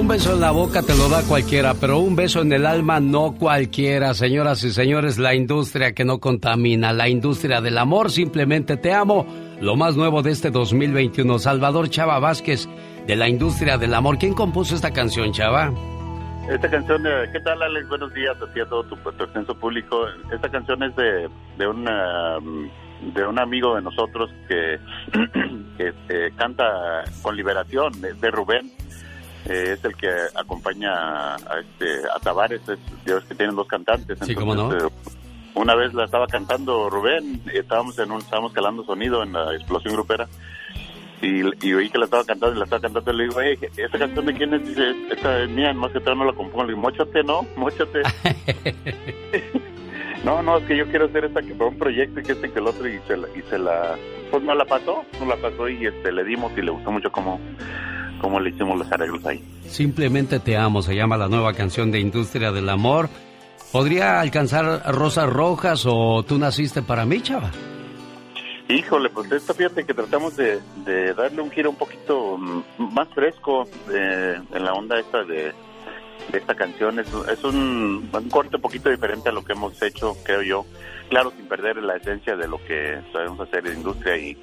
Un beso en la boca te lo da cualquiera, pero un beso en el alma no cualquiera. Señoras y señores, la industria que no contamina, la industria del amor, simplemente te amo. Lo más nuevo de este 2021, Salvador Chava Vázquez, de la industria del amor. ¿Quién compuso esta canción, Chava? Esta canción, eh, ¿qué tal Alex? Buenos días a ti, a todo tu, tu extenso público. Esta canción es de, de, un, um, de un amigo de nosotros que, que eh, canta con liberación, de, de Rubén. Eh, es el que acompaña a, este, a Tavares, es, ya ves que tienen dos cantantes. Sí, cómo no. eh, una vez la estaba cantando Rubén, estábamos en un, estábamos calando sonido en la explosión grupera y, y oí que la estaba cantando y la estaba cantando y le digo, hey, ¿esta canción de quién es? Dice, esta es mía, más que todavía no la compongo. Le digo, mochate, ¿no? Mochate. no, no, es que yo quiero hacer esta que fue un proyecto y que este que el otro y se la, y se la pues no la pasó, no la pasó y este le dimos y le gustó mucho cómo, cómo le hicimos los arreglos ahí. Simplemente te amo, se llama la nueva canción de Industria del Amor. ¿Podría alcanzar Rosas Rojas o Tú naciste para mí, Chava? Híjole, pues esta fíjate que tratamos de, de darle un giro un poquito mm, más fresco eh, en la onda esta de, esta canción. Es, es un, un corte un poquito diferente a lo que hemos hecho, creo yo. Claro, sin perder la esencia de lo que sabemos hacer en industria. Y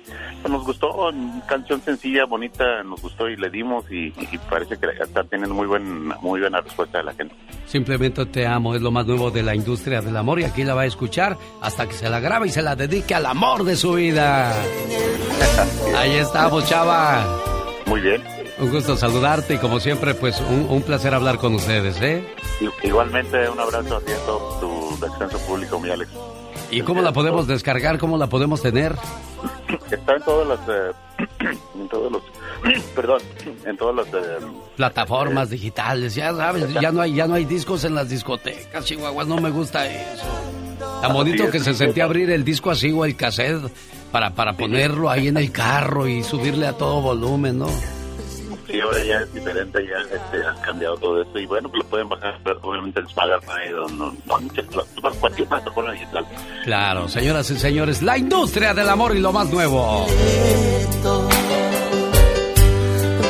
pues, nos gustó, canción sencilla, bonita, nos gustó y le dimos. Y, y parece que está teniendo muy, buen, muy buena respuesta de la gente. Simplemente te amo, es lo más nuevo de la industria del amor y aquí la va a escuchar hasta que se la grabe y se la dedique al amor de su vida. Ahí estamos, chava. Muy bien. Un gusto saludarte y como siempre, pues un, un placer hablar con ustedes, ¿eh? Igualmente, un abrazo a ti a todo tu extenso público, mi Alex. ¿Y cómo la podemos descargar? ¿Cómo la podemos tener? Está en todas las... eh, en todos los... perdón, en todas las... eh, Plataformas digitales, ya sabes, ya no hay, ya no hay discos en las discotecas, Chihuahuas, no me gusta eso. Tan bonito que se sentía abrir el disco así o el cassette para, para ponerlo ahí en el carro y subirle a todo volumen, ¿no? Sí, ahora ya es diferente, ya este, han cambiado todo esto y bueno, pues lo pueden bajar pero obviamente en Spotify o no, no, pla- cualquier plataforma digital. Claro, señoras y señores, la industria del amor y lo más nuevo.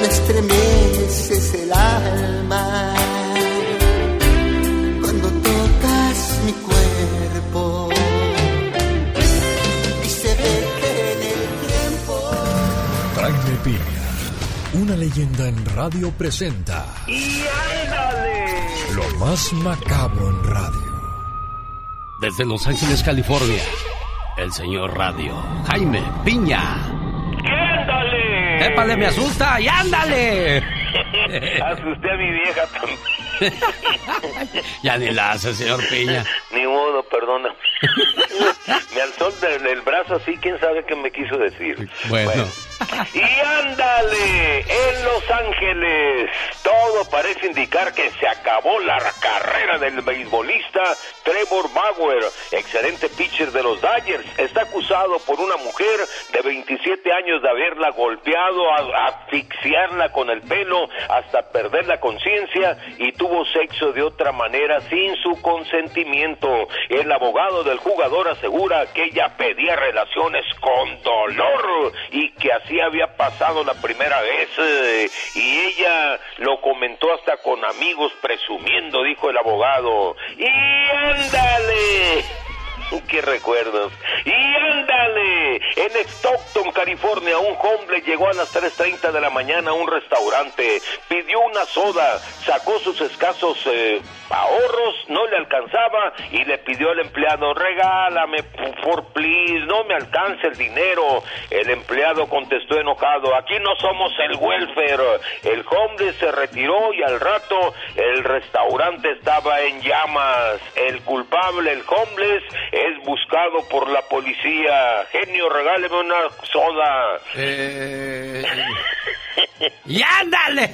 me estremeces el alma una leyenda en radio presenta y ándale lo más macabro en radio. Desde Los Ángeles, California, el señor Radio, Jaime Piña. ¡Ándale! ¡Épale, me asusta! ¡Y ándale! Asusté a mi vieja también. Ya ni la hace, señor Piña. Ni modo, perdona. me alzó el, el brazo así, quién sabe qué me quiso decir. Bueno. Y ándale, en Los Ángeles, todo parece indicar que se acabó la carrera del beisbolista Trevor Bauer, excelente pitcher de los Dodgers. Está acusado por una mujer de 27 años de haberla golpeado, a- asfixiarla con el pelo hasta perder la conciencia y tuvo sexo de otra manera sin su consentimiento. El abogado del jugador asegura que ella pedía relaciones con dolor y que así había pasado la primera vez eh, y ella lo comentó hasta con amigos presumiendo, dijo el abogado. Y ándale. ¡Qué recuerdos! ¡Y ándale! En Stockton, California, un hombre llegó a las 3.30 de la mañana a un restaurante, pidió una soda, sacó sus escasos eh, ahorros, no le alcanzaba y le pidió al empleado, regálame, por please, no me alcanza el dinero. El empleado contestó enojado, aquí no somos el welfare. El hombre se retiró y al rato el restaurante estaba en llamas. El culpable, el homeless, es buscado por la policía. Genio, regáleme una soda. Eh, ¡Y ándale!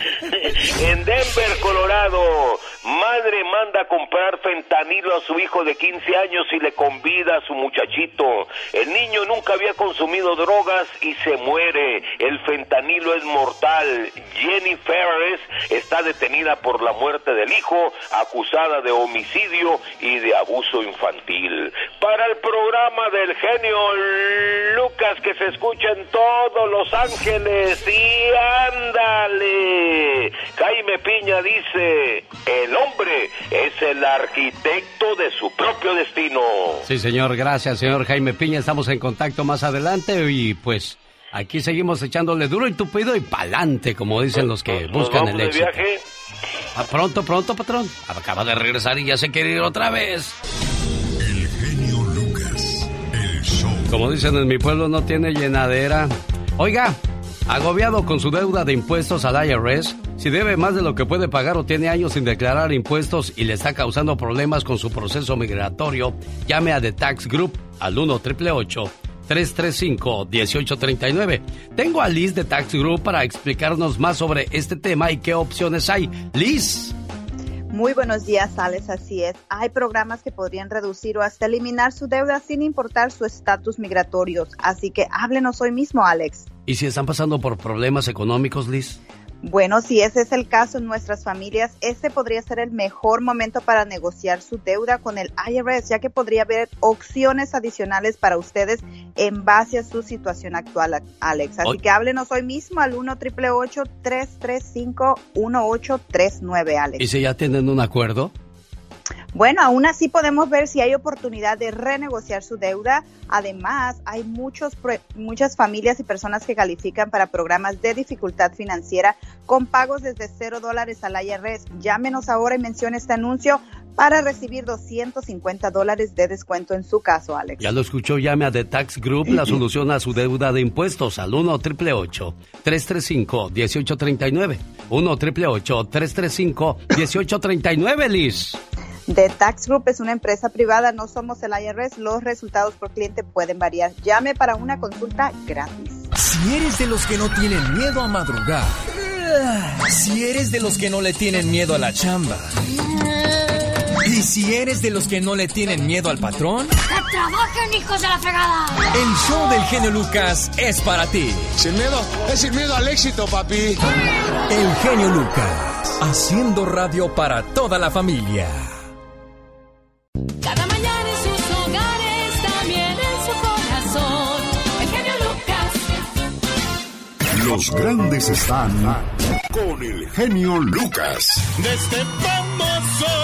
En Denver, Colorado, madre manda a comprar fentanilo a su hijo de 15 años y le convida a su muchachito. El niño nunca había consumido drogas y se muere. El fentanilo es mortal. Jenny Ferris está detenida por la muerte del hijo, acusada de homicidio y de abuso infantil. Para el programa del genio Lucas que se escucha en todos Los Ángeles y ándale. Jaime Piña dice, el hombre es el arquitecto de su propio destino. Sí, señor, gracias, señor Jaime Piña. Estamos en contacto más adelante y pues aquí seguimos echándole duro y tupido y pa'lante, como dicen los que ¿Nos buscan el de éxito. viaje? Ah, pronto, pronto, patrón. Acaba de regresar y ya se quiere ir otra vez. El genio Lucas, el show. Como dicen en mi pueblo, no tiene llenadera. Oiga, agobiado con su deuda de impuestos al IRS, si debe más de lo que puede pagar o tiene años sin declarar impuestos y le está causando problemas con su proceso migratorio, llame a The Tax Group al 1 888 335 1839 Tengo a Liz de Tax Group para explicarnos más sobre este tema y qué opciones hay. Liz. Muy buenos días, Alex. Así es. Hay programas que podrían reducir o hasta eliminar su deuda sin importar su estatus migratorio. Así que háblenos hoy mismo, Alex. ¿Y si están pasando por problemas económicos, Liz? Bueno, si ese es el caso en nuestras familias, este podría ser el mejor momento para negociar su deuda con el IRS, ya que podría haber opciones adicionales para ustedes en base a su situación actual, Alex. Así que háblenos hoy mismo al 1 335 1839 Alex. ¿Y si ya tienen un acuerdo? Bueno, aún así podemos ver si hay oportunidad de renegociar su deuda. Además, hay muchos, muchas familias y personas que califican para programas de dificultad financiera con pagos desde cero dólares al IRS. Llámenos ahora y mencione este anuncio para recibir 250 dólares de descuento en su caso, Alex. Ya lo escuchó, llame a The Tax Group, la solución a su deuda de impuestos al 1 888 335 1839 1 888 335 1839 Liz. The Tax Group es una empresa privada, no somos el IRS. Los resultados por cliente pueden variar. Llame para una consulta gratis. Si eres de los que no tienen miedo a madrugar, si eres de los que no le tienen miedo a la chamba, y si eres de los que no le tienen miedo al patrón, ¡Que trabajen, hijos de la fregada! el show del genio Lucas es para ti. Sin miedo, es sin miedo al éxito, papi. El genio Lucas, haciendo radio para toda la familia. Los grandes están con el genio Lucas. De este famoso.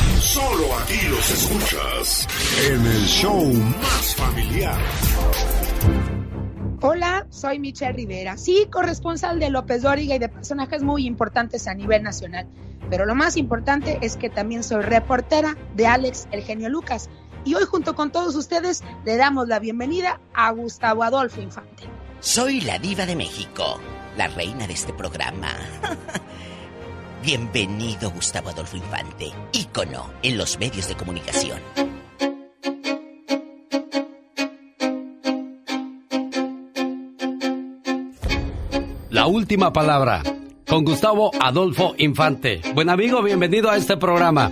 Solo aquí los escuchas en el show más familiar. Hola, soy Michelle Rivera. Sí, corresponsal de López Dóriga y de personajes muy importantes a nivel nacional. Pero lo más importante es que también soy reportera de Alex El Genio Lucas. Y hoy junto con todos ustedes le damos la bienvenida a Gustavo Adolfo Infante. Soy la diva de México, la reina de este programa. Bienvenido Gustavo Adolfo Infante, ícono en los medios de comunicación. La última palabra con Gustavo Adolfo Infante. Buen amigo, bienvenido a este programa.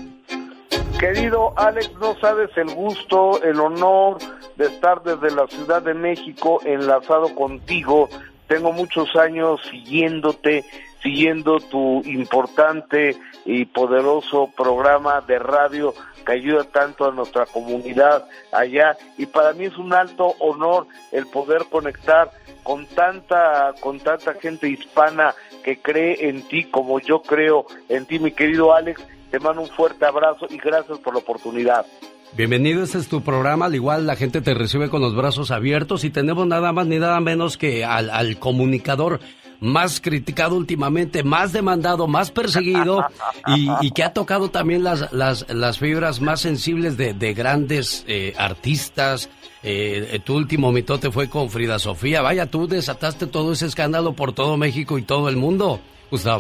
Querido Alex, no sabes el gusto, el honor de estar desde la Ciudad de México enlazado contigo. Tengo muchos años siguiéndote, siguiendo tu importante y poderoso programa de radio que ayuda tanto a nuestra comunidad allá. Y para mí es un alto honor el poder conectar con tanta con tanta gente hispana que cree en ti como yo creo en ti mi querido Alex. Te mando un fuerte abrazo y gracias por la oportunidad. Bienvenido, este es tu programa. Al igual la gente te recibe con los brazos abiertos y tenemos nada más ni nada menos que al, al comunicador más criticado últimamente, más demandado, más perseguido y, que ha tocado también las, las, las fibras más sensibles de, de grandes eh, artistas. Eh, tu último mitote fue con Frida Sofía. Vaya, tú desataste todo ese escándalo por todo México y todo el mundo,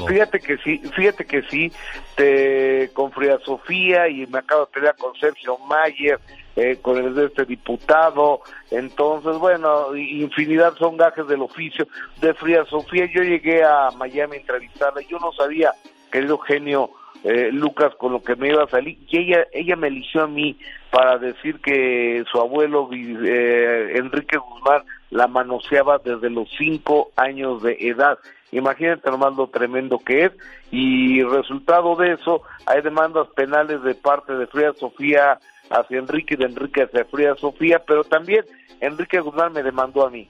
Fíjate que sí, fíjate que sí, te, con Frida Sofía y me acabo de pelear con Sergio Mayer, eh, con el de este diputado, entonces bueno, infinidad son gajes del oficio. De Frida Sofía yo llegué a Miami a entrevistarla, yo no sabía, querido genio eh, Lucas, con lo que me iba a salir, y ella, ella me eligió a mí para decir que su abuelo eh, Enrique Guzmán la manoseaba desde los cinco años de edad. Imagínate nomás lo tremendo que es y resultado de eso hay demandas penales de parte de Frida Sofía hacia Enrique y de Enrique hacia Frida Sofía, pero también Enrique Guzmán me demandó a mí.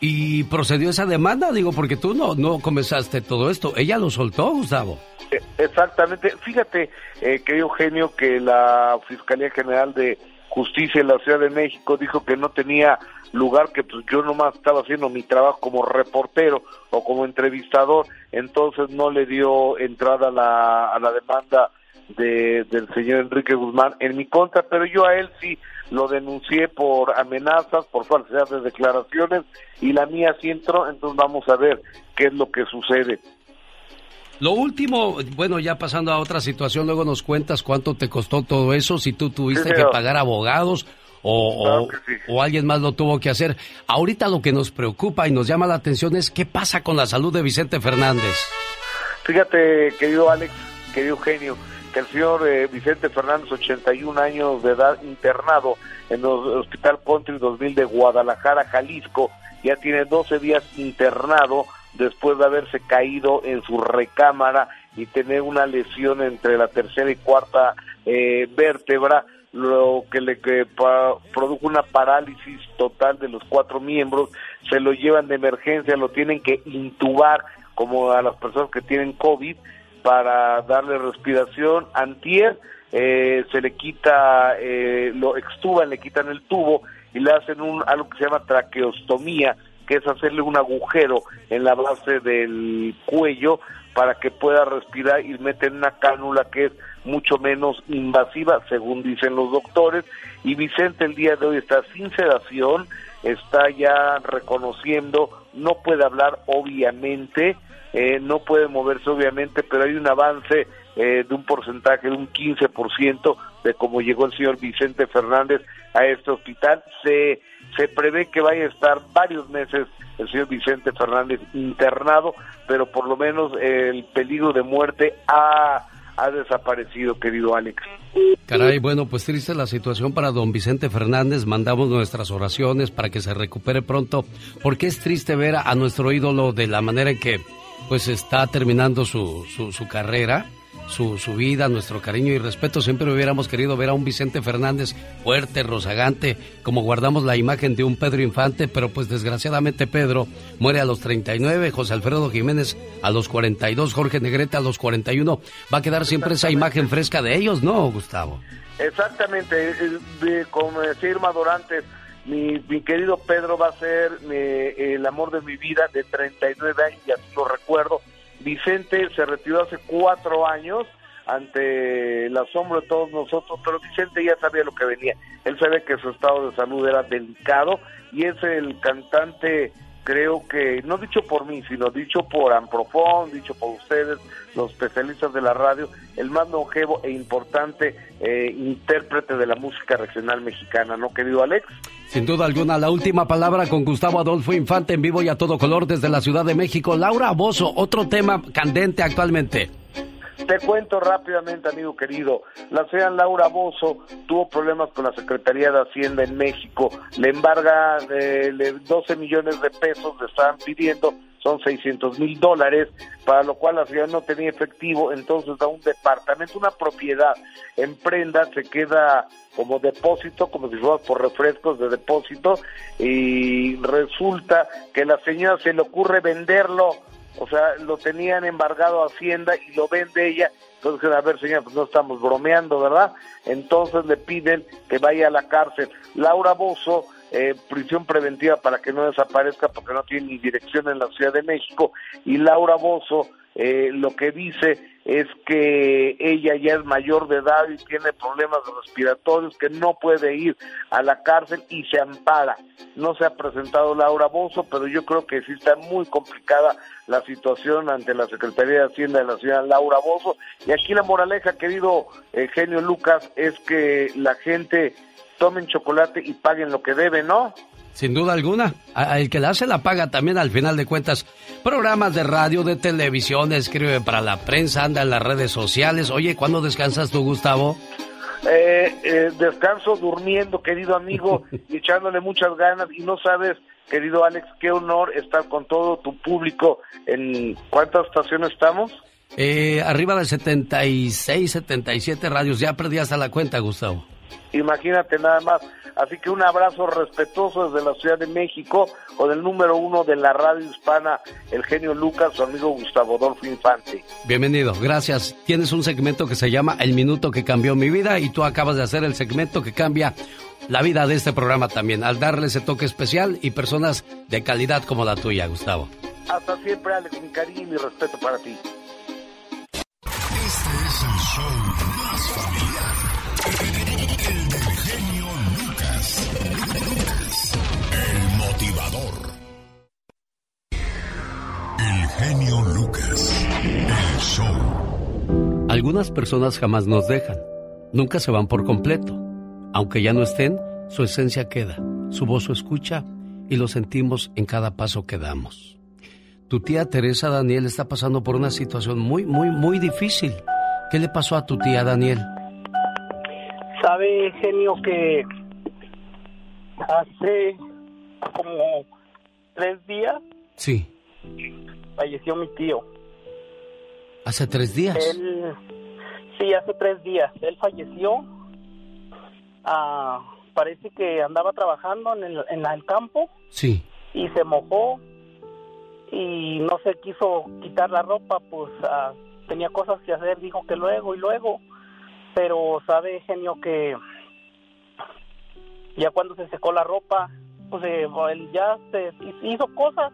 ¿Y procedió esa demanda? Digo, porque tú no, no comenzaste todo esto. ¿Ella lo soltó, Gustavo? Eh, Exactamente. Fíjate, eh, querido Eugenio, que la Fiscalía General de Justicia en la Ciudad de México dijo que no tenía lugar, que pues yo nomás estaba haciendo mi trabajo como reportero o como entrevistador, entonces no le dio entrada a la, a la demanda de, del señor Enrique Guzmán en mi contra, pero yo a él sí lo denuncié por amenazas, por falsedad de declaraciones y la mía sí entró, entonces vamos a ver qué es lo que sucede. Lo último, bueno, ya pasando a otra situación, luego nos cuentas cuánto te costó todo eso, si tú tuviste Sí, que pagar abogados o, Claro o- que sí. o alguien más lo tuvo que hacer. Ahorita lo que nos preocupa y nos llama la atención es qué pasa con la salud de Vicente Fernández. Fíjate, querido Alex, querido genio, que el señor eh, Vicente Fernández, 81 años de edad, internado en el Hospital Country 2000 de Guadalajara, Jalisco, ya tiene 12 días internado después de haberse caído en su recámara y tener una lesión entre la tercera y cuarta eh, vértebra, lo que le que pa- produjo una parálisis total de los cuatro miembros, se lo llevan de emergencia, lo tienen que intubar como a las personas que tienen COVID para darle respiración. Antier eh, se le quita, eh, lo extuban, le quitan el tubo y le hacen un algo que se llama traqueostomía, que es hacerle un agujero en la base del cuello para que pueda respirar y meten una cánula que es mucho menos invasiva, según dicen los doctores. Y Vicente el día de hoy está sin sedación, está ya reconociendo, no puede hablar obviamente, eh, no puede moverse obviamente, pero hay un avance eh, de un porcentaje de un 15% de cómo llegó el señor Vicente Fernández a este hospital. Se, se prevé que vaya a estar varios meses el señor Vicente Fernández internado, pero por lo menos el peligro de muerte ha, ha desaparecido, querido Alex. Caray, bueno, pues triste la situación para don Vicente Fernández. Mandamos nuestras oraciones para que se recupere pronto, porque es triste ver a, nuestro ídolo de la manera en que pues está terminando su, su, su carrera, su, su vida, nuestro cariño y respeto. Siempre hubiéramos querido ver a un Vicente Fernández fuerte, rozagante, como guardamos la imagen de un Pedro Infante, pero pues desgraciadamente Pedro muere a los 39, José Alfredo Jiménez a los 42, Jorge Negrete a los 41. Va a quedar siempre esa imagen fresca de ellos, ¿no, Gustavo? Exactamente, eh, de- como decía Irma Dorantes, mi, mi querido Pedro va a ser eh, el amor de mi vida de 39 años, y así lo recuerdo. Vicente se retiró hace cuatro años ante el asombro de todos nosotros, pero Vicente ya sabía lo que venía. Él sabía que su estado de salud era delicado y es el cantante, creo que, no dicho por mí, sino dicho por Amprofón, dicho por ustedes, los especialistas de la radio, el más longevo e importante eh, intérprete de la música regional mexicana, ¿no, querido Alex? Sin duda alguna, la última palabra con Gustavo Adolfo Infante en vivo y a todo color desde la Ciudad de México. Laura Bozo, otro tema candente actualmente. Te cuento rápidamente, amigo querido. La señora Laura Bozo tuvo problemas con la Secretaría de Hacienda en México. Le embarga eh, le- 12 millones de pesos, le estaban pidiendo, son 600 mil dólares, para lo cual la señora no tenía efectivo, entonces da un departamento, una propiedad en prenda, se queda como depósito, como si fuera por refrescos de depósito, y resulta que la señora se le ocurre venderlo o sea, lo tenían embargado a Hacienda y lo vende ella. Entonces, a ver, señor, pues no estamos bromeando, ¿verdad? Entonces le piden que vaya a la cárcel. Laura Bozo, eh, prisión preventiva para que no desaparezca porque no tiene ni dirección en la Ciudad de México. Y Laura Bozo eh, lo que dice es que ella ya es mayor de edad y tiene problemas respiratorios, que no puede ir a la cárcel y se ampara. No se ha presentado Laura Bozo, pero yo creo que sí está muy complicada la situación ante la Secretaría de Hacienda de la ciudad Laura Bozo. Y aquí la moraleja, querido eh, genio Lucas, es que la gente tomen chocolate y paguen lo que debe, ¿no? Sin duda alguna. El que la hace la paga también al final de cuentas. Programas de radio, de televisión, escribe para la prensa, anda en las redes sociales. Oye, ¿cuándo descansas tú, Gustavo? Eh, eh, descanso durmiendo, querido amigo, y echándole muchas ganas. Y no sabes, querido Alex, qué honor estar con todo tu público. ¿En cuántas estaciones estamos? Eh, arriba de 76, 77 radios. Ya perdí hasta la cuenta, Gustavo. Imagínate nada más. Así que un abrazo respetuoso desde la Ciudad de México o del número uno de la radio hispana, el genio Lucas, su amigo Gustavo Adolfo Infante. Bienvenido, gracias. Tienes un segmento que se llama El Minuto que Cambió Mi Vida y tú acabas de hacer el segmento que cambia la vida de este programa también, al darle ese toque especial y personas de calidad como la tuya, Gustavo. Hasta siempre, Alex, mi cariño y mi respeto para ti. Algunas personas jamás nos dejan, nunca se van por completo. Aunque ya no estén, su esencia queda, su voz se escucha y lo sentimos en cada paso que damos. Tu tía Teresa Daniel está pasando por una situación muy, muy, muy difícil. ¿Qué le pasó a tu tía Daniel? Sabe, genio, que hace como tres días Sí, falleció mi tío. hace tres días. Él, sí, hace tres días. Él falleció. Ah, parece que andaba trabajando en el, en el campo Sí. y se mojó y no se quiso quitar la ropa, pues ah, tenía cosas que hacer, dijo que luego y luego, pero sabe genio que ya cuando se secó la ropa, pues eh, él ya se hizo cosas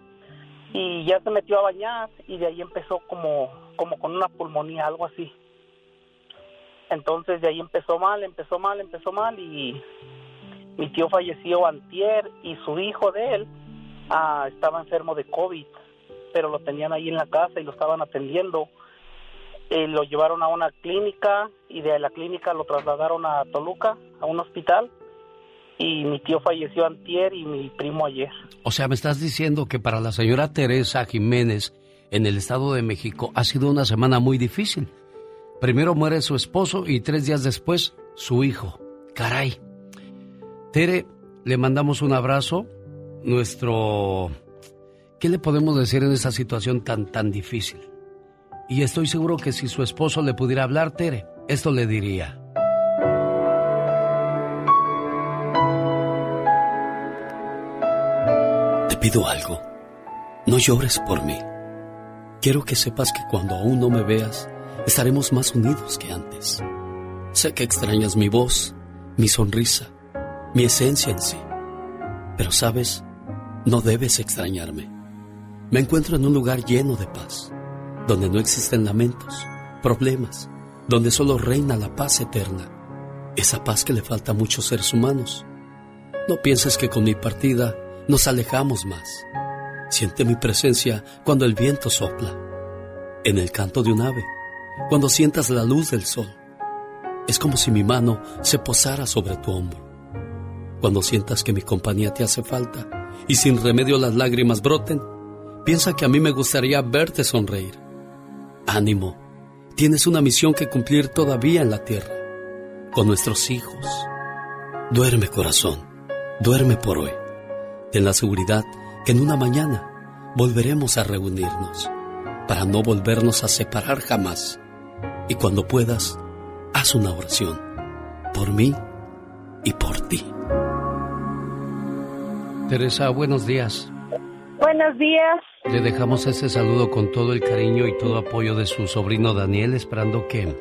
y ya se metió a bañar y de ahí empezó como como con una pulmonía, algo así. Entonces de ahí empezó mal, empezó mal, empezó mal y mi tío falleció antier y su hijo de él ah, estaba enfermo de COVID, pero lo tenían ahí en la casa y lo estaban atendiendo. Eh, lo llevaron a una clínica y de la clínica lo trasladaron a Toluca, a un hospital. Y mi tío falleció antier y mi primo ayer. O sea, me estás diciendo que para la señora Teresa Jiménez en el Estado de México ha sido una semana muy difícil. Primero muere su esposo y tres días después su hijo. Caray. Tere, le mandamos un abrazo. Nuestro... ¿Qué le podemos decir en esta situación tan, tan difícil? Y estoy seguro que si su esposo le pudiera hablar, Tere, esto le diría. Pido algo. No llores por mí. Quiero que sepas que cuando aún no me veas, estaremos más unidos que antes. Sé que extrañas mi voz, mi sonrisa, mi esencia en sí. Pero sabes, no debes extrañarme. Me encuentro en un lugar lleno de paz, donde no existen lamentos, problemas, donde solo reina la paz eterna. Esa paz que le falta a muchos seres humanos. No pienses que con mi partida nos alejamos más. Siente mi presencia cuando el viento sopla, en el canto de un ave, cuando sientas la luz del sol. Es como si mi mano se posara sobre tu hombro. Cuando sientas que mi compañía te hace falta y sin remedio las lágrimas broten, piensa que a mí me gustaría verte sonreír. Ánimo, tienes una misión que cumplir todavía en la tierra, con nuestros hijos. Duerme corazón, duerme por hoy. Ten la seguridad que en una mañana volveremos a reunirnos para no volvernos a separar jamás. Y cuando puedas, haz una oración por mí y por ti. Teresa, buenos días. Buenos días. Le dejamos ese saludo con todo el cariño y todo apoyo de su sobrino Daniel, esperando que,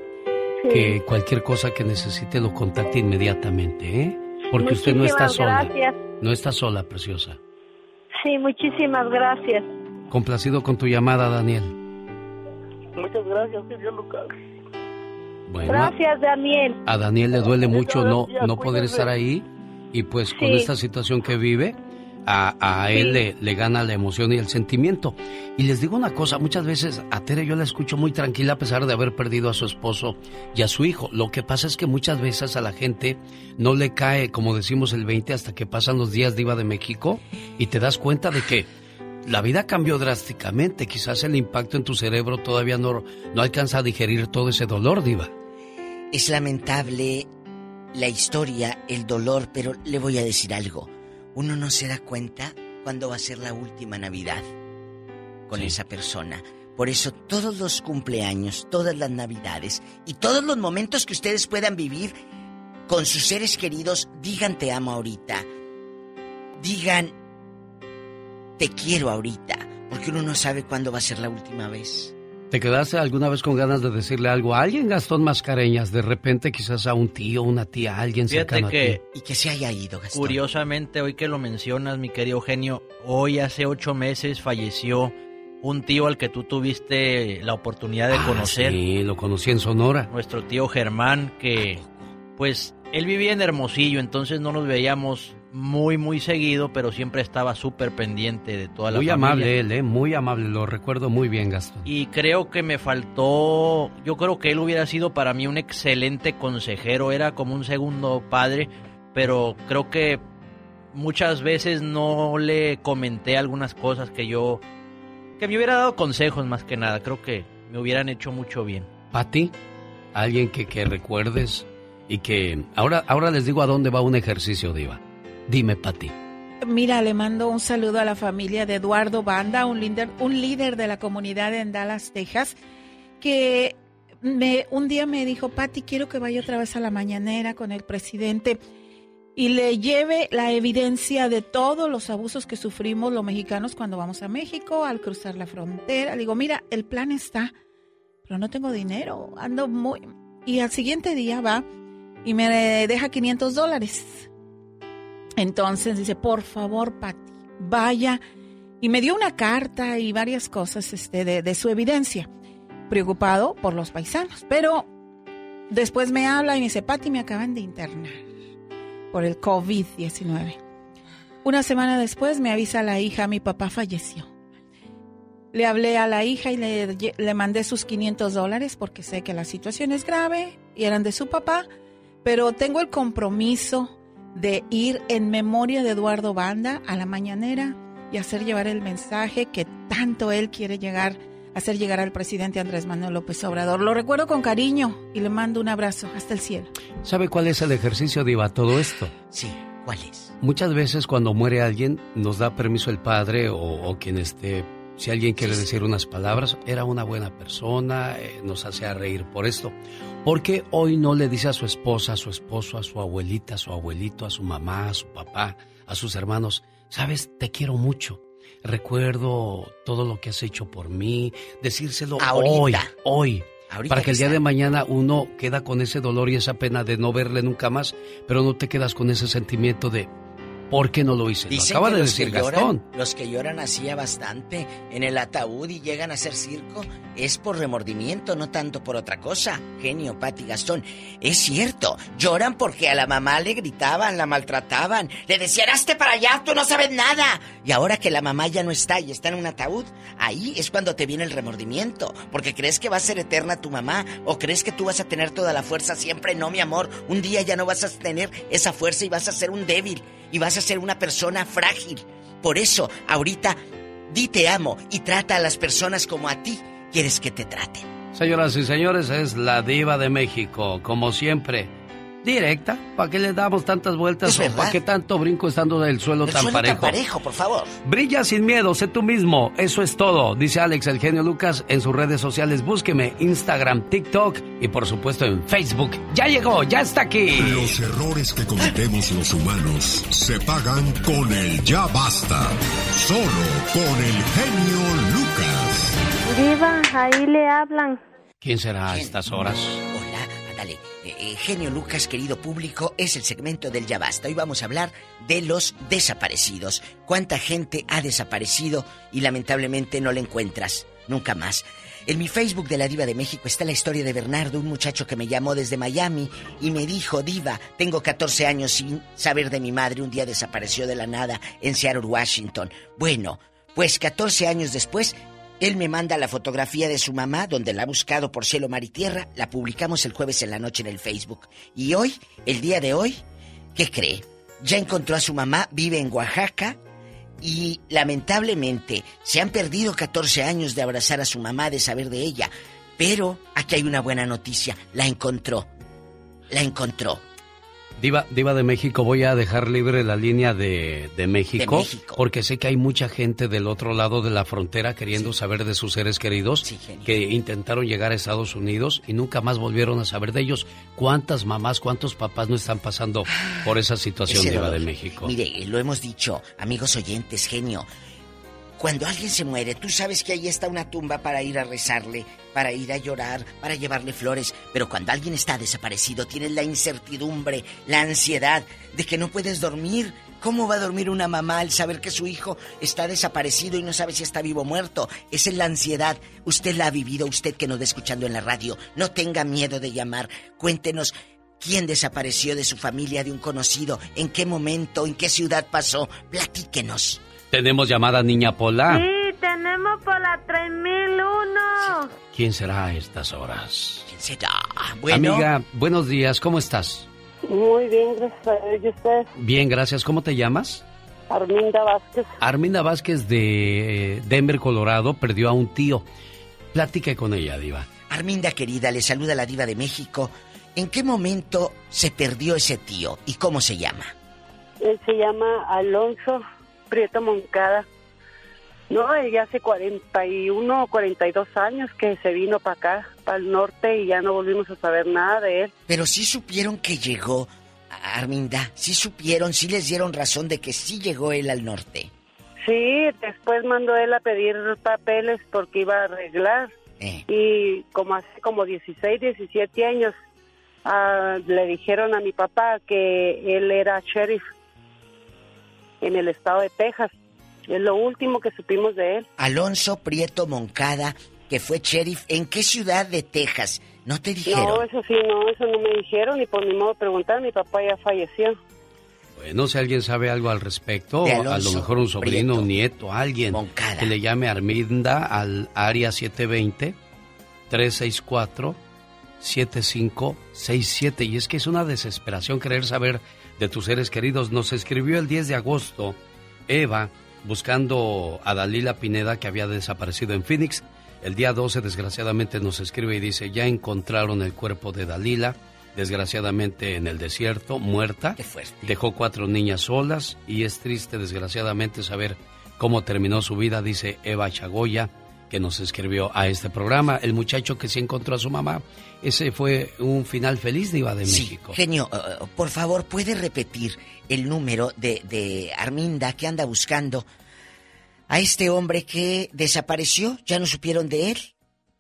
que cualquier cosa que necesite lo contacte inmediatamente, ¿eh? Porque usted no está sola. gracias. No está sola, preciosa. Sí, muchísimas gracias. Complacido con tu llamada, Daniel. Muchas gracias, señor Lucas. Bueno, Gracias, Daniel. a Daniel le duele mucho no, no poder estar ahí y pues con esta situación que vive, a, a él le, le gana la emoción y el sentimiento. Y les digo una cosa, muchas veces a Tere yo la escucho muy tranquila a pesar de haber perdido a su esposo y a su hijo. Lo que pasa es que muchas veces a la gente no le cae, como decimos, el 20 hasta que pasan los días de Iba de México y te das cuenta de que la vida cambió drásticamente. Quizás el impacto en tu cerebro todavía no, no alcanza a digerir todo ese dolor, Diva. Es lamentable la historia, el dolor, pero le voy a decir algo. Uno no se da cuenta cuándo va a ser la última Navidad con esa persona. Por eso todos los cumpleaños, todas las Navidades y todos los momentos que ustedes puedan vivir con sus seres queridos, digan te amo ahorita. Digan te quiero ahorita, porque uno no sabe cuándo va a ser la última vez. ¿Te quedaste alguna vez con ganas de decirle algo a alguien, Gastón Mascareñas? De repente quizás a un tío, una tía, alguien Fíjate cercano a que- ti. Y que se haya ido, Gastón. Curiosamente, hoy que lo mencionas, mi querido Eugenio, hoy hace ocho meses falleció un tío al que tú tuviste la oportunidad de Ah, conocer. Sí, lo conocí en Sonora. Nuestro tío Germán, que pues él vivía en Hermosillo, entonces no nos veíamos muy, muy seguido, pero siempre estaba súper pendiente de toda la Muy familia. amable él, ¿eh? Muy amable, lo recuerdo muy bien, Gastón. Y creo que me faltó, yo creo que él hubiera sido para mí un excelente consejero, era como un segundo padre, pero creo que muchas veces no le comenté algunas cosas que yo, que me hubiera dado consejos más que nada, creo que me hubieran hecho mucho bien. Pati, alguien que, que recuerdes y que... Ahora, ahora les digo a dónde va un ejercicio, Diva. Dime, Pati. Mira, le mando un saludo a la familia de Eduardo Banda, un líder, un líder de la comunidad en Dallas, Texas, que me, un día me dijo, Pati, quiero que vaya otra vez a la mañanera con el presidente y le lleve la evidencia de todos los abusos que sufrimos los mexicanos cuando vamos a México, al cruzar la frontera. Le digo, mira, el plan está, pero no tengo dinero, ando muy... Y al siguiente día va y me deja 500 dólares. Entonces dice, por favor, Pati, vaya. Y me dio una carta y varias cosas este, de, de su evidencia, preocupado por los paisanos. Pero después me habla y me dice, Pati, me acaban de internar por el COVID-19. Una semana después me avisa la hija, mi papá falleció. Le hablé a la hija y le, le mandé sus 500 dólares porque sé que la situación es grave y eran de su papá, pero tengo el compromiso de ir en memoria de Eduardo Banda a la mañanera y hacer llevar el mensaje que tanto él quiere llegar, hacer llegar al presidente Andrés Manuel López Obrador. Lo recuerdo con cariño y le mando un abrazo hasta el cielo. ¿Sabe cuál es el ejercicio, Diva? Todo esto. Sí, ¿cuál es? Muchas veces cuando muere alguien nos da permiso el padre o, o quien esté, si alguien quiere decir unas palabras, era una buena persona, eh, nos hace reír por esto. ¿Por qué hoy no le dice a su esposa, a su esposo, a su abuelita, a su abuelito, a su mamá, a su papá, a sus hermanos, sabes, te quiero mucho? Recuerdo todo lo que has hecho por mí, decírselo Ahorita. hoy, hoy. Ahorita para que el día de mañana uno queda con ese dolor y esa pena de no verle nunca más, pero no te quedas con ese sentimiento de ¿por qué no lo hice? Lo acaba de decir lloran, Gastón. los que lloran hacía bastante en el ataúd y llegan a hacer circo es por remordimiento, no tanto por otra cosa. Genio, Pati Gastón. Es cierto, lloran porque a la mamá le gritaban, la maltrataban, le decían, hazte para allá, tú no sabes nada. Y ahora que la mamá ya no está y está en un ataúd, ahí es cuando te viene el remordimiento, porque crees que va a ser eterna tu mamá o crees que tú vas a tener toda la fuerza siempre. No, mi amor, un día ya no vas a tener esa fuerza y vas a ser un débil y vas a ser una persona frágil. Por eso, ahorita, di te amo y trata a las personas como a ti quieres que te traten. Señoras y señores, es la diva de México, como siempre. Directa, ¿para qué le damos tantas vueltas o para qué tanto brinco estando del suelo El tan suelo parejo? tan parejo, por favor. Brilla sin miedo, sé tú mismo, eso es todo, dice Alex el genio Lucas en sus redes sociales. Búsqueme Instagram, TikTok y por supuesto en Facebook. Ya llegó, ya está aquí. Los errores que cometemos los humanos se pagan con el ya basta. Solo con el genio Lucas. Diva, ahí le hablan. ¿Quién será a estas horas? Hola, ándale. Eh, eh, genio Lucas, querido público, es el segmento del Ya Basta. Hoy vamos a hablar de los desaparecidos. ¿Cuánta gente ha desaparecido y lamentablemente no la encuentras nunca más? En mi Facebook de la Diva de México está la historia de Bernardo, un muchacho que me llamó desde Miami y me dijo, Diva, tengo 14 años sin saber de mi madre, un día desapareció de la nada en Seattle, Washington. Bueno, pues 14 años después él me manda la fotografía de su mamá, donde la ha buscado por cielo, mar y tierra. La publicamos el jueves en la noche en el Facebook. Y hoy, el día de hoy, ¿qué cree? Ya encontró a su mamá, vive en Oaxaca. Y lamentablemente se han perdido 14 años de abrazar a su mamá, de saber de ella. Pero aquí hay una buena noticia. La encontró. La encontró. Diva, Diva de México, voy a dejar libre la línea de, de México, De México. porque sé que hay mucha gente del otro lado de la frontera queriendo saber de sus seres queridos que intentaron llegar a Estados Unidos y nunca más volvieron a saber de ellos. ¿Cuántas mamás, cuántos papás no están pasando por esa situación, Diva de México? Mire, lo hemos dicho, amigos oyentes, genio. Cuando alguien se muere, tú sabes que ahí está una tumba para ir a rezarle, para ir a llorar, para llevarle flores. Pero cuando alguien está desaparecido, tienes la incertidumbre, la ansiedad de que no puedes dormir. ¿Cómo va a dormir una mamá al saber que su hijo está desaparecido y no sabe si está vivo o muerto? Esa es la ansiedad. Usted la ha vivido, usted que nos está escuchando en la radio. No tenga miedo de llamar. Cuéntenos ¿Quién desapareció de su familia, de un conocido? ¿En qué momento? ¿En qué ciudad pasó? Platíquenos. Tenemos llamada Niña Pola. Sí, tenemos por la 3001. ¿Quién será a estas horas? ¿Quién será? Bueno. Amiga, buenos días, ¿cómo estás? Muy bien, gracias a. ¿Y usted? Bien, gracias. ¿Cómo te llamas? Arminda Vázquez. Arminda Vázquez de eh, Denver, Colorado, perdió a un tío. Platique con ella, Diva. Arminda querida, le saluda la diva de México. ¿En qué momento se perdió ese tío y cómo se llama? Él se llama Alonso Prieto Moncada. No, él ya hace 41 o 42 años que se vino para acá, para el norte, y ya no volvimos a saber nada de él. Pero sí supieron que llegó, Arminda. Sí supieron, sí les dieron razón de que sí llegó él al norte. Sí, después mandó él a pedir papeles porque iba a arreglar. Eh. Y como hace como 16, 17 años, ah, le dijeron a mi papá que él era sheriff en el estado de Texas. Es lo último que supimos de él. Alonso Prieto Moncada, que fue sheriff, ¿en qué ciudad de Texas? ¿No te dijeron? No, eso sí, no, eso no me dijeron y por mi modo de preguntar, mi papá ya falleció. Bueno, si alguien sabe algo al respecto, a lo mejor un sobrino, Prieto. un nieto, alguien que le llame Arminda al área 720-364-7567. Y es que es una desesperación querer saber de tus seres queridos. Nos escribió el 10 de agosto Eva buscando a Dalila Pineda que había desaparecido en Phoenix. El día 12 desgraciadamente nos escribe y dice, ya encontraron el cuerpo de Dalila, desgraciadamente en el desierto, muerta. Dejó cuatro niñas solas y es triste desgraciadamente saber cómo terminó su vida, dice Eva Chagoya, que nos escribió a este programa. El muchacho que sí encontró a su mamá, ese fue un final feliz de Iba de México. Genio, uh, por favor, ¿puede repetir el número de, de Arminda que anda buscando a este hombre que desapareció? ¿Ya no supieron de él?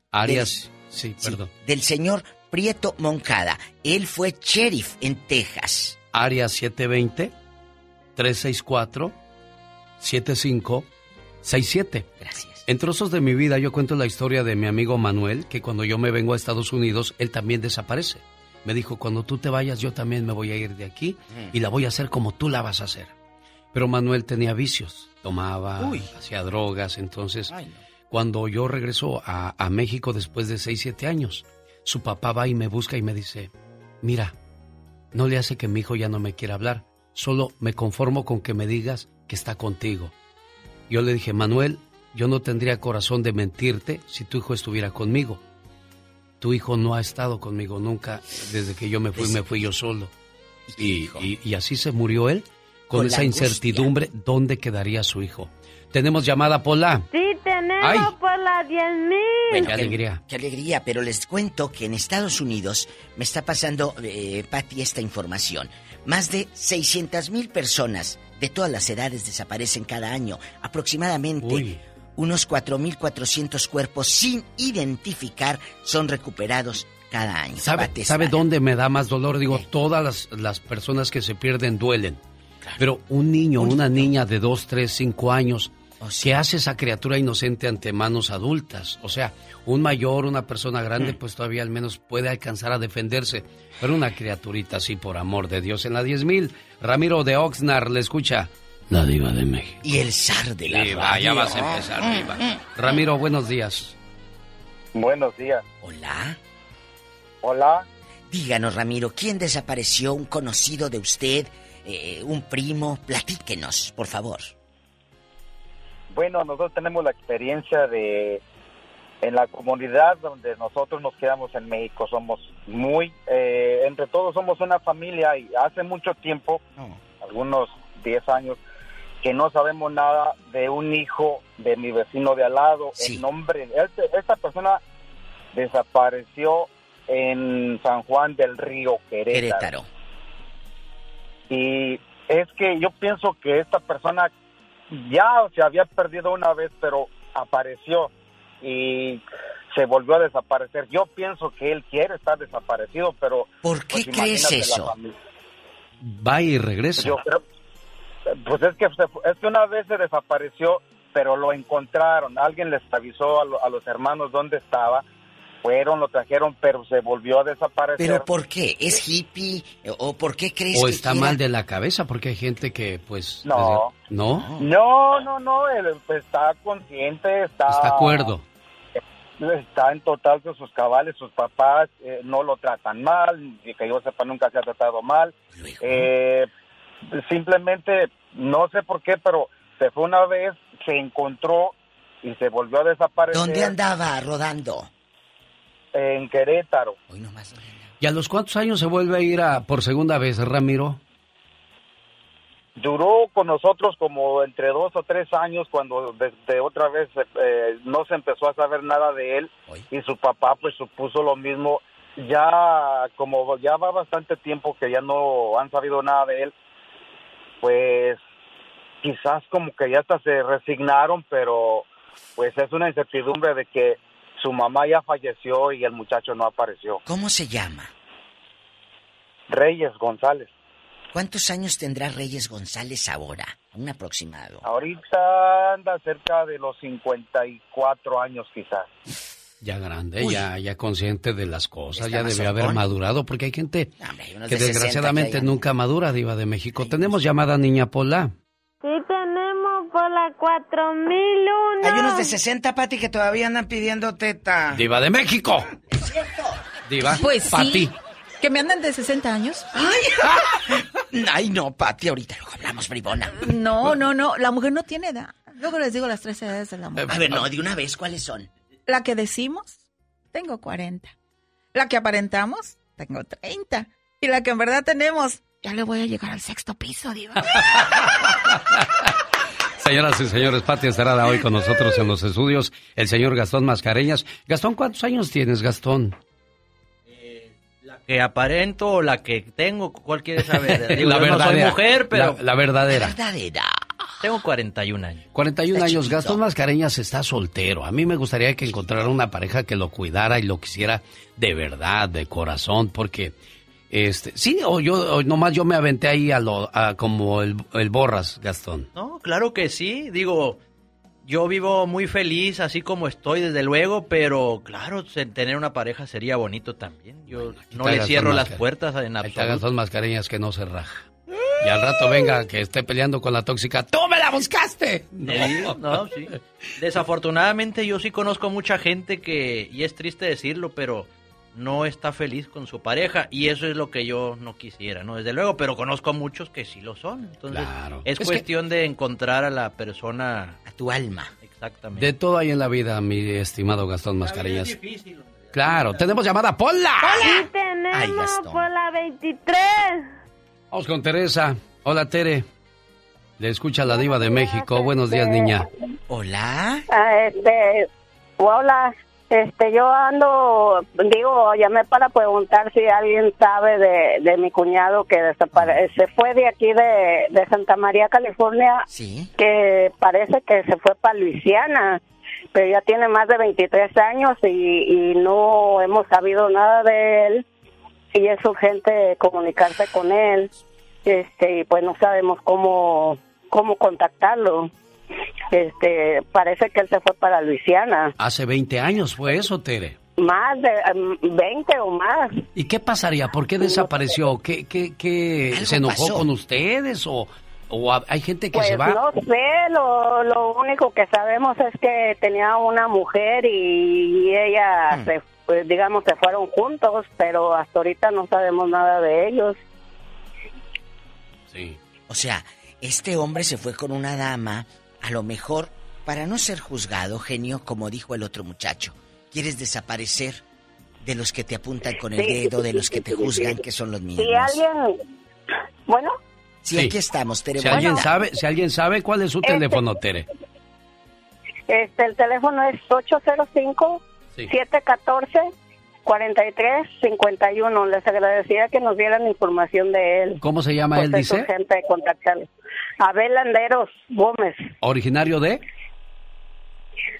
Arias, sí, perdón. Del señor Prieto Moncada. Él fue sheriff en Texas. Área 720-364-7567. Gracias. En trozos de mi vida yo cuento la historia de mi amigo Manuel, que cuando yo me vengo a Estados Unidos, él también desaparece. Me dijo, cuando tú te vayas, yo también me voy a ir de aquí y la voy a hacer como tú la vas a hacer. Pero Manuel tenía vicios, tomaba, Uy. hacía drogas, entonces cuando yo regreso a, a México después de 6, 7 años, su papá va y me busca y me dice, mira, no le hace que mi hijo ya no me quiera hablar, solo me conformo con que me digas que está contigo. Yo le dije, Manuel, yo no tendría corazón de mentirte si tu hijo estuviera conmigo. Tu hijo no ha estado conmigo nunca, desde que yo me fui, me fui yo solo. Y, y- y así se murió él, con, esa incertidumbre, ¿dónde quedaría su hijo? Tenemos llamada Pola. Sí, tenemos Ay. por la 10.000. Bueno, Qué alegría. Qué alegría, pero les cuento que en Estados Unidos me está pasando, eh, Patti, esta información. Más de 600 mil personas de todas las edades desaparecen cada año. Aproximadamente Uy. Unos 4.400 cuerpos sin identificar son recuperados cada año. ¿Sabe, Pati ¿sabe Estrada. dónde me da más dolor? Digo, todas las, las personas que se pierden duelen. Pero un niño, una niña de dos, tres, cinco años, ¿qué hace esa criatura inocente ante manos adultas? O sea, un mayor, una persona grande, pues todavía al menos puede alcanzar a defenderse. Pero una criaturita así, por amor de Dios, en la 10.000, Ramiro de Oxnard le escucha. La diva de México. Y el zar de la Diva, ya radio. vas a empezar, diva. Ramiro, buenos días. Buenos días. Hola. Hola. Díganos, Ramiro, ¿quién desapareció? ¿Un conocido de usted? Eh, ¿Un primo? Platíquenos, por favor. Bueno, nosotros tenemos la experiencia de en la comunidad donde nosotros nos quedamos en México. Somos muy, eh, entre todos somos una familia y hace mucho tiempo, algunos 10 años, que no sabemos nada de un hijo de mi vecino de al lado. El nombre, este- esta persona desapareció en San Juan del Río, Querétaro. Querétaro. Y es que yo pienso que esta persona ya se había perdido una vez, pero apareció y se volvió a desaparecer. Yo pienso que él quiere estar desaparecido, pero... ¿Por qué crees eso? Va y regresa. Yo creo, pues es que, se- es que una vez se desapareció, pero lo encontraron. Alguien les avisó a, lo- a los hermanos dónde estaba fueron, lo trajeron, pero se volvió a desaparecer. ¿Pero por qué? ¿Es hippie? ¿O por qué crees O que está quiera? mal de la cabeza porque hay gente que pues... No. ¿No? No, no, no, él pues, está consciente, está... Está acuerdo. Está en total con sus cabales, sus papás eh, no lo tratan mal, y que yo sepa nunca se ha tratado mal. Eh, simplemente, no sé por qué, pero se fue una vez, se encontró y se volvió a desaparecer. ¿Dónde andaba rodando? En Querétaro. ¿Y a los cuántos años se vuelve a ir a por segunda vez, Ramiro? Duró con nosotros como entre dos o tres años cuando desde otra vez eh, no se empezó a saber nada de él y su papá pues supuso lo mismo. Ya como ya va bastante tiempo que ya no han sabido nada de él, pues quizás como que ya hasta se resignaron, pero pues es una incertidumbre de que su mamá ya falleció y el muchacho no apareció. ¿Cómo se llama? Reyes González. ¿Cuántos años tendrá Reyes González ahora? Un aproximado. Ahorita anda cerca de los 54 años quizás. Ya grande, ya, ya consciente de las cosas, Está ya debe haber madurado, porque hay gente que de 60 desgraciadamente que nunca madura, Diva de México. Tenemos llamada Niña Pola. Sí, tenemos por la 4001. Hay unos de 60, Pati, que todavía andan pidiendo teta. Diva de México. Diva, Pues pa' sí. ti. ¿Que me andan de 60 años? Ay, no, Pati, ahorita luego hablamos, bribona. No, no, no. La mujer no tiene edad. Luego les digo las tres edades de la mujer. A ver, no, de una vez, ¿cuáles son? La que decimos, tengo 40. La que aparentamos, tengo 30. Y la que en verdad tenemos, ya le voy a llegar al sexto piso, diva. Señoras y señores, Pati Estrada hoy con nosotros en los estudios, el señor Gastón Mascareñas. Gastón, ¿cuántos años tienes, Gastón? que aparento o la que tengo, ¿cuál quieres saber? Digo, la yo no soy verdadera. mujer, pero La, la verdadera. Tengo 41 años. 41 Está años. chiquito. Gastón Mascareñas está soltero. A mí me gustaría que encontrara una pareja que lo cuidara y lo quisiera de verdad, de corazón, porque este, sí, o yo, o nomás yo me aventé ahí a lo, a como el, el borras, Gastón. No, claro que sí. Digo, yo vivo muy feliz así como estoy, desde luego, pero claro, tener una pareja sería bonito también. Yo no le cierro las puertas en Ahí está absoluto. Gastón Mascareñas que no se raja. Y al rato venga que esté peleando con la tóxica. ¡Tú me la buscaste! Sí, no, sí. Desafortunadamente yo sí conozco mucha gente que, y es triste decirlo, pero no está feliz con su pareja y eso es lo que yo no quisiera, ¿no? Desde luego, pero conozco a muchos que sí lo son. Entonces, Claro. es, Es que- cuestión de encontrar a la persona... A tu alma. Exactamente. De todo hay en la vida, mi estimado Gastón Mascareñas. Claro, tenemos llamada Pola. Sí, tenemos por la 23. Vamos con Teresa. Hola, Tere. Le escucha la diva de México. Buenos días, niña. Hola. Ah, este, hola, este, yo ando, digo, llamé para preguntar si alguien sabe de, de mi cuñado que desapare se fue de aquí de, de Santa María, California, que parece que se fue para Luisiana, pero ya tiene más de 23 años y, y no hemos sabido nada de él y es urgente comunicarse con él, este, y pues no sabemos cómo, cómo contactarlo. Este, parece que él se fue para Luisiana. Hace 20 años fue eso, Tere. Más de em, 20 o más. ¿Y qué pasaría? ¿Por qué desapareció? ¿Qué, qué, qué se enojó pasó. con ustedes? ¿O, o ha- hay gente que Pues se va? no sé, lo, lo único que sabemos es que tenía una mujer y, y ella, Hmm. se, pues, digamos, se fueron juntos, pero hasta ahorita no sabemos nada de ellos. Sí. O sea, este hombre se fue con una dama, a lo mejor, para no ser juzgado, genio, como dijo el otro muchacho. ¿Quieres desaparecer de los que te apuntan con el Sí. dedo, de los que te juzgan, que son los mismos? Si alguien, bueno, Sí, aquí estamos, Tere. Si alguien bonita. sabe, si alguien sabe cuál es su Este- teléfono, Tere. este, el teléfono es 805 714 4351. Les agradecería que nos dieran información de él. ¿Cómo se llama Pues él, dice? urgente contactarlo. Abel Landeros Gómez, ¿Originario de?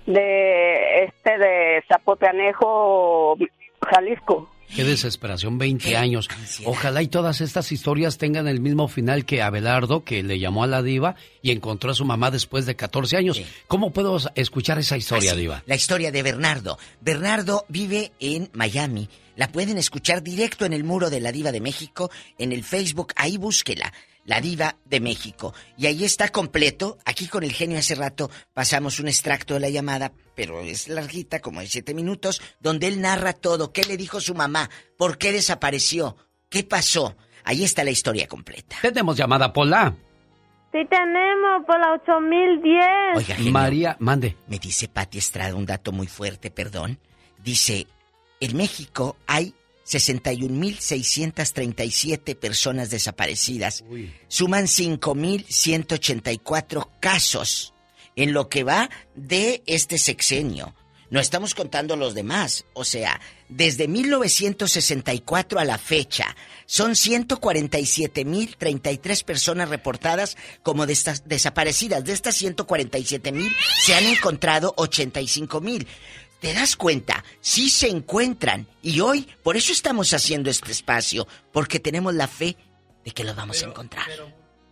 de este de Zapoteanejo, Jalisco. Qué desesperación, 20 años. Ojalá y todas estas historias tengan el mismo final que Abelardo, que le llamó a la diva y encontró a su mamá después de 14 años. ¿Cómo puedo escuchar esa historia, Así, diva? La historia de Bernardo. Bernardo vive en Miami. La pueden escuchar directo en el muro de la Diva de México, en el Facebook, ahí búsquela. La Diva de México. Y ahí está completo. Aquí con el genio hace rato pasamos un extracto de la llamada, pero es larguita, como de siete minutos, donde él narra todo. ¿Qué le dijo su mamá? ¿Por qué desapareció? ¿Qué pasó? Ahí está la historia completa. Tenemos llamada Pola. Sí tenemos por la 8010. Oiga, genio, María, mande. Me dice Pati Estrada un dato muy fuerte, perdón. Dice, en México hay 61.637 personas desaparecidas. Suman 5.184 casos en lo que va de este sexenio. No estamos contando los demás. O sea, desde 1964 a la fecha, son 147.033 personas reportadas como de estas desaparecidas. De estas 147.000 se han encontrado 85.000. ¿Te das cuenta? Sí se encuentran. Y hoy, por eso estamos haciendo este espacio, porque tenemos la fe de que lo vamos a encontrar.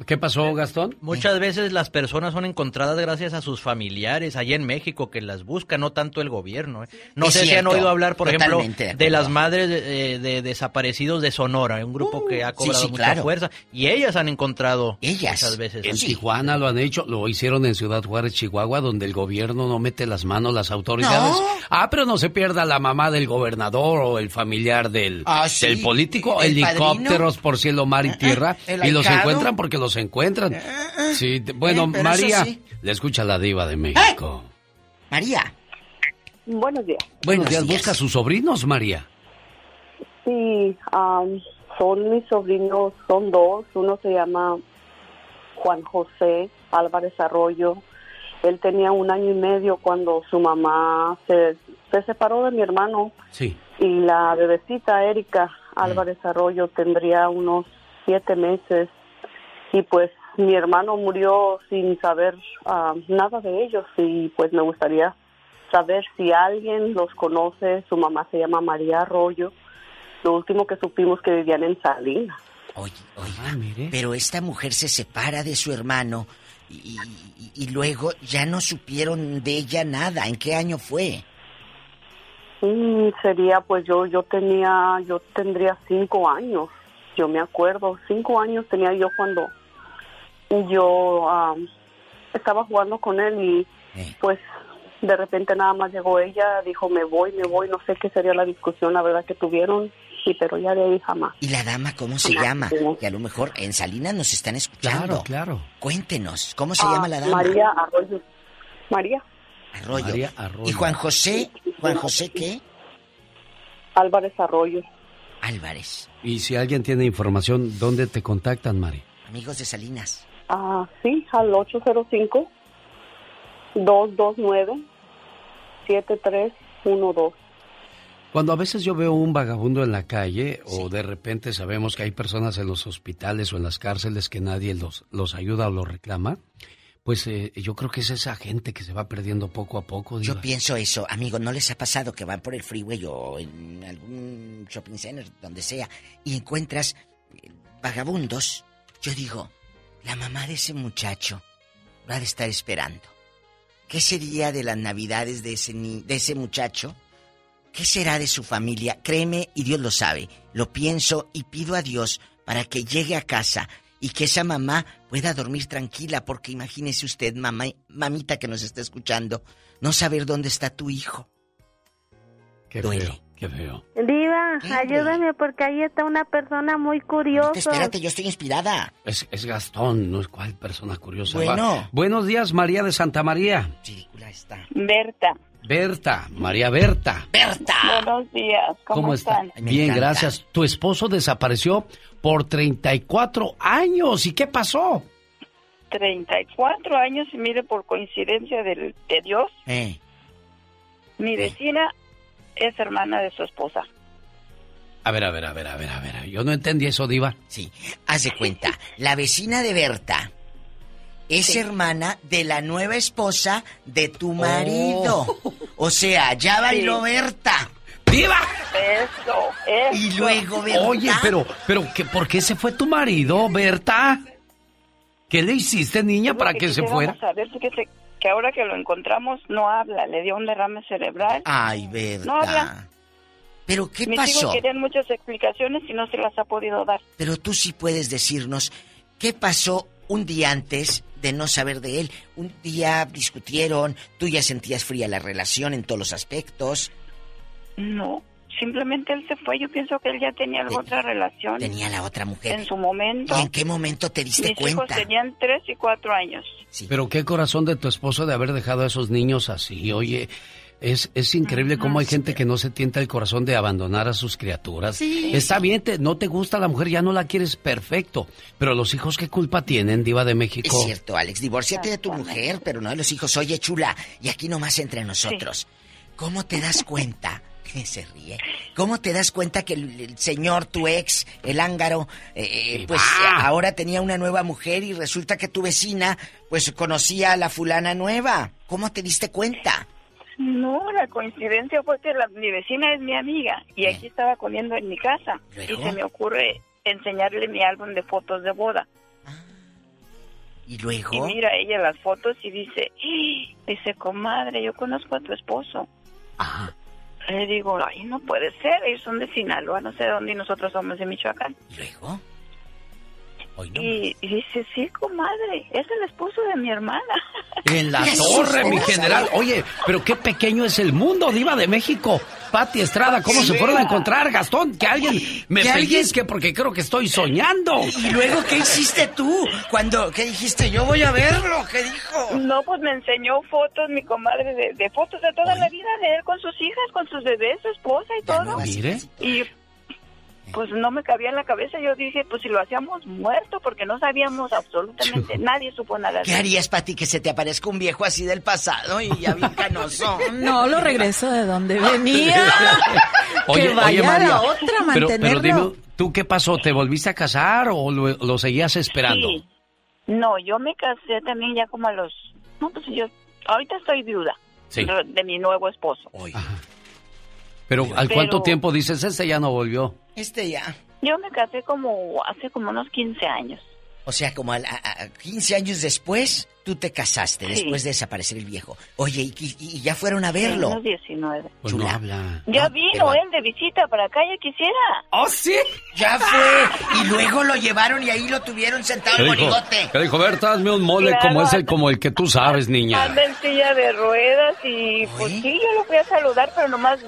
¿Qué pasó, Gastón? Muchas veces las personas son encontradas gracias a sus familiares allá en México que las buscan, no tanto el gobierno. ¿eh? No Es sé si han oído hablar, por ejemplo, de las madres de, de desaparecidos de Sonora, un grupo que ha cobrado Uh, sí, mucha claro. fuerza. Y ellas han encontrado ellas. muchas veces. En Tijuana lo han hecho, lo hicieron en Ciudad Juárez, Chihuahua, donde el gobierno no mete las manos, las autoridades. No. Ah, pero no se pierda la mamá del gobernador o el familiar del, Ah, sí. del político, El helicópteros por cielo, mar y tierra, el y los encuentran porque los encuentran. Sí, te- bueno, Eh, María, sí. le escucha la diva de México. María. Buenos días. Buenos días, busca a sus sobrinos, María. Sí, am, son mis sobrinos, son dos. Uno se llama Juan José Álvarez Arroyo. Él tenía un año y medio cuando su mamá se, se separó de mi hermano Sí. y la bebecita Erika Álvarez Arroyo tendría unos siete meses y pues mi hermano murió sin saber ah, nada de ellos y pues me gustaría saber si alguien los conoce. Su mamá se llama María Arroyo. Lo último que supimos que vivían en Salinas. Oye, oiga, pero esta mujer se separa de su hermano y, y- y luego ya no supieron de ella nada. ¿En qué año fue? Mm, sería pues yo yo tenía yo tendría cinco años yo me acuerdo cinco años tenía yo cuando yo estaba jugando con él y pues de repente nada más llegó ella dijo me voy me voy no sé qué sería la discusión la verdad que tuvieron sí pero ya de ahí jamás ¿Y la dama cómo se llama? Que a lo mejor en Salinas nos están escuchando. Claro, claro. Cuéntenos, ¿cómo se Ah, llama la dama? María Arroyo María Arroyo. María Arroyo. ¿Y Juan José? ¿Juan José qué? Álvarez Arroyo Álvarez. Y si alguien tiene información, ¿dónde te contactan, Mari? Amigos de Salinas. Ah sí al 805 229 7312 Cuando a veces yo veo un vagabundo en la calle o de repente sabemos que hay personas en los hospitales o en las cárceles que nadie los, los ayuda o los reclama, pues eh, yo creo que es esa gente que se va perdiendo poco a poco. Yo pienso eso, amigo, ¿no les ha pasado que van por el freeway o en algún shopping center, donde sea, y encuentras eh, vagabundos? Yo digo, la mamá de ese muchacho lo ha de estar esperando. ¿Qué sería de las navidades de ese, ni- de ese muchacho? ¿Qué será de su familia? Créeme, y Dios lo sabe. Lo pienso y pido a Dios para que llegue a casa y que esa mamá pueda dormir tranquila, porque imagínese usted, mamá, mamita que nos está escuchando, no saber dónde está tu hijo. Qué Duele. feo, qué feo. Diva, ayúdame porque ahí está una persona muy curiosa. Espérate, yo estoy inspirada. Es, es Gastón, no es cual persona curiosa. Bueno. Va. Buenos días, María de Santa María. está. Berta. Berta, María Berta. Berta. Buenos días. ¿Cómo, ¿Cómo está? Bien, gracias. Tu esposo desapareció por 34 años. ¿Y qué pasó? 34 años y mire por coincidencia del- de Dios, Eh. mi vecina es hermana de su esposa. A ver, a ver, a ver, a ver, a ver. Yo no entendí eso, Diva. Sí, haz de cuenta. La vecina de Berta es hermana de la nueva esposa de tu marido. O sea, ya bailó Oh. Berta. ¡Viva! Eso, eso. Y luego, Oye, pero, pero, ¿qué, ¿por qué se fue tu marido, Berta? ¿Qué le hiciste, niña, para que se fuera? A ver, fíjese que ahora que lo encontramos no habla, le dio un derrame cerebral. Ay, Berta. No habla. ¿Pero qué Mis pasó? hijos querían muchas explicaciones y no se las ha podido dar. Pero tú sí puedes decirnos qué pasó un día antes de no saber de él. Un día discutieron, tú ya sentías fría la relación en todos los aspectos. No, simplemente él se fue. Yo pienso que él ya tenía alguna otra relación. Tenía la otra mujer. En su momento. ¿Y en qué momento te diste Mis cuenta? hijos tenían tres y cuatro años. Pero qué corazón de tu esposo de haber dejado a esos niños así. Oye, es, es increíble cómo hay gente que no se tienta el corazón de abandonar a sus criaturas. Sí. Está bien, te- no te gusta la mujer, ya no la quieres perfecto. Pero los hijos, ¿qué culpa tienen, Diva de México? Es cierto, Alex, divórciate de tu mujer, pero no de los hijos. Oye, chula, y aquí nomás entre nosotros. ¿Cómo te das cuenta? Que se ríe. ¿Cómo te das cuenta que el, el señor, tu ex, el ángaro, eh, pues va. ahora tenía una nueva mujer y resulta que tu vecina, pues conocía a la fulana nueva? ¿Cómo te diste cuenta? No, la coincidencia fue que la- mi vecina es mi amiga y aquí estaba comiendo en mi casa y se me ocurre enseñarle mi álbum de fotos de boda. ¿Y luego? Y mira ella las fotos y dice, "¡Ah!", dice, comadre, yo conozco a tu esposo. Le digo, ay, no puede ser, ellos son de Sinaloa, no sé de dónde, y nosotros somos de Michoacán. ¿Luego? Y, y dice, sí, comadre, es el esposo de mi hermana. En la ¿Qué torre, mi general. Oye, pero qué pequeño es el mundo, Diva de México. Pati Estrada, ¿cómo se fueron a encontrar, Gastón? Que alguien me Que alguien- pellizque porque creo que estoy soñando. ¿Y luego qué hiciste tú? Cuando, ¿qué dijiste? Yo voy a verlo, ¿qué dijo? No, pues me enseñó fotos, mi comadre, de, de fotos de toda la vida de él con sus hijas, con sus bebés, su esposa y todo. Mire. Y pues no me cabía en la cabeza. Yo dije, pues si lo hacíamos muerto, porque no sabíamos absolutamente, nadie supo nada ¿Qué harías, Pati, que se te aparezca un viejo así del pasado y ya bien canoso? No, lo regreso de donde venía. Oye, que vaya oye, María. la otra a pero, mantenerlo. pero dime, ¿tú qué pasó? ¿Te volviste a casar o lo, lo seguías esperando? Sí. No, yo me casé también ya como a los... No, pues yo... Ahorita estoy viuda Sí. de, mi nuevo esposo. Pero ¿al Pero- cuánto tiempo dices, este ya no volvió? Este ya. Yo me casé como hace como unos 15 años. O sea, como al- a, a- 15 años después, tú te casaste, Sí. después de desaparecer el viejo. Oye, y, y- y ya fueron a verlo. Unos 19. Pues no habla. Ya Ah, vino pero- él de visita para acá, ya quisiera. ¡Oh, sí! Ya fue. Y luego lo llevaron y ahí lo tuvieron sentado ¿Qué en dijo? monigote. ¿Qué dijo? Berta, hazme un mole Claro. como es el, como el que tú sabes, niña. Anda en silla de ruedas y pues sí, yo lo fui a saludar, pero nomás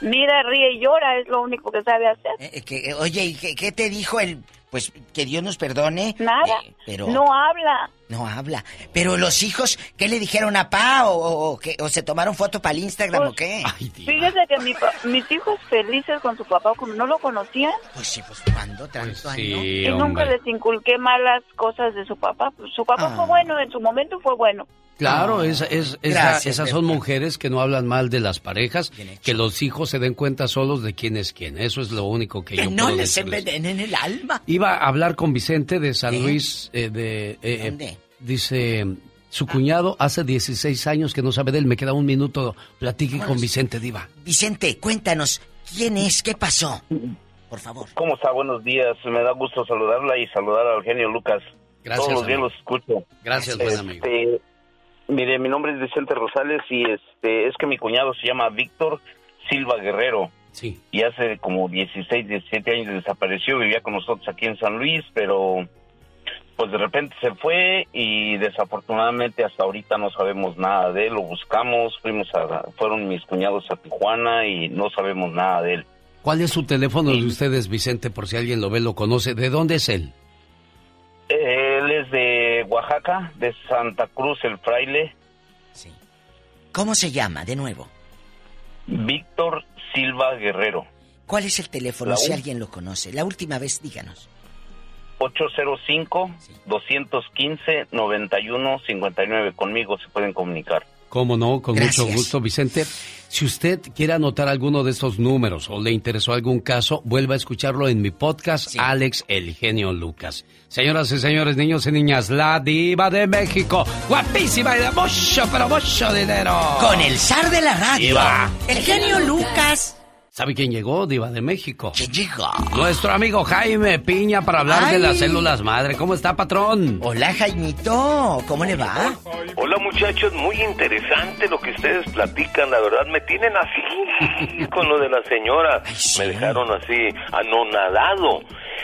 mira, ríe y llora, es lo único que sabe hacer. Eh, que- oye, ¿y qué, qué te dijo el...? Pues que Dios nos perdone. Nada, eh, pero no habla. No habla. Pero los hijos, ¿qué le dijeron a Pa? ¿O, o, o qué? ¿O se tomaron foto para el Instagram o qué? Fíjese que mi pa- mis hijos felices con su papá, como no lo conocían, Pues sí, pues ¿cuándo? ¿Tanto año? Sí, y nunca les inculqué malas cosas de su papá. Pues, su papá Ah. fue bueno, en su momento fue bueno. Claro, es, es- esa- Gracias, esas son mujeres que no hablan mal de las parejas, que los hijos se den cuenta solos de quién es quién. Eso es lo único que Que yo no puedo les envenenen el alma. Iba a hablar con Vicente de San Luis, eh, de... eh, ¿Dónde? Dice, su cuñado hace 16 años que no sabe de él. Me queda un minuto. Platique con Vicente, Diva. Vicente, cuéntanos, ¿quién es? ¿Qué pasó? Por favor. ¿Cómo está? Buenos días. Me da gusto saludarla y saludar al genio Lucas. Gracias, Todos los días amigo. los escucho. Gracias, buen amigo. Este, mire, mi nombre es Vicente Rosales y este es que mi cuñado se llama Víctor Silva Guerrero. Sí. Y hace como 16, 17 años desapareció. Vivía con nosotros aquí en San Luis, pero pues de repente se fue y desafortunadamente hasta ahorita no sabemos nada de él. Lo buscamos, fuimos a, fueron mis cuñados a Tijuana y no sabemos nada de él. ¿Cuál es su teléfono de ustedes, Vicente, por si alguien lo ve, lo conoce? ¿De dónde es él? Él es de Oaxaca, de Santa Cruz, el fraile. ¿Cómo se llama, de nuevo? Víctor Silva Guerrero. ¿Cuál es el teléfono La si alguien lo conoce? La última vez, díganos. 805-215-9159. Conmigo se pueden comunicar. Cómo no, con Gracias. mucho gusto, Vicente. Si usted quiere anotar alguno de estos números o le interesó algún caso, vuelva a escucharlo en mi podcast, Alex El Genio Lucas. Señoras y señores, niños y niñas, la diva de México, guapísima y de mucho, pero mucho dinero. Con el zar de la radio, Diva. el genio Lucas. ¿Sabe quién llegó, Diva de México? ¿Quién llegó? Nuestro amigo Jaime Piña para hablar de Ay. las células madre. ¿Cómo está, patrón? Hola, Jaimito. ¿Cómo le va? Hola muchachos, muy interesante lo que ustedes platican, la verdad me tienen así con lo de la señora, me dejaron así anonadado.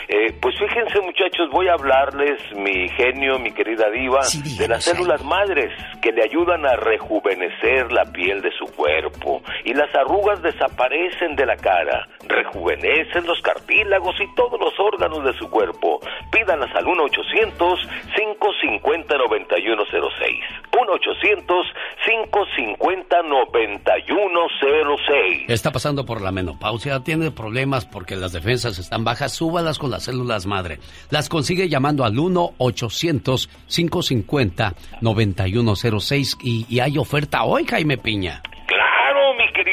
Eh, pues fíjense muchachos, voy a hablarles, mi genio, mi querida diva, de las células madres que le ayudan a rejuvenecer la piel de su cuerpo y las arrugas desaparecen de la cara, rejuvenecen los cartílagos y todos los órganos de su cuerpo. Pídanlas al 1-800-550-9106. 1-800-550-9106. Está pasando por la menopausia, tiene problemas porque las defensas están bajas, súbalas con las células madre. Las consigue llamando al 1-800-550-9106 y, y hay oferta hoy, Jaime Piña.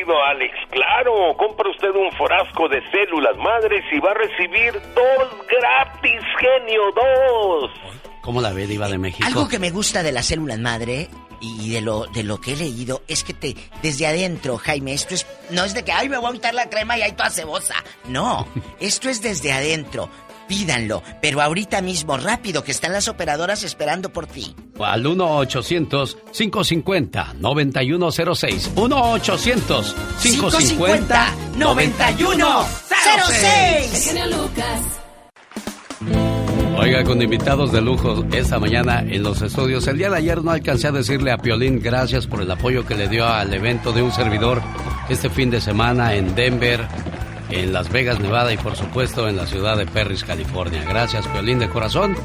Querido Alex, claro. Compra usted un frasco de células madres y va a recibir dos gratis, genio, dos. ¿Cómo la ve, Diva de México? Algo que me gusta de las células madre y de lo de lo que he leído es que te desde adentro, Jaime, esto es no es de que ay me voy a untar la crema y hay toda cebosa. No, esto es desde adentro. Pídanlo, pero ahorita mismo rápido que están las operadoras esperando por ti. Al 1-800-550-9106. 1-800-550-9106. Genio Lucas. Oiga, con invitados de lujo esta mañana en los estudios. El día de ayer no alcancé a decirle a Piolín gracias por el apoyo que le dio al evento de un servidor este fin de semana en Denver, en Las Vegas, Nevada y por supuesto en la ciudad de Perris, California. Gracias, Piolín de corazón.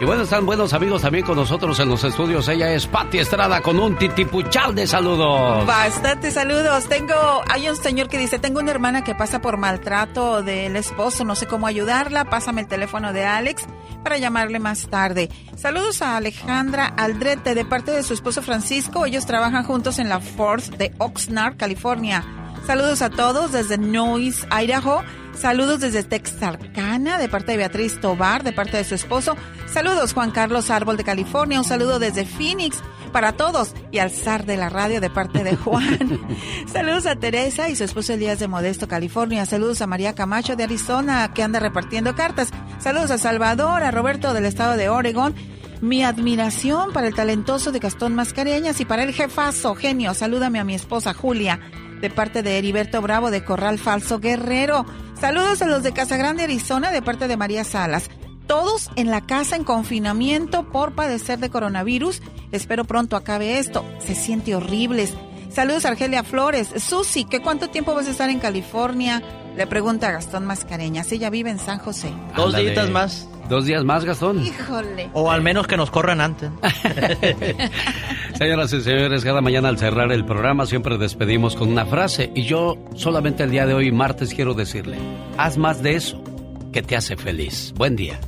Y bueno, están buenos amigos también con nosotros en los estudios. Ella es Patti Estrada con un titipuchal de saludos. Bastante saludos. Tengo, hay un señor que dice, tengo una hermana que pasa por maltrato del esposo, no sé cómo ayudarla, pásame el teléfono de Alex para llamarle más tarde. Saludos a Alejandra Aldrete de parte de su esposo Francisco. Ellos trabajan juntos en la Ford de Oxnard, California. Saludos a todos desde Noise, Idaho. Saludos desde Texarkana de parte de Beatriz Tobar, de parte de su esposo. Saludos Juan Carlos Árbol de California. Un saludo desde Phoenix para todos y al zar de la radio de parte de Juan. Saludos a Teresa y su esposo Elías de Modesto, California. Saludos a María Camacho de Arizona que anda repartiendo cartas. Saludos a Salvador, a Roberto del estado de Oregon. Mi admiración para el talentoso de Gastón Mascareñas y para el jefazo, genio. Salúdame a mi esposa Julia, de parte de Heriberto Bravo de Corral Falso Guerrero. Saludos a los de Casa Grande, Arizona, de parte de María Salas. Todos en la casa en confinamiento por padecer de coronavirus. Espero pronto acabe esto. Se siente horrible. Saludos a Argelia Flores. Susi, ¿qué cuánto tiempo vas a estar en California? Le pregunta a Gastón Mascareñas. Ella vive en San José. Dos días más. Dos días más, Gastón. Híjole. O al menos que nos corran antes. Señoras y señores, cada mañana al cerrar el programa siempre despedimos con una frase y yo solamente el día de hoy, martes, quiero decirle, haz más de eso que te hace feliz. Buen día.